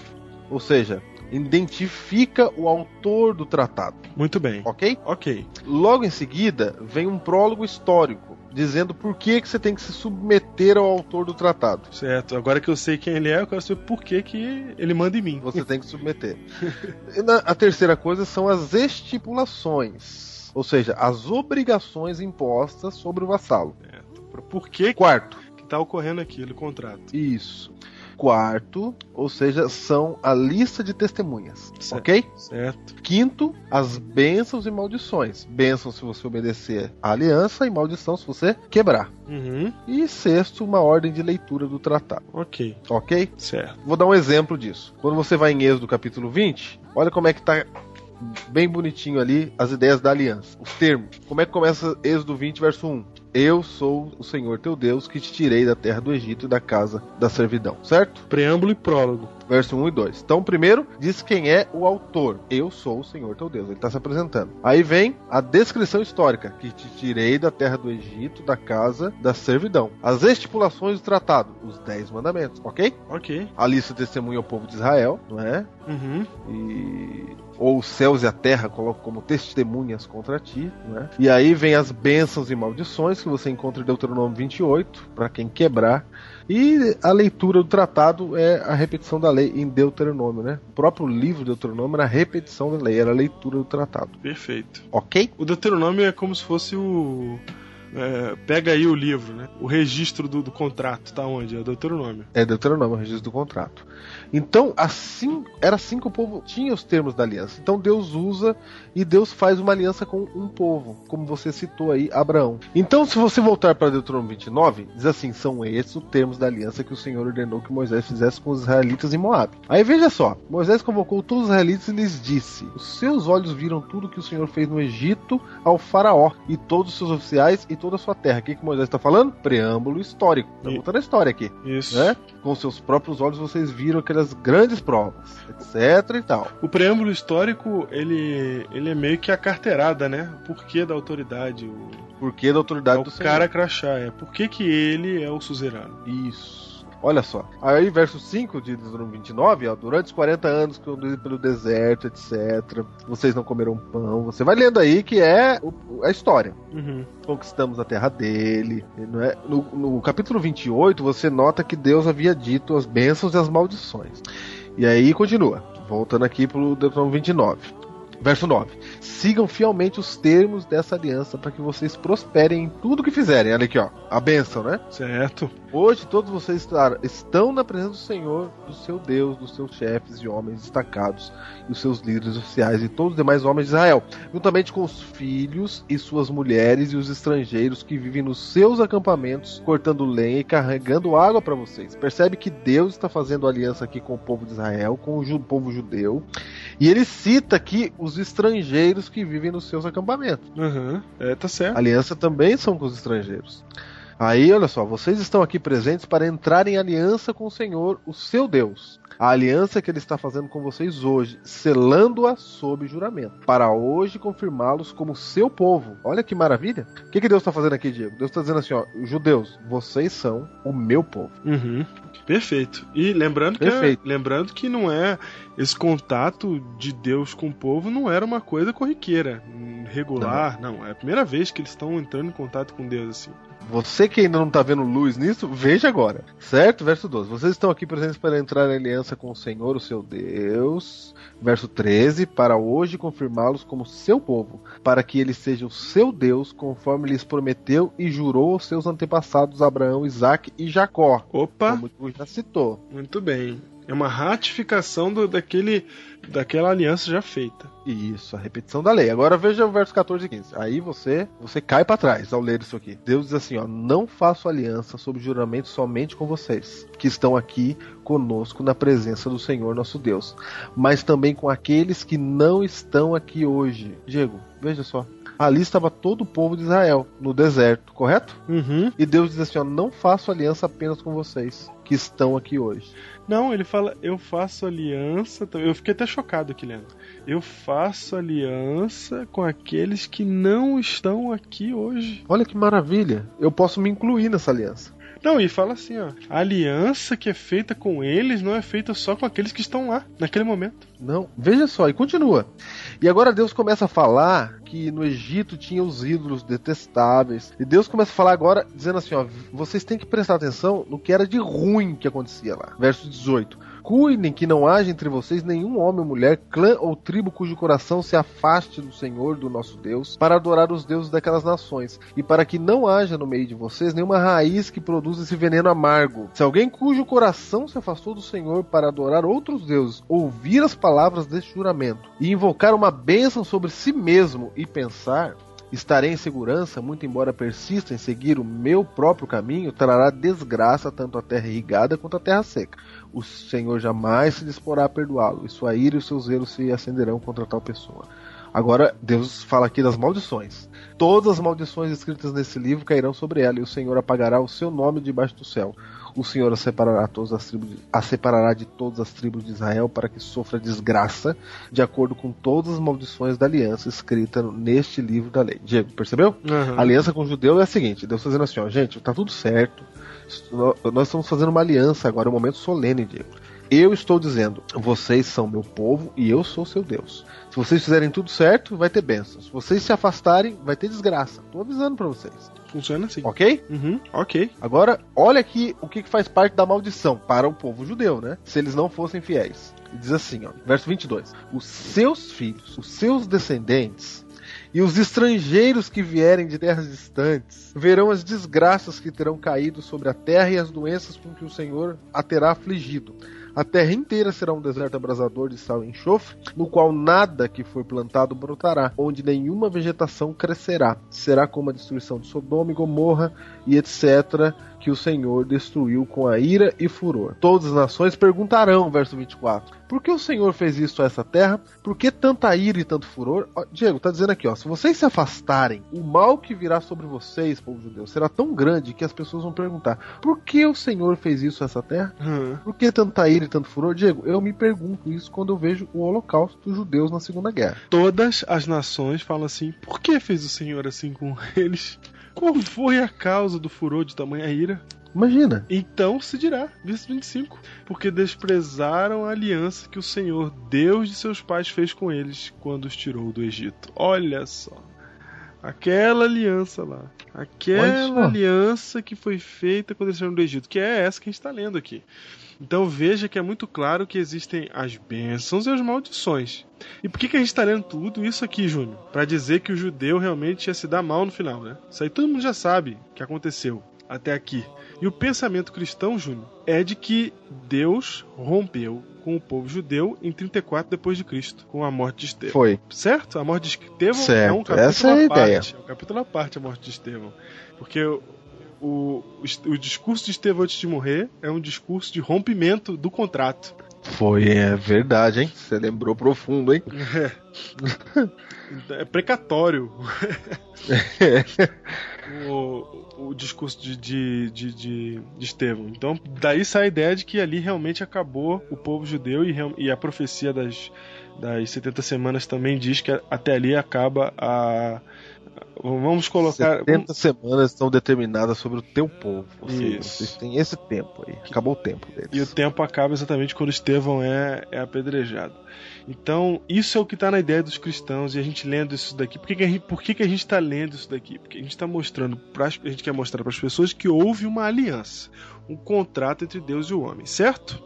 Speaker 2: Ou seja, identifica o autor do tratado,
Speaker 3: Muito bem.
Speaker 2: ok?
Speaker 3: Ok.
Speaker 2: Logo em seguida vem um prólogo histórico dizendo por que, que você tem que se submeter ao autor do tratado.
Speaker 3: Certo. Agora que eu sei quem ele é, eu quero saber por que, que ele manda em mim.
Speaker 2: Você tem que submeter. Na- a terceira coisa são as estipulações, ou seja, as obrigações impostas sobre o vassalo.
Speaker 3: Por que
Speaker 2: Quarto,
Speaker 3: que tá ocorrendo aquilo, o contrato?
Speaker 2: Isso. Quarto, ou seja, são a lista de testemunhas,
Speaker 3: Certo.
Speaker 2: ok?
Speaker 3: Certo.
Speaker 2: Quinto, as bênçãos e maldições. Bênção se você obedecer à aliança e maldição se você quebrar.
Speaker 3: Uhum.
Speaker 2: E sexto, uma ordem de leitura do tratado,
Speaker 3: Ok.
Speaker 2: ok?
Speaker 3: Certo.
Speaker 2: Vou dar um exemplo disso. Quando você vai em Êxodo capítulo 20, olha como é que tá bem bonitinho ali as ideias da aliança, os termos. Como é que começa Êxodo 20, verso 1? Eu sou o Senhor teu Deus que te tirei da terra do Egito e da casa da servidão, certo?
Speaker 3: Preâmbulo e prólogo.
Speaker 2: Verso 1 e 2. Então, primeiro, diz quem é o autor. Eu sou o Senhor teu Deus. Ele está se apresentando. Aí vem a descrição histórica: que te tirei da terra do Egito, da casa da servidão. As estipulações do tratado, os dez mandamentos, ok?
Speaker 3: Ok.
Speaker 2: A lista testemunha ao povo de Israel, não é?
Speaker 3: Uhum.
Speaker 2: E ou os céus e a terra colocam como testemunhas contra ti, né? E aí vem as bênçãos e maldições que você encontra em Deuteronômio 28, para quem quebrar. E a leitura do tratado é a repetição da lei em Deuteronômio, né? O próprio livro de Deuteronômio era a repetição da lei, era a leitura do tratado.
Speaker 3: Perfeito.
Speaker 2: Ok?
Speaker 3: O Deuteronômio é como se fosse o. é, pega aí o livro, né? O registro do, do contrato, tá onde? É Deuteronômio.
Speaker 2: É Deuteronômio, o registro do contrato. Então, assim, era assim que o povo tinha os termos da aliança. Então Deus usa e Deus faz uma aliança com um povo, como você citou aí, Abraão. Então, se você voltar para Deuteronômio 29, diz assim: são esses os termos da aliança que o Senhor ordenou que Moisés fizesse com os israelitas em Moab. Aí veja só: Moisés convocou todos os israelitas e lhes disse: Os seus olhos viram tudo que o Senhor fez no Egito ao Faraó e todos os seus oficiais e toda a sua terra. O que, que Moisés está falando? Preâmbulo histórico. Está contando a história aqui
Speaker 3: Isso.
Speaker 2: né? Com seus próprios olhos vocês viram aquelas grandes provas, etc e tal.
Speaker 3: O preâmbulo histórico, ele, ele é meio que a carteirada, né? O porquê da autoridade. O,
Speaker 2: Porque da autoridade
Speaker 3: é
Speaker 2: do
Speaker 3: o
Speaker 2: Senhor.
Speaker 3: cara crachá. É por que, que ele é o suzerano.
Speaker 2: Isso. Olha só. Aí, verso 5 de Deuteronômio 29, ó, durante os 40 anos que eu andei pelo deserto, etc. Vocês não comeram pão. Você vai lendo aí que é o- a história.
Speaker 3: Uhum.
Speaker 2: Conquistamos a terra dele. Não é? no, no capítulo 28, você nota que Deus havia dito as bênçãos e as maldições. E aí continua. Voltando aqui pro Deuteronômio 29. Verso 9. Sigam fielmente os termos dessa aliança para que vocês prosperem em tudo que fizerem. Olha aqui, ó. A bênção, né?
Speaker 3: Certo.
Speaker 2: Hoje todos vocês estão na presença do Senhor, do seu Deus, dos seus chefes e homens destacados, e os seus líderes oficiais e todos os demais homens de Israel, juntamente com os filhos e suas mulheres e os estrangeiros que vivem nos seus acampamentos, cortando lenha e carregando água para vocês. Percebe que Deus está fazendo aliança aqui com o povo de Israel, com o povo judeu, e ele cita aqui os estrangeiros estrangeiros que vivem nos seus acampamentos.
Speaker 3: Aham. É, tá certo.
Speaker 2: A aliança também são com os estrangeiros. Aí, olha só, vocês estão aqui presentes para entrar em aliança com o Senhor, o seu Deus. A aliança que ele está fazendo com vocês hoje, selando-a sob juramento, para hoje confirmá-los como seu povo. Olha que maravilha. O que, que Deus está fazendo aqui, Diego? Deus está dizendo assim, ó, judeus, vocês são o meu povo.
Speaker 3: Uhum. Perfeito. E lembrando que, é-
Speaker 2: Perfeito.
Speaker 3: lembrando que não é esse contato de Deus com o povo não era uma coisa corriqueira, regular, não. É a primeira vez que eles estão entrando em contato com Deus assim.
Speaker 2: Você que ainda não está vendo luz nisso, veja agora. Certo? Verso 12. Vocês estão aqui presentes para entrar em aliança com o Senhor, o seu Deus. Verso 13. Para hoje confirmá-los como seu povo, para que ele seja o seu Deus, conforme lhes prometeu e jurou aos seus antepassados Abraão, Isaac e Jacó.
Speaker 3: Opa,
Speaker 2: Como tu já citou.
Speaker 3: muito bem. É uma ratificação do- daquele, daquela aliança já feita.
Speaker 2: Isso, a repetição da lei. Agora veja o verso 14 e 15. Aí você, você cai para trás ao ler isso aqui. Deus diz assim, ó: "Não faço aliança sob juramento somente com vocês, que estão aqui conosco na presença do Senhor nosso Deus, mas também com aqueles que não estão aqui hoje." Diego, veja só. Ali estava todo o povo de Israel no deserto, correto?
Speaker 3: Uhum.
Speaker 2: E Deus diz assim, ó: "Não faço aliança apenas com vocês, que estão aqui hoje."
Speaker 3: Não, ele fala, eu faço aliança. Eu fiquei até chocado aqui, lendo. Eu faço aliança com aqueles que não estão aqui hoje.
Speaker 2: Olha que maravilha. Eu posso me incluir nessa aliança.
Speaker 3: Não, e fala assim, ó. A aliança que é feita com eles não é feita só com aqueles que estão lá, naquele momento.
Speaker 2: Não, veja só, e continua. E agora Deus começa a falar que no Egito tinha os ídolos detestáveis. E Deus começa a falar agora, dizendo assim: ó, vocês têm que prestar atenção no que era de ruim que acontecia lá. Verso 18. Cuidem que não haja entre vocês nenhum homem ou mulher, clã ou tribo cujo coração se afaste do Senhor, do nosso Deus, para adorar os deuses daquelas nações, e para que não haja no meio de vocês nenhuma raiz que produza esse veneno amargo. Se alguém cujo coração se afastou do Senhor para adorar outros deuses, ouvir as palavras deste juramento e invocar uma bênção sobre si mesmo e pensar, estarei em segurança, muito embora persista em seguir o meu próprio caminho, trará desgraça tanto à terra irrigada quanto à terra seca. O Senhor jamais se disporá a perdoá-lo, e sua ira e os seus zelos se acenderão contra tal pessoa. Agora, Deus fala aqui das maldições. Todas as maldições escritas nesse livro cairão sobre ela, e o Senhor apagará o seu nome debaixo do céu. O Senhor a separará, todas as tribos, a separará de todas as tribos de Israel para que sofra desgraça, de acordo com todas as maldições da aliança escrita neste livro da lei. Diego, percebeu?
Speaker 3: Aham.
Speaker 2: A aliança com o judeu é a seguinte: Deus fazendo assim, ó, gente, tá tudo certo. Nó- Nós estamos fazendo uma aliança agora, é um momento solene, Diego. Eu estou dizendo, vocês são meu povo e eu sou seu Deus. Se vocês fizerem tudo certo, vai ter bênçãos. Se vocês se afastarem, vai ter desgraça. Tô avisando pra vocês.
Speaker 3: Funciona assim.
Speaker 2: Ok?
Speaker 3: Uhum, ok.
Speaker 2: Agora, olha aqui o que faz parte da maldição para o povo judeu, né? Se eles não fossem fiéis. Diz assim, ó, verso 22. Os seus filhos, os seus descendentes e os estrangeiros que vierem de terras distantes verão as desgraças que terão caído sobre a terra e as doenças com que o Senhor a terá afligido. A terra inteira será um deserto abrasador de sal e enxofre, no qual nada que for plantado brotará, onde nenhuma vegetação crescerá. Será como a destruição de Sodoma e Gomorra e etc., que o Senhor destruiu com a ira e furor. Todas as nações perguntarão, verso 24, por que o Senhor fez isto a essa terra? Por que tanta ira e tanto furor? Ó, Diego, tá dizendo aqui, ó, se vocês se afastarem, o mal que virá sobre vocês, povo judeu, será tão grande que as pessoas vão perguntar, por que o Senhor fez isso a essa terra?
Speaker 3: Uhum.
Speaker 2: Por que tanta ira e tanto furor? Diego, eu me pergunto isso quando eu vejo o holocausto dos judeus na Segunda Guerra.
Speaker 3: Todas as nações falam assim: por que fez o Senhor assim com eles? Qual foi a causa do furor de tamanha ira?
Speaker 2: Imagina.
Speaker 3: Então se dirá, verso 25: Porque desprezaram a aliança que o Senhor, Deus de seus pais, fez com eles quando os tirou do Egito. Olha só. Aquela aliança lá. Aquela aliança que foi feita quando eles saíram do Egito, que é essa que a gente está lendo aqui. Então veja que é muito claro que existem as bênçãos e as maldições. E por que, que a gente está lendo tudo isso aqui, Júnior? Para dizer que o judeu realmente ia se dar mal no final, né? Isso aí todo mundo já sabe que aconteceu até aqui. E o pensamento cristão, Júnior, é de que Deus rompeu com o povo judeu em 34 depois de Cristo, com a morte de Estevão.
Speaker 2: Foi.
Speaker 3: Certo? A morte de Estevão é
Speaker 2: Certo,
Speaker 3: um capítulo
Speaker 2: essa é a
Speaker 3: à
Speaker 2: ideia.
Speaker 3: parte. É um capítulo à parte a morte de Estevão. Porque o, o, discurso de Estevão antes de morrer é um discurso de rompimento do contrato.
Speaker 2: Foi, é verdade, hein? Você lembrou profundo, hein?
Speaker 3: É precatório. o, o discurso de, de, de, de, de Estevão. Então, daí sai a ideia de que ali realmente acabou o povo judeu e, e a profecia das, das 70 semanas também diz que até ali acaba a. Vamos colocar.
Speaker 2: 70 semanas estão determinadas sobre o teu povo. Seja, vocês têm esse tempo aí. Acabou o tempo deles.
Speaker 3: E o tempo acaba exatamente quando Estevão é, é apedrejado. Então, isso é o que está na ideia dos cristãos, e a gente lendo isso daqui. Por que, que a, gente, por que, que a gente está lendo isso daqui? Porque a gente está mostrando, pras, a gente quer mostrar para as pessoas que houve uma aliança, um contrato entre Deus e o homem, certo?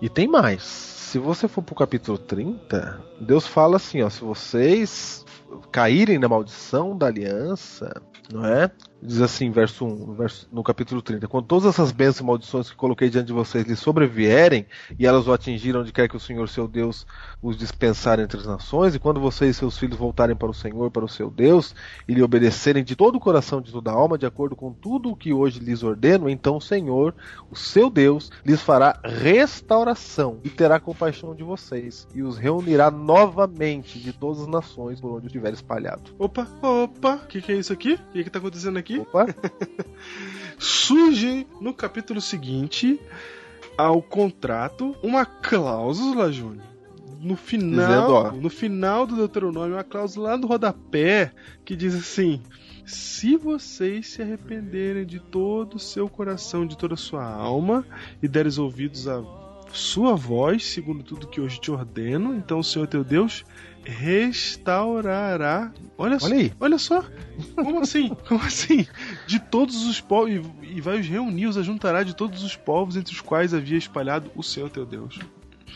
Speaker 2: E tem mais. Se você for pro capítulo 30, Deus fala assim, ó, se vocês caírem na maldição da aliança, não é? Diz assim, verso 1, no, verso, no capítulo 30. Quando todas essas bênçãos e maldições que coloquei diante de vocês lhes sobrevierem, e elas o atingiram onde quer que o Senhor seu Deus os dispensar entre as nações, e quando vocês e seus filhos voltarem para o Senhor, para o seu Deus, e lhe obedecerem de todo o coração, de toda a alma, de acordo com tudo o que hoje lhes ordeno, então o Senhor, o seu Deus, lhes fará restauração e terá compaixão de vocês, e os reunirá novamente de todas as nações por onde estiver espalhado.
Speaker 3: Opa, opa, o que, que é isso aqui? O que, que tá acontecendo aqui?
Speaker 2: Opa,
Speaker 3: Surge no capítulo seguinte ao contrato uma cláusula, Júnior. No final,
Speaker 2: Dizendo, ó.
Speaker 3: no final do Deuteronômio, uma cláusula lá no rodapé que diz assim: Se vocês se arrependerem de todo o seu coração, de toda a sua alma, e deres ouvidos à sua voz, segundo tudo que hoje te ordeno, então o Senhor teu Deus restaurará. Olha, só,
Speaker 2: olha aí.
Speaker 3: olha só. Como assim? Como assim? De todos os povos. E, e vai os reunir, os ajuntará de todos os povos entre os quais havia espalhado o Senhor teu Deus.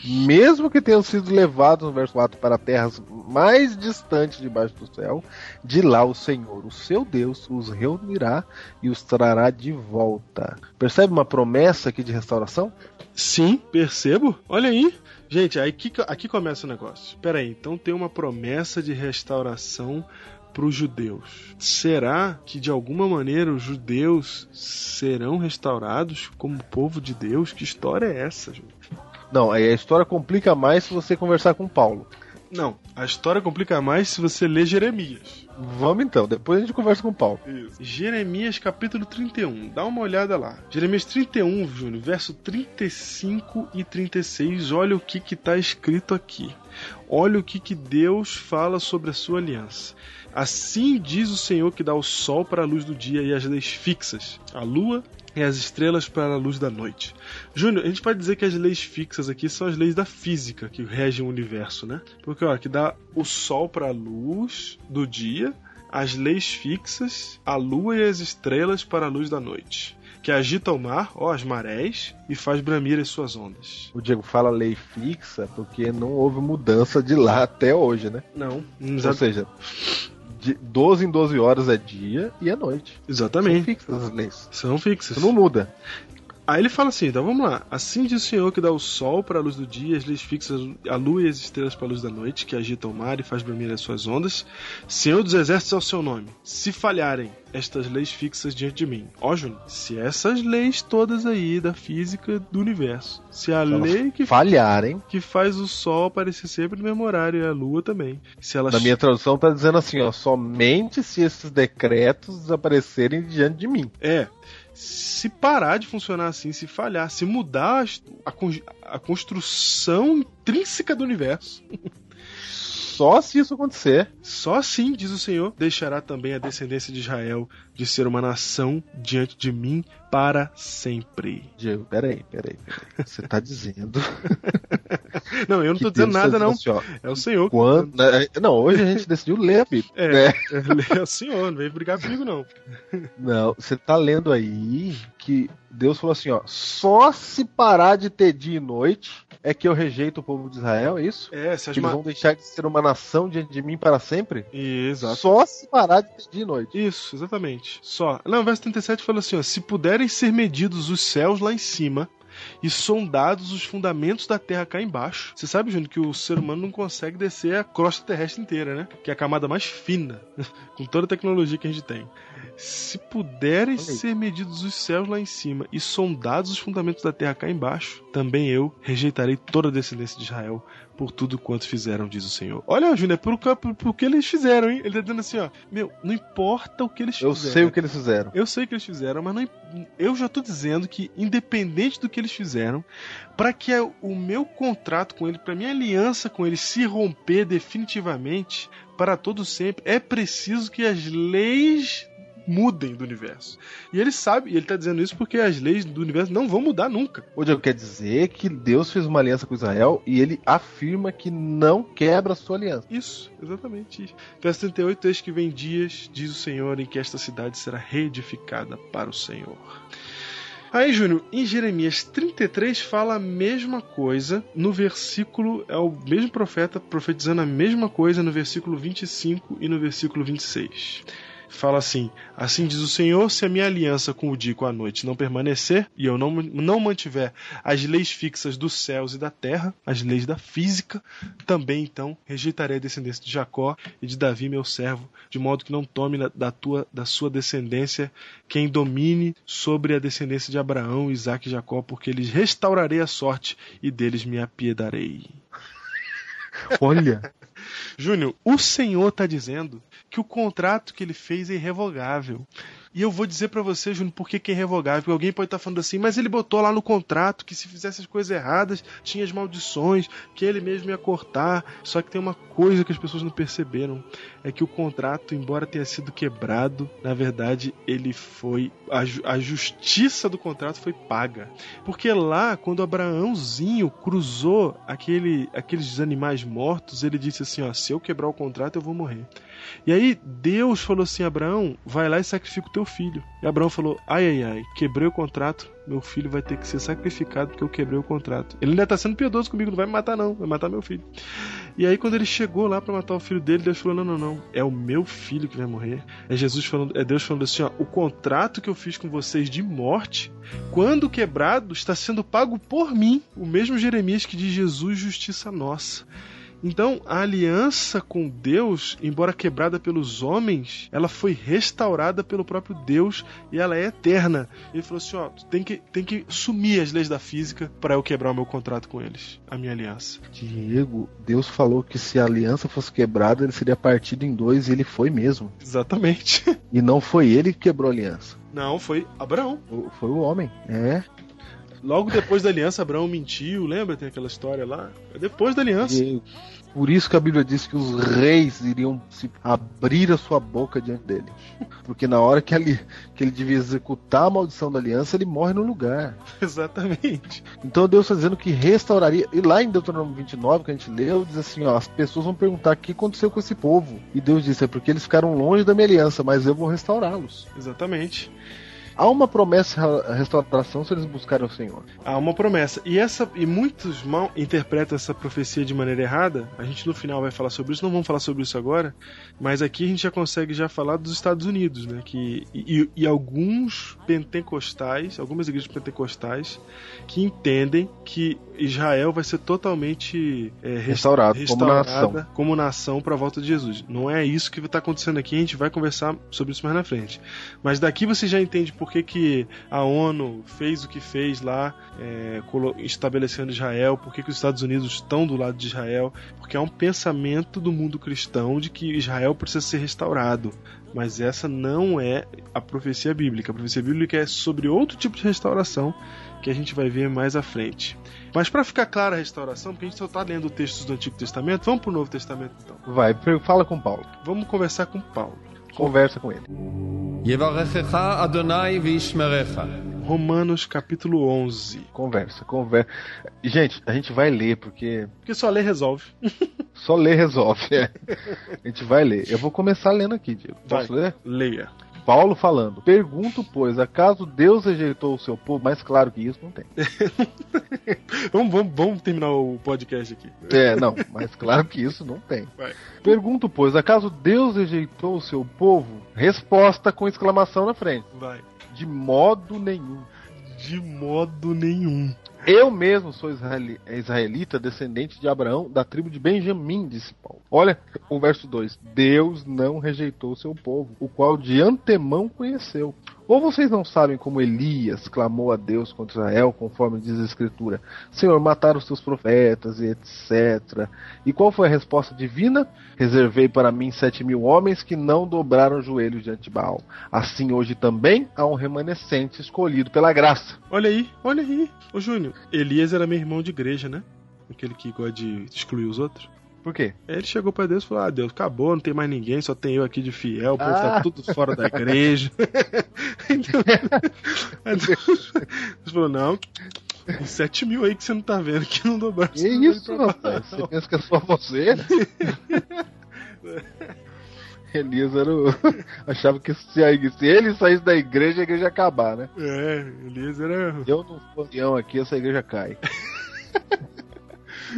Speaker 2: mesmo que tenham sido levados no verso 4 para terras mais distantes debaixo do céu, de lá o Senhor, o seu Deus, os reunirá e os trará de volta. Percebe uma promessa aqui de restauração?
Speaker 3: Sim, percebo. Olha aí. Gente, aí aqui, aqui começa o negócio. Pera aí, então tem uma promessa de restauração para os judeus. Será que de alguma maneira os judeus serão restaurados como povo de Deus? Que história é essa, gente?
Speaker 2: Não, aí a história complica mais se você conversar com Paulo.
Speaker 3: Não, a história complica mais se você ler Jeremias.
Speaker 2: Vamos então, depois a gente conversa com Paulo.
Speaker 3: Isso. Jeremias capítulo 31, dá uma olhada lá. Jeremias 31, Júnior, verso 35 e 36, olha o que que tá escrito aqui. Olha o que que Deus fala sobre a sua aliança. Assim diz o Senhor que dá o sol para a luz do dia e as leis fixas, a lua e as estrelas para a luz da noite. Júnior, a gente pode dizer que as leis fixas aqui são as leis da física que regem o universo, né? Porque ó, que dá o sol para a luz do dia, as leis fixas, a lua e as estrelas para a luz da noite. Que agita o mar, ó, as marés, e faz bramir as suas ondas.
Speaker 2: O Diego fala lei fixa porque não houve mudança de lá até hoje, né?
Speaker 3: Não,
Speaker 2: Ou seja, de 12 em 12 horas é dia e é noite. São
Speaker 3: exatamente.
Speaker 2: fixas as leis.
Speaker 3: São fixas.
Speaker 2: Isso não muda.
Speaker 3: Aí ele fala assim, então vamos lá. Assim diz o Senhor que dá o sol para a luz do dia, as leis fixas, a lua e as estrelas para a luz da noite, que agita o mar e faz bramir as suas ondas. Senhor dos exércitos é o seu nome. Se falharem estas leis fixas diante de mim. Ó, Júnior, se essas leis todas aí da física do universo, se a
Speaker 2: elas
Speaker 3: lei que,
Speaker 2: falharem.
Speaker 3: que faz o sol aparecer sempre no mesmo horário e a lua também, se elas
Speaker 2: Na minha tradução tá dizendo assim, ó, somente se esses decretos desaparecerem diante de mim.
Speaker 3: É. Se parar de funcionar assim, se falhar, se mudar a, a construção intrínseca do universo,
Speaker 2: Só se isso acontecer.
Speaker 3: só assim, diz o Senhor, deixará também a descendência de Israel de ser uma nação diante de mim para sempre.
Speaker 2: Diego, peraí, peraí, peraí. Você tá dizendo.
Speaker 3: Não, eu não tô dizendo nada,
Speaker 2: tá
Speaker 3: não.
Speaker 2: assim, ó,
Speaker 3: É o Senhor. que-
Speaker 2: quando- né, Não, hoje a gente decidiu ler a Bíblia.
Speaker 3: É,
Speaker 2: né?
Speaker 3: é o Senhor, não vem brigar comigo, não.
Speaker 2: Não, você tá lendo aí que Deus falou assim, ó, só se parar de ter dia e noite é que eu rejeito o povo de Israel, é isso?
Speaker 3: É, se as
Speaker 2: eles vão deixar de ser uma nação diante de mim para sempre?
Speaker 3: Exato.
Speaker 2: Só se parar de ter dia e noite.
Speaker 3: Isso, exatamente. Só. Não, o verso 37 fala assim: ó, se puderem ser medidos os céus lá em cima e sondados os fundamentos da terra cá embaixo. Você sabe, Júnior, que o ser humano não consegue descer a crosta terrestre inteira, né? Que é a camada mais fina, com toda a tecnologia que a gente tem. Se puderem ser medidos os céus lá em cima e sondados os fundamentos da terra cá embaixo, também eu rejeitarei toda a descendência de Israel por tudo quanto fizeram, diz o Senhor. Olha, Júnior, é por, por, por que eles fizeram, hein? Ele tá dizendo assim, ó, meu, não importa o que eles
Speaker 2: Eu
Speaker 3: fizeram.
Speaker 2: sei o que eles fizeram.
Speaker 3: Eu sei o que eles fizeram, mas não, eu já tô dizendo que, independente do que eles fizeram, para que o meu contrato com ele, para minha aliança com ele se romper definitivamente para todo sempre, é preciso que as leis mudem do universo. E ele sabe, e ele tá dizendo isso porque as leis do universo não vão mudar nunca.
Speaker 2: O Diego quer dizer que Deus fez uma aliança com Israel e ele afirma que não quebra a sua aliança.
Speaker 3: Isso, exatamente. Verso 38, eis que vem dias, diz o Senhor, em que esta cidade será reedificada para o Senhor. Aí, Júnior, em Jeremias 33 fala a mesma coisa no versículo. É o mesmo profeta profetizando a mesma coisa no versículo 25 e no versículo 26 fala assim: Assim diz o Senhor, se a minha aliança com o dia e com a noite não permanecer, e eu não, não mantiver as leis fixas dos céus e da terra, as leis da física, também então rejeitarei a descendência de Jacó e de Davi, meu servo, de modo que não tome da, tua, da sua descendência quem domine sobre a descendência de Abraão, Isaac e Jacó, porque lhes restaurarei a sorte e deles me apiedarei.
Speaker 2: Olha.
Speaker 3: Júnior, o Senhor está dizendo que o contrato que ele fez é irrevogável. E eu vou dizer para você, Júnior, por que, que é irrevogável. Porque alguém pode estar tá falando assim, mas ele botou lá no contrato que se fizesse as coisas erradas, tinha as maldições, que ele mesmo ia cortar. Só que tem uma coisa que as pessoas não perceberam: é que o contrato, embora tenha sido quebrado, na verdade ele foi. A, a justiça do contrato foi paga. Porque lá, quando Abraãozinho cruzou aquele, aqueles animais mortos, ele disse assim: ó, se eu quebrar o contrato, eu vou morrer. E aí Deus falou assim: Abraão, vai lá e sacrifica o teu filho. E Abraão falou: ai, ai, ai, quebrei o contrato, meu filho vai ter que ser sacrificado porque eu quebrei o contrato. Ele ainda tá sendo piedoso comigo, não vai me matar, não, vai matar meu filho. E aí, quando ele chegou lá para matar o filho dele, Deus falou: não, não, não, é o meu filho que vai morrer. É Jesus falando, é Deus falando assim: ó, o contrato que eu fiz com vocês de morte, quando quebrado, está sendo pago por mim. O mesmo Jeremias que diz Jesus, justiça nossa. Então, a aliança com Deus, embora quebrada pelos homens, ela foi restaurada pelo próprio Deus e ela é eterna. Ele falou assim: ó, tem que, tem que sumir as leis da física para eu quebrar o meu contrato com eles, a minha aliança.
Speaker 2: Diego, Deus falou que se a aliança fosse quebrada, ele seria partido em dois e ele foi mesmo.
Speaker 3: Exatamente.
Speaker 2: E não foi ele que quebrou a aliança.
Speaker 3: Não, foi Abraão.
Speaker 2: Foi o homem, é.
Speaker 3: Logo depois da aliança, Abraão mentiu, lembra? Tem aquela história lá. É depois da aliança.
Speaker 2: E por isso que a Bíblia diz que os reis iriam se abrir a sua boca diante dele. Porque na hora que ele, que ele devia executar a maldição da aliança, ele morre no lugar.
Speaker 3: Exatamente.
Speaker 2: Então Deus está dizendo que restauraria. E lá em Deuteronômio 29, que a gente leu, diz assim: ó, as pessoas vão perguntar o que aconteceu com esse povo. E Deus disse: é porque eles ficaram longe da minha aliança, mas eu vou restaurá-los.
Speaker 3: Exatamente.
Speaker 2: Há uma promessa de restauração se eles buscarem o Senhor.
Speaker 3: Há uma promessa. E essa e muitos mal interpretam essa profecia de maneira errada. A gente no final vai falar sobre isso, não vamos falar sobre isso agora, mas aqui a gente já consegue já falar dos Estados Unidos, né? Que e, e alguns pentecostais, algumas igrejas pentecostais que entendem que Israel vai ser totalmente é,
Speaker 2: restaurado,
Speaker 3: restaurada
Speaker 2: como nação,
Speaker 3: como nação para a volta de Jesus. Não é isso que está acontecendo aqui. A gente vai conversar sobre isso mais na frente. Mas daqui você já entende por que, que a ONU fez o que fez lá, é, estabelecendo Israel, por que, que os Estados Unidos estão do lado de Israel, porque há um pensamento do mundo cristão de que Israel precisa ser restaurado. Mas essa não é a profecia bíblica. A profecia bíblica é sobre outro tipo de restauração que a gente vai ver mais à frente. Mas para ficar clara a restauração, porque a gente só está lendo textos do Antigo Testamento, vamos para o Novo Testamento então.
Speaker 2: Vai, fala com Paulo.
Speaker 3: Vamos conversar com Paulo.
Speaker 2: Conversa com ele.
Speaker 3: Romanos capítulo 11.
Speaker 2: Conversa, conversa. Gente, a gente vai ler porque.
Speaker 3: Porque só ler resolve.
Speaker 2: só ler resolve, é. A gente vai ler. Eu vou começar lendo aqui, Diego. Posso
Speaker 3: vai,
Speaker 2: ler?
Speaker 3: Leia.
Speaker 2: Paulo falando: Pergunto, pois, acaso Deus rejeitou o seu povo? Mais claro que isso, não tem.
Speaker 3: vamos, vamos, vamos terminar o podcast aqui.
Speaker 2: É, não, mais claro que isso não tem.
Speaker 3: Vai.
Speaker 2: Pergunto, pois, acaso Deus rejeitou o seu povo? Resposta com exclamação na frente.
Speaker 3: Vai.
Speaker 2: De modo nenhum.
Speaker 3: De modo nenhum.
Speaker 2: Eu mesmo sou israeli- israelita, descendente de Abraão, da tribo de Benjamim, disse Paulo. Olha o verso 2. Deus não rejeitou seu povo, o qual de antemão conheceu. Ou vocês não sabem como Elias clamou a Deus contra Israel, conforme diz a Escritura: Senhor, mataram os teus profetas e etc. E qual foi a resposta divina? Reservei para mim sete mil homens que não dobraram joelhos diante de Baal. Assim hoje também há um remanescente escolhido pela graça.
Speaker 3: Olha aí, olha aí. Ô Júnior, Elias era meu irmão de igreja, né? Aquele que gosta de excluir os outros.
Speaker 2: Por quê?
Speaker 3: Ele chegou pra Deus e falou: Ah, Deus, acabou, não tem mais ninguém, só tem eu aqui de fiel, o povo tá
Speaker 2: Ah.
Speaker 3: tudo fora da igreja. então, aí Deus, Deus falou: Não, tem sete mil aí que você não tá vendo que não dobraram.
Speaker 2: Que isso, rapaz? Você pensa que é só você? Elias era o... achava que se, se ele saísse da igreja, a igreja ia acabar, né?
Speaker 3: É, Elias era.
Speaker 2: Eu não for ancião aqui, essa igreja cai.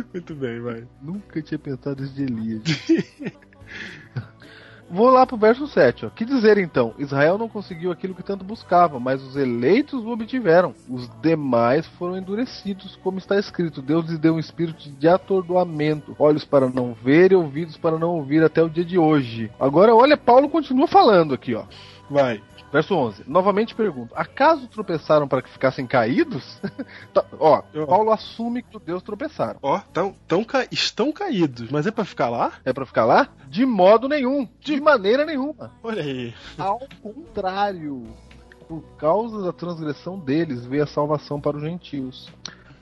Speaker 3: Muito bem, vai.
Speaker 2: Nunca tinha pensado isso de Elias. Vou lá pro verso 7. Ó. Que dizer então? Israel não conseguiu aquilo que tanto buscava, mas os eleitos o obtiveram. Os demais foram endurecidos, como está escrito. Deus lhes deu um espírito de atordoamento, olhos para não ver e ouvidos para não ouvir até o dia de hoje. Agora, olha, Paulo continua falando aqui, ó.
Speaker 3: Vai.
Speaker 2: Verso 11. Novamente pergunto: acaso tropeçaram para que ficassem caídos? Tá, ó. Paulo assume que os deus tropeçaram.
Speaker 3: Ó, tão, tão ca- estão caídos, mas é pra ficar lá?
Speaker 2: É pra ficar lá? De modo nenhum. De maneira nenhuma.
Speaker 3: Olha aí.
Speaker 2: Ao contrário. Por causa da transgressão deles veio a salvação para os gentios.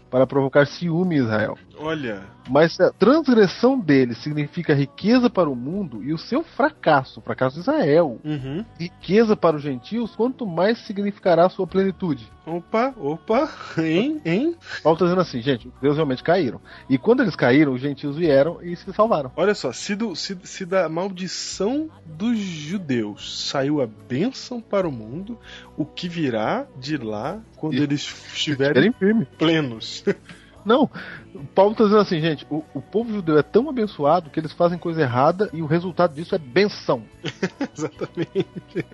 Speaker 2: Para provocar ciúme em Israel.
Speaker 3: Olha.
Speaker 2: Mas se a transgressão deles significa riqueza para o mundo e o seu fracasso, o fracasso de Israel,
Speaker 3: Uhum.
Speaker 2: riqueza para os gentios, quanto mais significará a sua plenitude.
Speaker 3: Opa, opa, hein, hein?
Speaker 2: Paulo está dizendo assim, gente, os deuses realmente caíram. E quando eles caíram, os gentios vieram e se salvaram.
Speaker 3: Olha só, se, do, se, se da maldição dos judeus saiu a bênção para o mundo, o que virá de lá quando
Speaker 2: E-
Speaker 3: eles estiverem
Speaker 2: firme.
Speaker 3: plenos?
Speaker 2: Não, o Paulo está dizendo assim, gente, o, o povo judeu é tão abençoado que eles fazem coisa errada e o resultado disso é benção.
Speaker 3: Exatamente.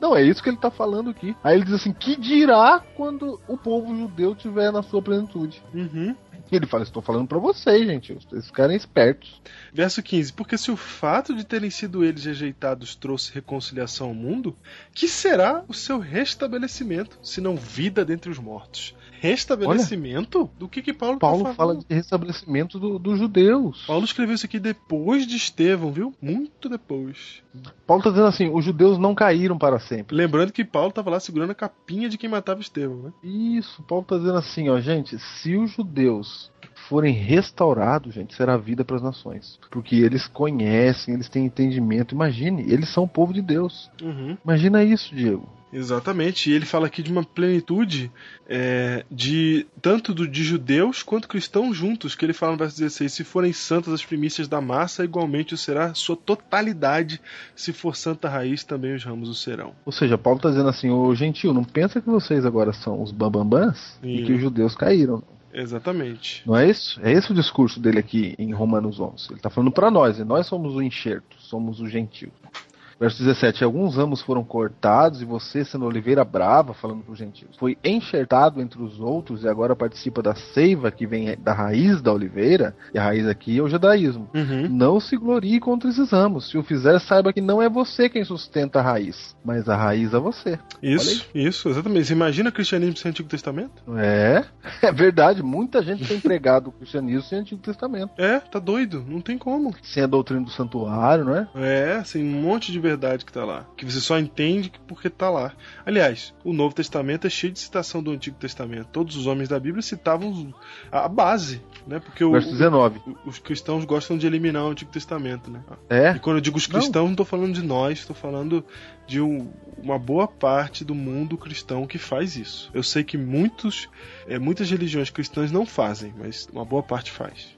Speaker 2: Não, é isso que ele está falando aqui. Aí ele diz assim, que dirá quando o povo judeu estiver na sua plenitude?
Speaker 3: Uhum.
Speaker 2: E ele fala, estou falando para vocês, gente, vocês ficarem espertos.
Speaker 3: Verso 15: Porque se o fato de terem sido eles rejeitados trouxe reconciliação ao mundo, que será o seu restabelecimento, se não vida dentre os mortos? Restabelecimento? Do que que Paulo, tá
Speaker 2: Paulo
Speaker 3: falando?
Speaker 2: fala de restabelecimento do- dos judeus.
Speaker 3: Paulo escreveu isso aqui depois de Estevão, viu? Muito depois.
Speaker 2: Paulo está dizendo assim, os judeus não caíram para sempre.
Speaker 3: Lembrando que Paulo estava lá segurando a capinha de quem matava Estevão, né?
Speaker 2: Isso, Paulo está dizendo assim, ó, gente, se os judeus forem restaurados, gente, será vida para as nações. Porque eles conhecem, eles têm entendimento. Imagine, eles são o povo de Deus.
Speaker 3: Uhum.
Speaker 2: Imagina isso, Diego.
Speaker 3: Exatamente, e ele fala aqui de uma plenitude é, de tanto do, de judeus quanto cristãos juntos, que ele fala no verso 16: se forem santas as primícias da massa, igualmente o será sua totalidade, se for santa raiz, também os ramos o serão.
Speaker 2: Ou seja, Paulo está dizendo assim, ô gentil, não pensa que vocês agora são os bambambãs e que os judeus caíram.
Speaker 3: Exatamente.
Speaker 2: Não é isso? É esse o discurso dele aqui em Romanos 11. Ele está falando para nós, e nós somos o enxerto, somos o gentil. Verso 17: Alguns ramos foram cortados, e você, sendo oliveira brava, falando para os gentios, foi enxertado entre os outros e agora participa da seiva que vem da raiz da oliveira, e a raiz aqui é o judaísmo.
Speaker 3: Uhum.
Speaker 2: Não se glorie contra esses ramos. Se o fizer, saiba que não é você quem sustenta a raiz, mas a raiz é você.
Speaker 3: Isso, isso, exatamente. Você imagina cristianismo sem Antigo Testamento?
Speaker 2: É, é verdade. Muita gente tem pregado o cristianismo sem Antigo Testamento.
Speaker 3: É, tá doido, não tem como.
Speaker 2: Sem a doutrina do santuário, não é?
Speaker 3: É, assim, um monte de verdade que tá lá. Que você só entende porque tá lá. Aliás, o Novo Testamento é cheio de citação do Antigo Testamento. Todos os homens da Bíblia citavam a base, né? Porque o-
Speaker 2: Verso 19.
Speaker 3: o- os cristãos gostam de eliminar o Antigo Testamento, né?
Speaker 2: É,
Speaker 3: E quando eu digo os
Speaker 2: Não.
Speaker 3: cristãos, não tô falando de nós, tô falando de um- uma boa parte do mundo cristão que faz isso. Eu sei que muitos, é, muitas religiões cristãs não fazem, mas uma boa parte faz.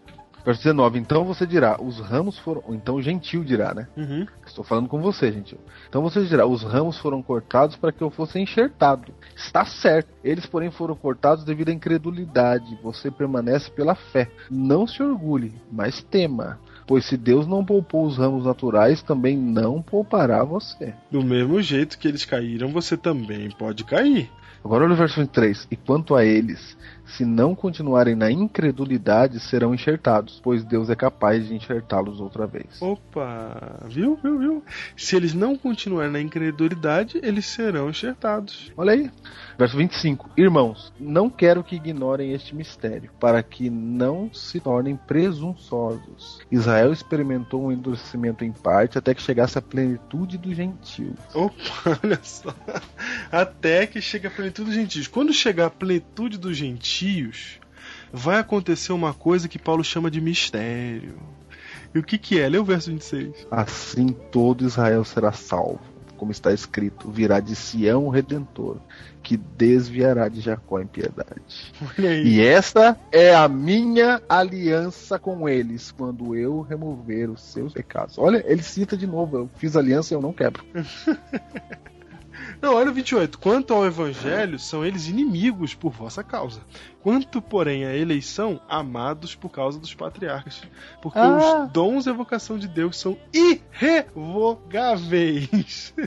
Speaker 2: Verso 19. Então você dirá, os ramos foram. Então o gentil dirá, né?
Speaker 3: Uhum.
Speaker 2: Estou falando com você, gentil. Então você dirá, os ramos foram cortados para que eu fosse enxertado. Está certo. Eles, porém, foram cortados devido à incredulidade. Você permanece pela fé. Não se orgulhe, mas tema. Pois se Deus não poupou os ramos naturais, também não poupará você.
Speaker 3: Do mesmo jeito que eles caíram, você também pode cair.
Speaker 2: Agora olha o verso 23. E quanto a eles, se não continuarem na incredulidade, serão enxertados, pois Deus é capaz de enxertá-los outra vez.
Speaker 3: Opa, viu, viu, viu? Se eles não continuarem na incredulidade, eles serão enxertados.
Speaker 2: Olha aí. Verso 25. Irmãos, não quero que ignorem este mistério, para que não se tornem presunçosos. Israel experimentou um endurecimento em parte até que chegasse à plenitude dos gentios.
Speaker 3: Opa, olha só. Até que chegue a plenitude dos gentios. Quando chegar a plenitude dos gentios, vai acontecer uma coisa que Paulo chama de mistério. E o que, que é? Lê o verso 26.
Speaker 2: Assim todo Israel será salvo. Como está escrito, virá de Sião o Redentor, que desviará de Jacó em piedade.
Speaker 3: Olha aí.
Speaker 2: E esta é a minha aliança com eles, quando eu remover os seus pecados. Olha, ele cita de novo: eu fiz aliança e eu não quebro.
Speaker 3: Não, olha o 28. Quanto ao evangelho, são eles inimigos por vossa causa. Quanto, porém, à eleição, amados por causa dos patriarcas. Porque
Speaker 2: Ah.
Speaker 3: os dons e a vocação de Deus são irrevogáveis.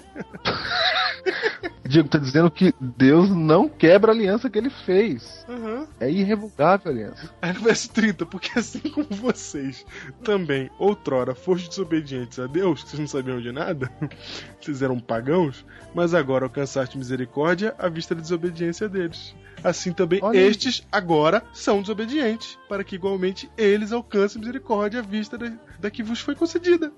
Speaker 2: Diego está dizendo que Deus não quebra a aliança que ele fez.
Speaker 3: Uhum.
Speaker 2: É irrevogável a aliança.
Speaker 3: Aí no verso 30, porque assim como vocês também, outrora, foram desobedientes a Deus, que vocês não sabiam de nada, vocês eram pagãos, mas agora alcançaste misericórdia à vista da desobediência deles. Assim também
Speaker 2: Olha aí.
Speaker 3: estes agora são desobedientes, para que igualmente eles alcancem misericórdia à vista da, da que vos foi concedida.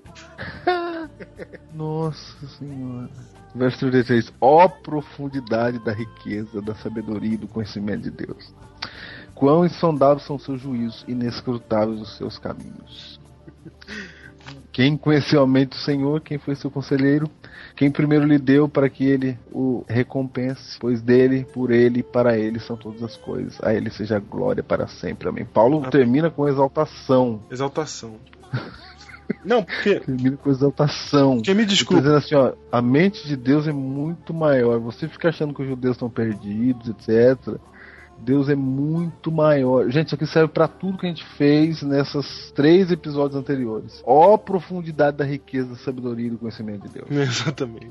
Speaker 2: Nossa Senhora. Verso 33. Ó profundidade da riqueza, da sabedoria e do conhecimento de Deus. Quão insondáveis são seus juízos, inescrutáveis os seus caminhos. Quem conheceu a mente do Senhor, quem foi seu conselheiro, quem primeiro lhe deu para que ele o recompense, pois dele, por ele e para ele são todas as coisas. A ele seja glória para sempre. Amém. Paulo
Speaker 3: Amém.
Speaker 2: termina com exaltação.
Speaker 3: Exaltação. Não, porque.
Speaker 2: Termina com exaltação.
Speaker 3: Porque me desculpa.
Speaker 2: dizendo assim, ó, a mente de Deus é muito maior. Você fica achando que os judeus estão perdidos, etc. Deus é muito maior. Gente, isso aqui serve pra tudo que a gente fez nessas três episódios anteriores. Ó profundidade da riqueza, da sabedoria e do conhecimento de Deus.
Speaker 3: Exatamente.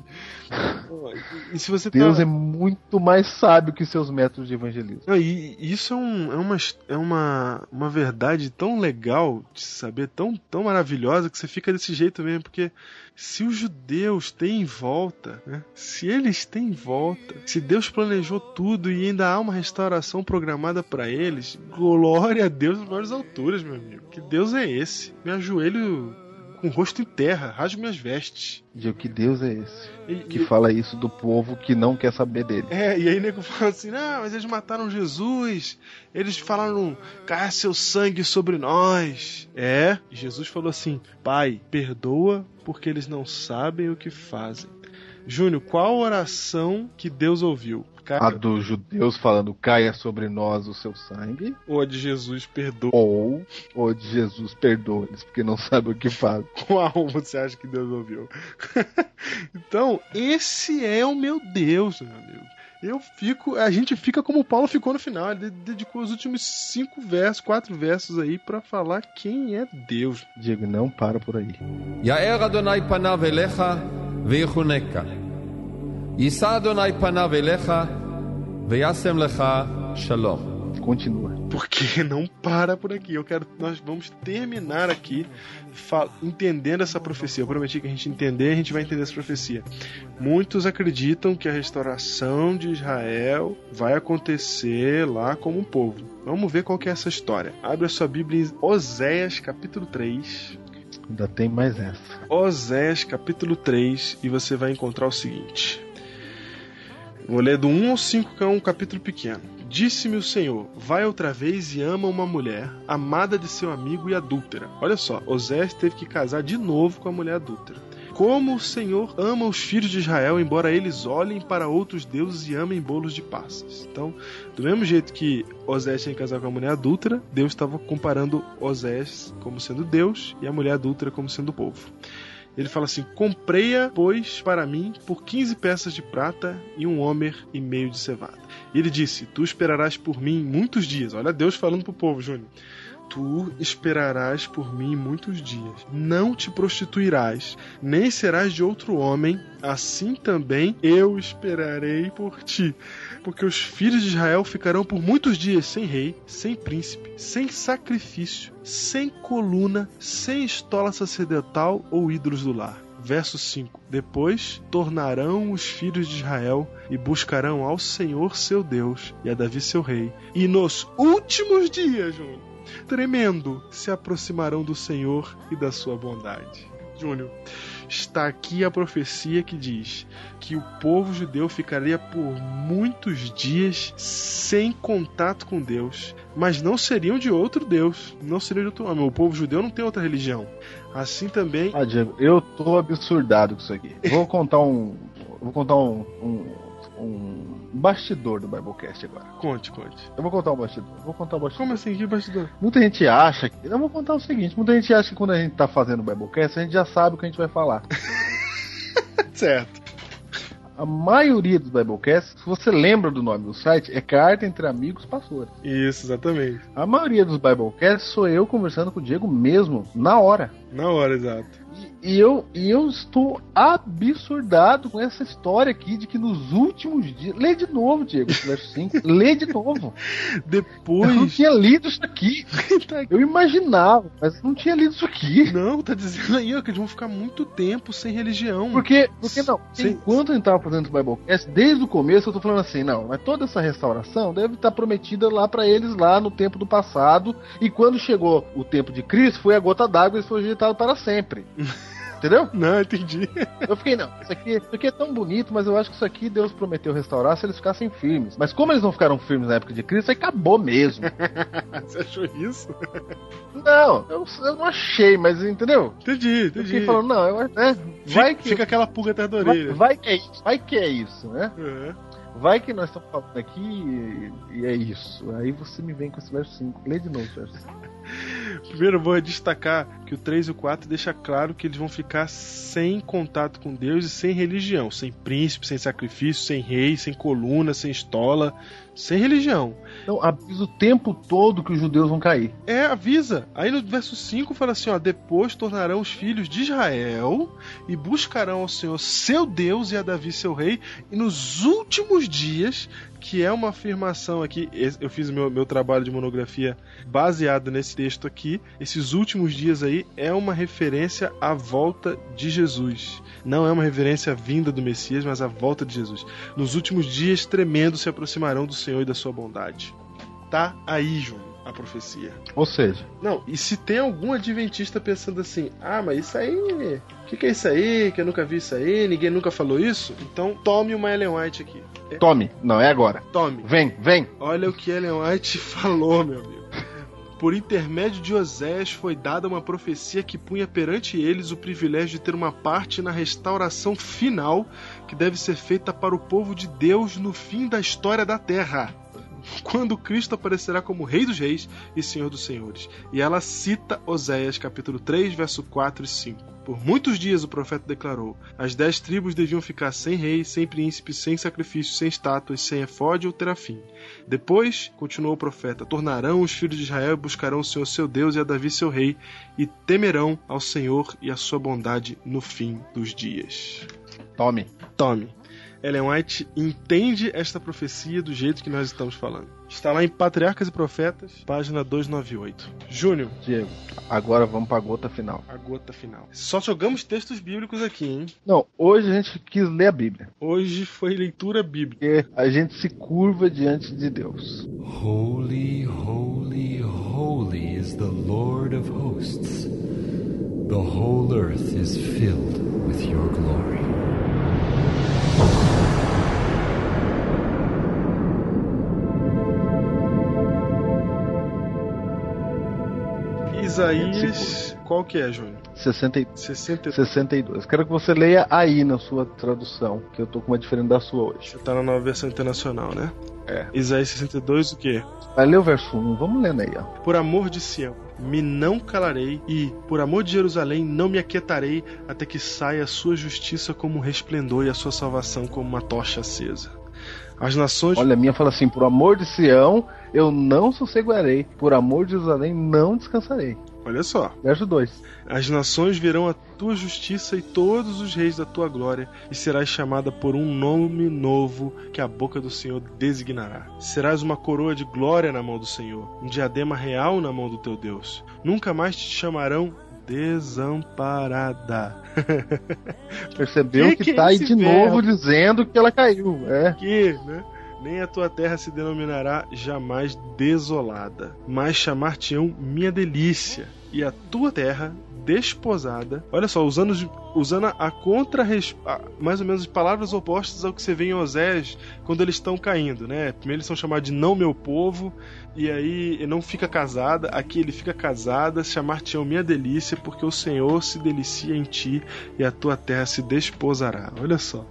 Speaker 3: E, se você
Speaker 2: Deus
Speaker 3: tá...
Speaker 2: é muito mais sábio que seus métodos de evangelismo.
Speaker 3: E isso é, um- é uma, é uma, uma verdade tão legal de saber, tão, tão maravilhosa, que você fica desse jeito mesmo, porque se os judeus têm em volta, né, se eles têm em volta, se Deus planejou tudo e ainda há uma restauração programada para eles, glória a Deus nas maiores alturas, meu amigo. Que Deus é esse? Me ajoelho com o rosto em terra, rasgo minhas vestes.
Speaker 2: Digo que Deus é esse.
Speaker 3: E-
Speaker 2: Que
Speaker 3: e-
Speaker 2: fala isso do povo que não quer saber dele.
Speaker 3: É, e aí nego fala assim, não, mas eles mataram Jesus, eles falaram, caia seu sangue sobre nós. É, e Jesus falou assim, pai, perdoa porque eles não sabem o que fazem. Júnior, qual oração que Deus ouviu?
Speaker 2: a dos judeus falando caia sobre nós o seu sangue.
Speaker 3: Ou a de Jesus perdoa.
Speaker 2: Ou, ou de Jesus perdoa-lhes, porque não sabe o que faz.
Speaker 3: Qual você acha que Deus ouviu? então, esse é o meu Deus, meu amigo. Eu fico, a gente fica como o Paulo ficou no final, ele dedicou os últimos cinco versos, quatro versos aí para falar quem é Deus.
Speaker 2: Diego, não para por aí.
Speaker 9: Ya'er Adonai panav elecha ve'chuneca. Isa Adonai panav elecha veyasem lecha shalom.
Speaker 2: Continua.
Speaker 3: Porque não para por aqui. Eu quero, nós vamos terminar aqui entendendo essa profecia. Eu prometi que a gente entender, a gente vai entender essa profecia. Muitos acreditam que a restauração de Israel vai acontecer lá como um povo. Vamos ver qual que é essa história. Abre a sua Bíblia em Oséias capítulo 3.
Speaker 2: Ainda tem mais essa.
Speaker 3: Oséias capítulo 3 e você vai encontrar o seguinte. Vou ler do 1 ao 5, que é um capítulo pequeno. Disse-me o Senhor: Vai outra vez e ama uma mulher, amada de seu amigo e adúltera. Olha só, Oséias teve que casar de novo com a mulher adúltera. Como o Senhor ama os filhos de Israel, embora eles olhem para outros deuses e amem bolos de passas. Então, do mesmo jeito que Oséias tinha que casar com a mulher adúltera, Deus estava comparando Oséias como sendo Deus e a mulher adúltera como sendo povo. Ele fala assim: Comprei-a, pois, para mim, por 15 peças de prata e um homer e meio de cevada. E ele disse: Tu esperarás por mim muitos dias. Olha Deus falando pro povo, Júnior. tu esperarás por mim muitos dias. Não te prostituirás, nem serás de outro homem, assim também eu esperarei por ti. Porque os filhos de Israel ficarão por muitos dias sem rei, sem príncipe, sem sacrifício, sem coluna, sem estola sacerdotal ou ídolos do lar. Verso 5: Depois tornarão os filhos de Israel e buscarão ao Senhor seu Deus e a Davi seu rei. E nos últimos dias, Júnior, tremendo, se aproximarão do Senhor e da sua bondade. Júnior, está aqui a profecia que diz que o povo judeu ficaria por muitos dias sem contato com Deus, mas não seriam de outro Deus, não seriam de outro homem. O povo judeu não tem outra religião. Assim também.
Speaker 2: Ah, Diego, eu tô absurdado com isso aqui. Vou contar um. Vou contar um, um, um bastidor do Biblecast agora.
Speaker 3: Conte, conte.
Speaker 2: Eu vou contar um bastidor. Vou contar um bastidor.
Speaker 3: Como assim? Que bastidor?
Speaker 2: Muita gente acha que. Eu vou contar o seguinte: muita gente acha que quando a gente tá fazendo o Biblecast, a gente já sabe o que a gente vai falar.
Speaker 3: certo.
Speaker 2: A maioria dos Biblecasts, se você lembra do nome do site, é Carta entre Amigos Pastores.
Speaker 3: Isso, exatamente.
Speaker 2: A maioria dos Biblecasts sou eu conversando com o Diego mesmo, na hora.
Speaker 3: Na hora, exato.
Speaker 2: E, eu, e eu estou absurdado com essa história aqui de que nos últimos dias. Lê de novo, Diego, verso 5. Lê de novo.
Speaker 3: Depois.
Speaker 2: Eu não tinha lido isso aqui. Eu imaginava, mas não tinha lido isso aqui.
Speaker 3: Não, tá dizendo aí ó, que eles vão ficar muito tempo sem religião.
Speaker 2: Porque, porque não,
Speaker 3: Sem-
Speaker 2: enquanto a gente tava fazendo o Biblecast, desde o começo eu tô falando assim, não, mas toda essa restauração deve estar prometida lá pra eles lá no tempo do passado, e quando chegou o tempo de Cristo, foi a gota d'água e eles foram rejeitados para sempre. Entendeu?
Speaker 3: Não, entendi.
Speaker 2: Eu fiquei, não, isso aqui, isso aqui é tão bonito, mas eu acho que isso aqui Deus prometeu restaurar se eles ficassem firmes. Mas como eles não ficaram firmes na época de Cristo, aí acabou mesmo.
Speaker 3: Você achou isso?
Speaker 2: Não, eu, eu não achei, mas entendeu?
Speaker 3: Entendi,
Speaker 2: Eu
Speaker 3: entendi.
Speaker 2: fiquei falando, não, eu, né, vai
Speaker 3: fica,
Speaker 2: que,
Speaker 3: fica aquela pulga atrás da
Speaker 2: vai,
Speaker 3: orelha.
Speaker 2: vai que é isso, vai que é isso, né?
Speaker 3: Uhum.
Speaker 2: Vai que nós estamos falando aqui e, e é isso. Aí você me vem com esse verso 5. Lê de novo verso 5.
Speaker 3: Primeiro eu vou destacar que o 3 e o 4 deixa claro que eles vão ficar sem contato com Deus e sem religião, sem príncipe, sem sacrifício, sem rei, sem coluna, sem estola, sem religião.
Speaker 2: Então avisa o tempo todo que os judeus vão cair.
Speaker 3: É, avisa. Aí no verso 5 fala assim, ó, depois tornarão os filhos de Israel e buscarão ao Senhor seu Deus e a Davi seu rei, e nos últimos dias, que é uma afirmação aqui, eu fiz meu, meu trabalho de monografia baseado nesse texto aqui, esses últimos dias aí é uma referência à volta de Jesus. Não é uma referência à vinda do Messias, mas à volta de Jesus. Nos últimos dias, tremendo se aproximarão do Senhor e da sua bondade. Tá aí, João, a profecia.
Speaker 2: Ou seja,
Speaker 3: Não, e se tem algum adventista pensando assim, ah, mas isso aí, o que, que é isso aí? Que eu nunca vi isso aí, ninguém nunca falou isso? Então tome uma Ellen White aqui.
Speaker 2: tome. Não, é agora.
Speaker 3: Tome.
Speaker 2: Vem, vem.
Speaker 3: Olha o que Ellen White falou, meu amigo. Por intermédio de Osés foi dada uma profecia que punha perante eles o privilégio de ter uma parte na restauração final que deve ser feita para o povo de Deus no fim da história da terra. Quando Cristo aparecerá como Rei dos Reis e Senhor dos Senhores. E ela cita Oséias capítulo 3, verso 4 e 5. Por muitos dias o profeta declarou: as dez tribos deviam ficar sem rei, sem príncipe, sem sacrifício, sem estátuas, sem efode ou terafim. Depois, continuou o profeta, tornarão os filhos de Israel e buscarão o Senhor seu Deus e a Davi seu rei, e temerão ao Senhor e a sua bondade no fim dos dias.
Speaker 2: Tome.
Speaker 3: Tome. Ellen White entende esta profecia do jeito que nós estamos falando. Está lá em Patriarcas e Profetas, página 298. Júnior,
Speaker 2: Diego, agora vamos pra gota final.
Speaker 3: a gota final. Só jogamos textos bíblicos aqui, hein?
Speaker 2: Não, hoje a gente quis ler a Bíblia.
Speaker 3: Hoje foi leitura bíblica.
Speaker 2: Porque a gente se curva diante de Deus.
Speaker 10: Holy, holy, holy is the Lord of hosts. The whole earth is filled with your glory.
Speaker 3: Isaías, qual que é, Júnior?
Speaker 2: 60,
Speaker 3: 60.
Speaker 2: 62. Quero que você leia aí na sua tradução, que eu tô com uma diferente da sua hoje.
Speaker 3: Você tá na nova versão internacional, né?
Speaker 2: É.
Speaker 3: Isaías 62, o quê?
Speaker 2: Vai ler o verso 1, vamos lendo aí, ó.
Speaker 3: Por amor de Sião, me não calarei, e por amor de Jerusalém, não me aquietarei, até que saia a sua justiça como um resplendor e a sua salvação como uma tocha acesa. As nações.
Speaker 2: Olha, a minha fala assim: por amor de Sião, eu não sosseguarei. Por amor de Jerusalém, não descansarei.
Speaker 3: Olha só.
Speaker 2: Verso 2.
Speaker 3: As nações verão a tua justiça e todos os reis da tua glória, e serás chamada por um nome novo que a boca do Senhor designará. Serás uma coroa de glória na mão do Senhor, um diadema real na mão do teu Deus. Nunca mais te chamarão desamparada.
Speaker 2: Percebeu que,
Speaker 3: Que que
Speaker 2: tá
Speaker 3: é
Speaker 2: aí de
Speaker 3: verbo?
Speaker 2: novo dizendo que ela caiu. É.
Speaker 3: que, né? Nem a tua terra se denominará jamais desolada, mas chamar-te-ão minha delícia, e a tua terra desposada. Olha só, usando, usando a contra mais ou menos as palavras opostas ao que você vê em Osés quando eles estão caindo, né? Primeiro eles são chamados de não meu povo, e aí não fica casada, aqui ele fica casada, chamar-te-ão minha delícia, porque o Senhor se delicia em ti e a tua terra se desposará. Olha só.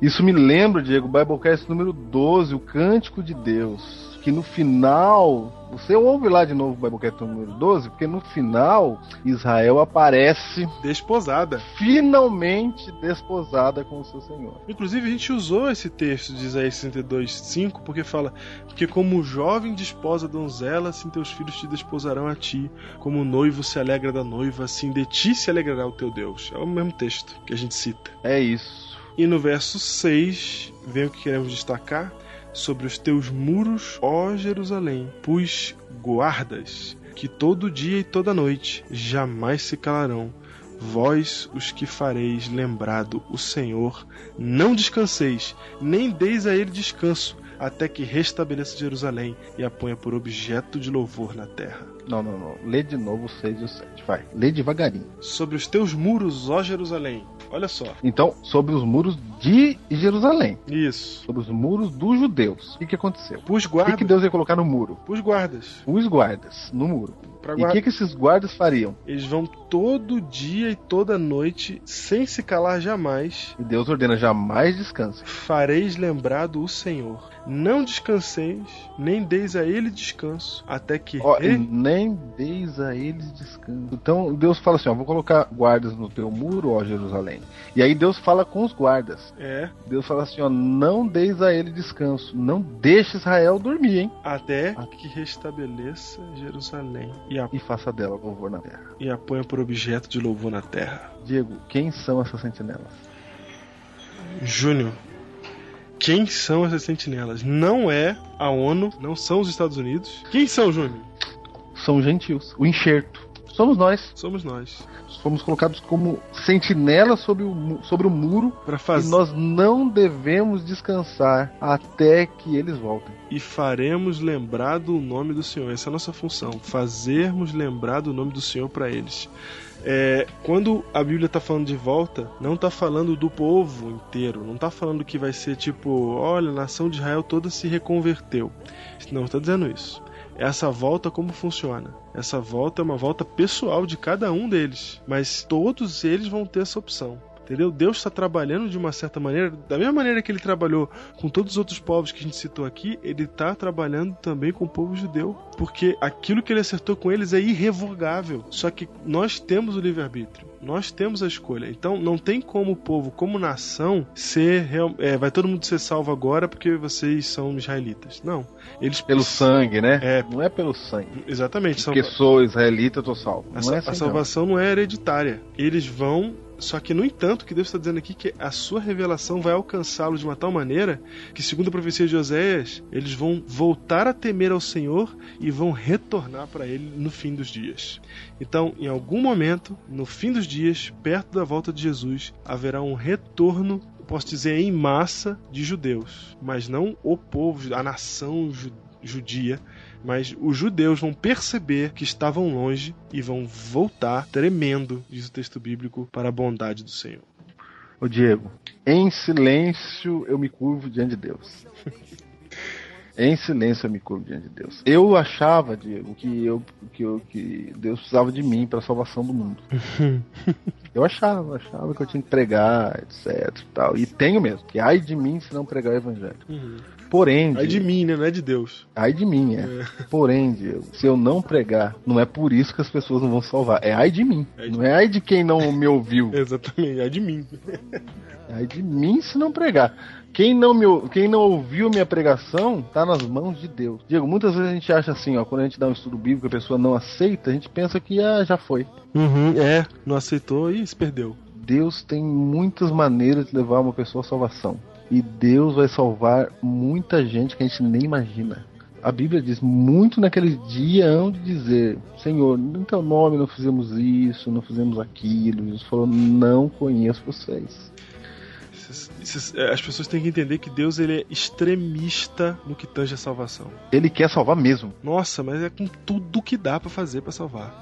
Speaker 2: Isso me lembra, Diego, Biblecast número 12, o Cântico de Deus. Que no final. Você ouve lá de novo o Biblecast número 12, porque no final Israel aparece
Speaker 3: Desposada.
Speaker 2: finalmente desposada com o seu Senhor.
Speaker 3: Inclusive, a gente usou esse texto de Isaías 62, 5, porque fala: Porque como jovem desposa donzela, assim teus filhos te desposarão a ti. Como o noivo se alegra da noiva, assim de ti se alegrará o teu Deus. É o mesmo texto que a gente cita.
Speaker 2: É isso.
Speaker 3: E no verso 6, vem o que queremos destacar: Sobre os teus muros, ó Jerusalém, pus guardas, que todo dia e toda noite jamais se calarão. Vós, os que fareis lembrado o Senhor, não descanseis, nem deis a ele descanso, até que restabeleça Jerusalém e a ponha por objeto de louvor na terra.
Speaker 2: Não, não, não. Lê de novo o 6 e o 7. Vai. Lê devagarinho.
Speaker 3: Sobre os teus muros, ó Jerusalém. Olha só.
Speaker 2: Então, sobre os muros de Jerusalém.
Speaker 3: Isso.
Speaker 2: Sobre os muros dos judeus. O que, que aconteceu?
Speaker 3: Pus
Speaker 2: O que,
Speaker 3: guardas.
Speaker 2: que Deus ia colocar no muro?
Speaker 3: Pus guardas.
Speaker 2: Os guardas no muro. E o que, que esses guardas fariam?
Speaker 3: Eles vão todo dia e toda noite, sem se calar jamais,
Speaker 2: E Deus ordena jamais descanse.
Speaker 3: fareis lembrado o Senhor. Não descanseis, nem deis a ele descanso, até que
Speaker 2: Ó, nem deis a eles descanso. Então Deus fala assim: ó, vou colocar guardas no teu muro, ó Jerusalém. E aí Deus fala com os guardas.
Speaker 3: é
Speaker 2: Deus fala assim: ó, não deis a ele descanso. Não deixe Israel dormir, hein?
Speaker 3: até que restabeleça Jerusalém e a,
Speaker 2: E faça dela louvor na terra.
Speaker 3: e a ponha por objeto de louvor na terra.
Speaker 2: Diego, quem são essas sentinelas?
Speaker 3: Júnior, quem são essas sentinelas? Não é a ONU, não são os Estados Unidos. Quem são, Júnior?
Speaker 2: São gentios. O enxerto. Somos nós.
Speaker 3: Somos nós.
Speaker 2: Fomos colocados como sentinelas sobre o, sobre o muro.
Speaker 3: Para
Speaker 2: E
Speaker 3: fazer
Speaker 2: nós não devemos descansar até que eles voltem.
Speaker 3: e faremos lembrar do nome do Senhor. Essa é a nossa função, fazermos lembrar do nome do Senhor para eles. É, quando a Bíblia está falando de volta, não está falando do povo inteiro, não está falando que vai ser tipo, olha, a nação de Israel toda se reconverteu. Não está dizendo isso. Essa volta como funciona? Essa volta é uma volta pessoal de cada um deles, mas todos eles vão ter essa opção. Entendeu? Deus está trabalhando de uma certa maneira, da mesma maneira que ele trabalhou com todos os outros povos que a gente citou aqui, ele está trabalhando também com o povo judeu. Porque aquilo que ele acertou com eles é irrevogável. Só que nós temos o livre-arbítrio. Nós temos a escolha. Então não tem como o povo, como nação, ser. real- é, vai todo mundo ser salvo agora porque vocês são israelitas. Não. Eles
Speaker 2: Pelo sangue, né?
Speaker 3: É.
Speaker 2: Não é pelo sangue.
Speaker 3: Exatamente. São...
Speaker 2: Porque sou israelita, eu tô salvo.
Speaker 3: A,
Speaker 2: Não é
Speaker 3: a
Speaker 2: assim, não.
Speaker 3: salvação não é hereditária. Eles vão. Só que, no entanto, o que Deus está dizendo aqui é que a sua revelação vai alcançá-los de uma tal maneira que, segundo a profecia de Oséias, eles vão voltar a temer ao Senhor e vão retornar para Ele no fim dos dias. Então, em algum momento, no fim dos dias, perto da volta de Jesus, haverá um retorno, posso dizer, em massa de judeus, mas não o povo, a nação ju- judia, mas os judeus vão perceber que estavam longe e vão voltar tremendo, diz o texto bíblico, para a bondade do Senhor.
Speaker 2: Ô Diego, em silêncio eu me curvo diante de Deus. em silêncio eu me curvo diante de Deus. Eu achava, Diego, que, eu, que, eu, que Deus precisava de mim para a salvação do mundo. eu achava, achava que eu tinha que pregar, etc. e Tal. E tenho mesmo, que ai de mim se não pregar o evangelho. Porém,
Speaker 3: Ai de mim, né? Não é de Deus.
Speaker 2: ai de mim, é. Porém, Diego, se eu não pregar, não é por isso que as pessoas não vão salvar. É ai de mim.
Speaker 3: Ai de
Speaker 2: Não é ai de quem não me ouviu.
Speaker 3: Exatamente, ai de mim.
Speaker 2: É ai de mim se não pregar. Quem não, me, quem não ouviu minha pregação tá nas mãos de Deus. Diego, muitas vezes a gente acha assim, ó, quando a gente dá um estudo bíblico e a pessoa não aceita, a gente pensa que ah, já foi.
Speaker 3: Uhum, é, não aceitou e se perdeu.
Speaker 2: Deus tem muitas maneiras de levar uma pessoa à salvação. E Deus vai salvar muita gente que a gente nem imagina. A Bíblia diz muito naquele dia hão de dizer, Senhor, em teu nome não fizemos isso, não fizemos aquilo. Jesus falou, não conheço vocês.
Speaker 3: É, As pessoas têm que entender que Deus ele é extremista no que tange a salvação.
Speaker 2: Ele quer salvar mesmo.
Speaker 3: Nossa, mas é com tudo que dá pra fazer pra salvar.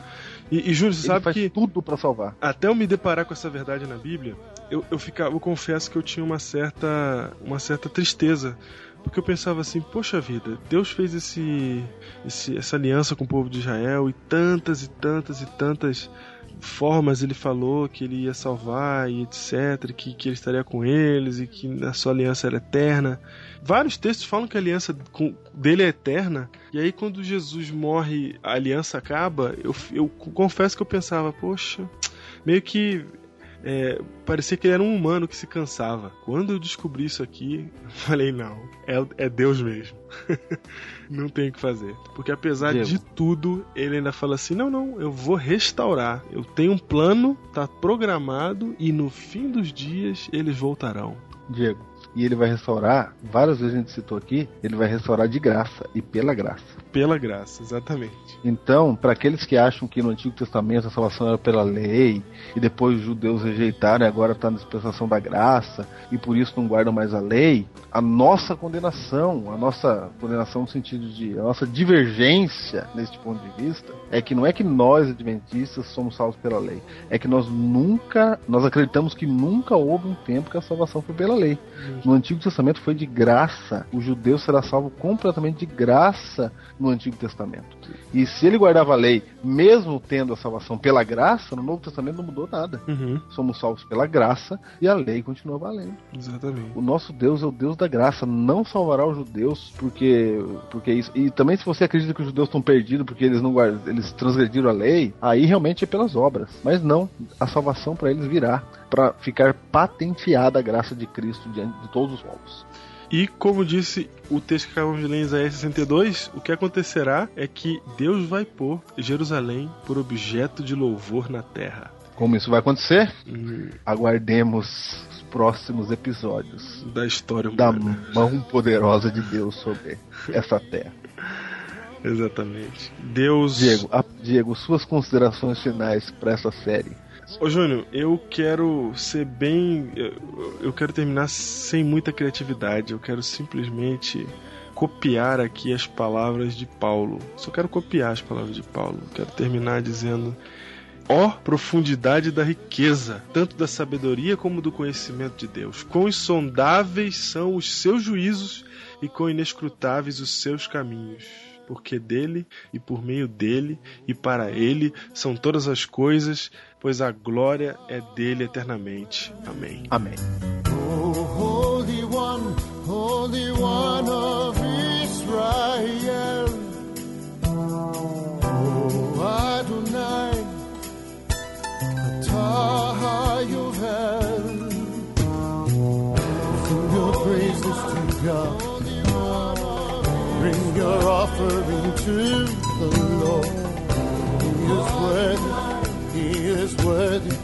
Speaker 3: E, e Júnior, você
Speaker 2: Ele
Speaker 3: sabe
Speaker 2: faz
Speaker 3: que
Speaker 2: tudo pra salvar.
Speaker 3: até eu me deparar com essa verdade na Bíblia, eu, eu ficava, eu confesso que eu tinha uma certa, uma certa tristeza, porque eu pensava assim, poxa vida, Deus fez esse, esse- essa aliança com o povo de Israel e tantas e tantas e tantas formas ele falou que ele ia salvar e etc, que, que ele estaria com eles e que a sua aliança era eterna. Vários textos falam que a aliança com- dele é eterna, e aí quando Jesus morre, a aliança acaba, eu, eu confesso que eu pensava, poxa, meio que é, parecia que ele era um humano que se cansava. Quando eu descobri isso aqui, eu falei, não, é, é Deus mesmo. não tem o que fazer. Porque apesar
Speaker 2: Diego.
Speaker 3: de tudo, ele ainda fala assim: não, não, eu vou restaurar. Eu tenho um plano, tá programado, e no fim dos dias eles voltarão.
Speaker 2: Diego. E ele vai restaurar, várias vezes a gente citou aqui, ele vai restaurar de graça e pela graça.
Speaker 3: Pela graça, exatamente.
Speaker 2: Então, para aqueles que acham que no Antigo Testamento a salvação era pela lei, e depois os judeus rejeitaram e agora está na dispensação da graça, e por isso não guardam mais a lei, a nossa condenação, a nossa condenação no sentido de a nossa divergência neste ponto de vista, é que não é que nós, adventistas, somos salvos pela lei, é que nós nunca, nós acreditamos que nunca houve um tempo que a salvação foi pela lei. No Antigo Testamento foi de graça. O judeu será salvo completamente de graça no Antigo Testamento. E se ele guardava a lei, mesmo tendo a salvação pela graça, no Novo Testamento não mudou nada.
Speaker 3: Uhum,
Speaker 2: Somos salvos pela graça e a lei continua valendo.
Speaker 3: exatamente.
Speaker 2: O nosso Deus é o Deus da graça, não salvará os judeus porque porque isso. E também se você acredita que os judeus estão perdidos porque eles não guardam, eles transgrediram a lei, aí realmente é pelas obras. Mas não, a salvação para eles virá para ficar patenteada a graça de Cristo diante de todos os povos.
Speaker 3: E como disse o texto que acabamos de ler em Isaías 62, o que acontecerá é que Deus vai pôr Jerusalém por objeto de louvor na terra.
Speaker 2: Como isso vai acontecer?
Speaker 3: Hum,
Speaker 2: Aguardemos os próximos episódios
Speaker 3: Da história
Speaker 2: da
Speaker 3: humana.
Speaker 2: mão poderosa de Deus sobre essa terra.
Speaker 3: Exatamente. Deus.
Speaker 2: Diego, a- Diego, suas considerações finais para essa série.
Speaker 3: Ô Júnior, eu quero ser bem. Eu, quero terminar sem muita criatividade. Eu quero simplesmente copiar aqui as palavras de Paulo. Só quero copiar as palavras de Paulo. Quero terminar dizendo. Ó profundidade da riqueza, tanto da sabedoria como do conhecimento de Deus. Quão insondáveis são os seus juízos e quão inescrutáveis os seus caminhos. Porque dele e por meio dele e para ele são todas as coisas, pois a glória é dele eternamente. Amém.
Speaker 2: Amém.
Speaker 11: Oh, Holy One, Holy One of Israel. Oh, Adonai. Sing your praises to God. Bring your offering to the Lord. He is worthy, He is worthy.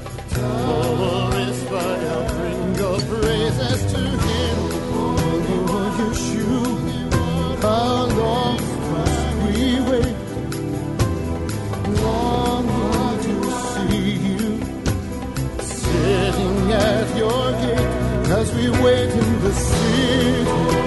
Speaker 11: Your to Him. Oh, Yeshua, how long must we wait? Longing to see you sitting at your gate as we wait in the city.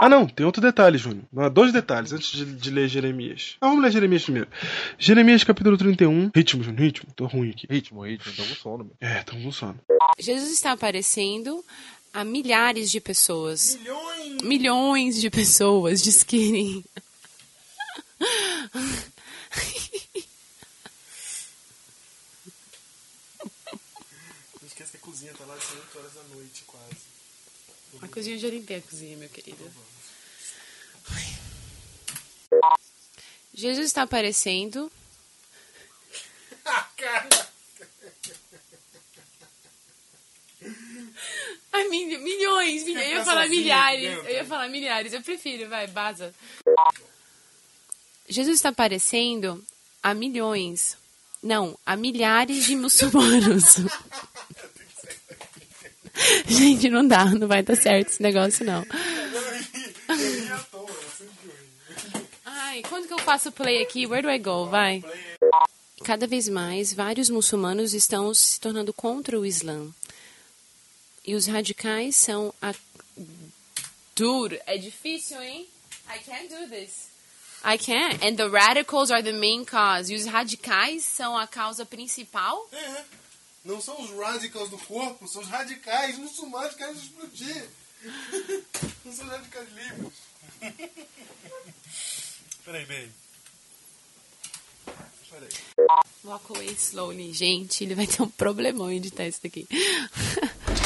Speaker 3: Ah, não, tem outro detalhe, Júnior. Ah, Dois detalhes antes de, de ler Jeremias. Ah, vamos ler Jeremias primeiro. Jeremias capítulo 31. Ritmo, Júnior, ritmo. Tô ruim aqui.
Speaker 2: Ritmo, ritmo, então com sono, meu.
Speaker 3: É, tamo com sono.
Speaker 5: Jesus está aparecendo a milhares de pessoas. Milhões! Milhões de pessoas, diz que.
Speaker 3: Não esquece que a cozinha tá lá de 8 horas da noite, quase.
Speaker 5: A cozinha eu já limpei a cozinha, meu querido. Jesus está aparecendo. Ai, mil- milhões, milhões. Eu ia falar milhares. Eu ia falar milhares. Eu prefiro, vai, baza. Jesus está aparecendo a milhões. Não, a milhares de muçulmanos. Gente, não dá, não vai dar certo esse negócio, não. Ai, quando que eu faço play aqui? Where do I go? Vai. Cada vez mais, vários muçulmanos estão se tornando contra o Islã. E os radicais são a. Dude, é difícil, hein? I can't do this. I can't. And the radicals are the main cause. E os radicais são a causa principal?
Speaker 1: É, não são os radicals do corpo, são os radicais muçulmanos que querem explodir. Não são os radicais livres. Peraí, peraí. Peraí.
Speaker 5: Walk away slowly. Gente, ele vai ter um problemão em editar isso daqui.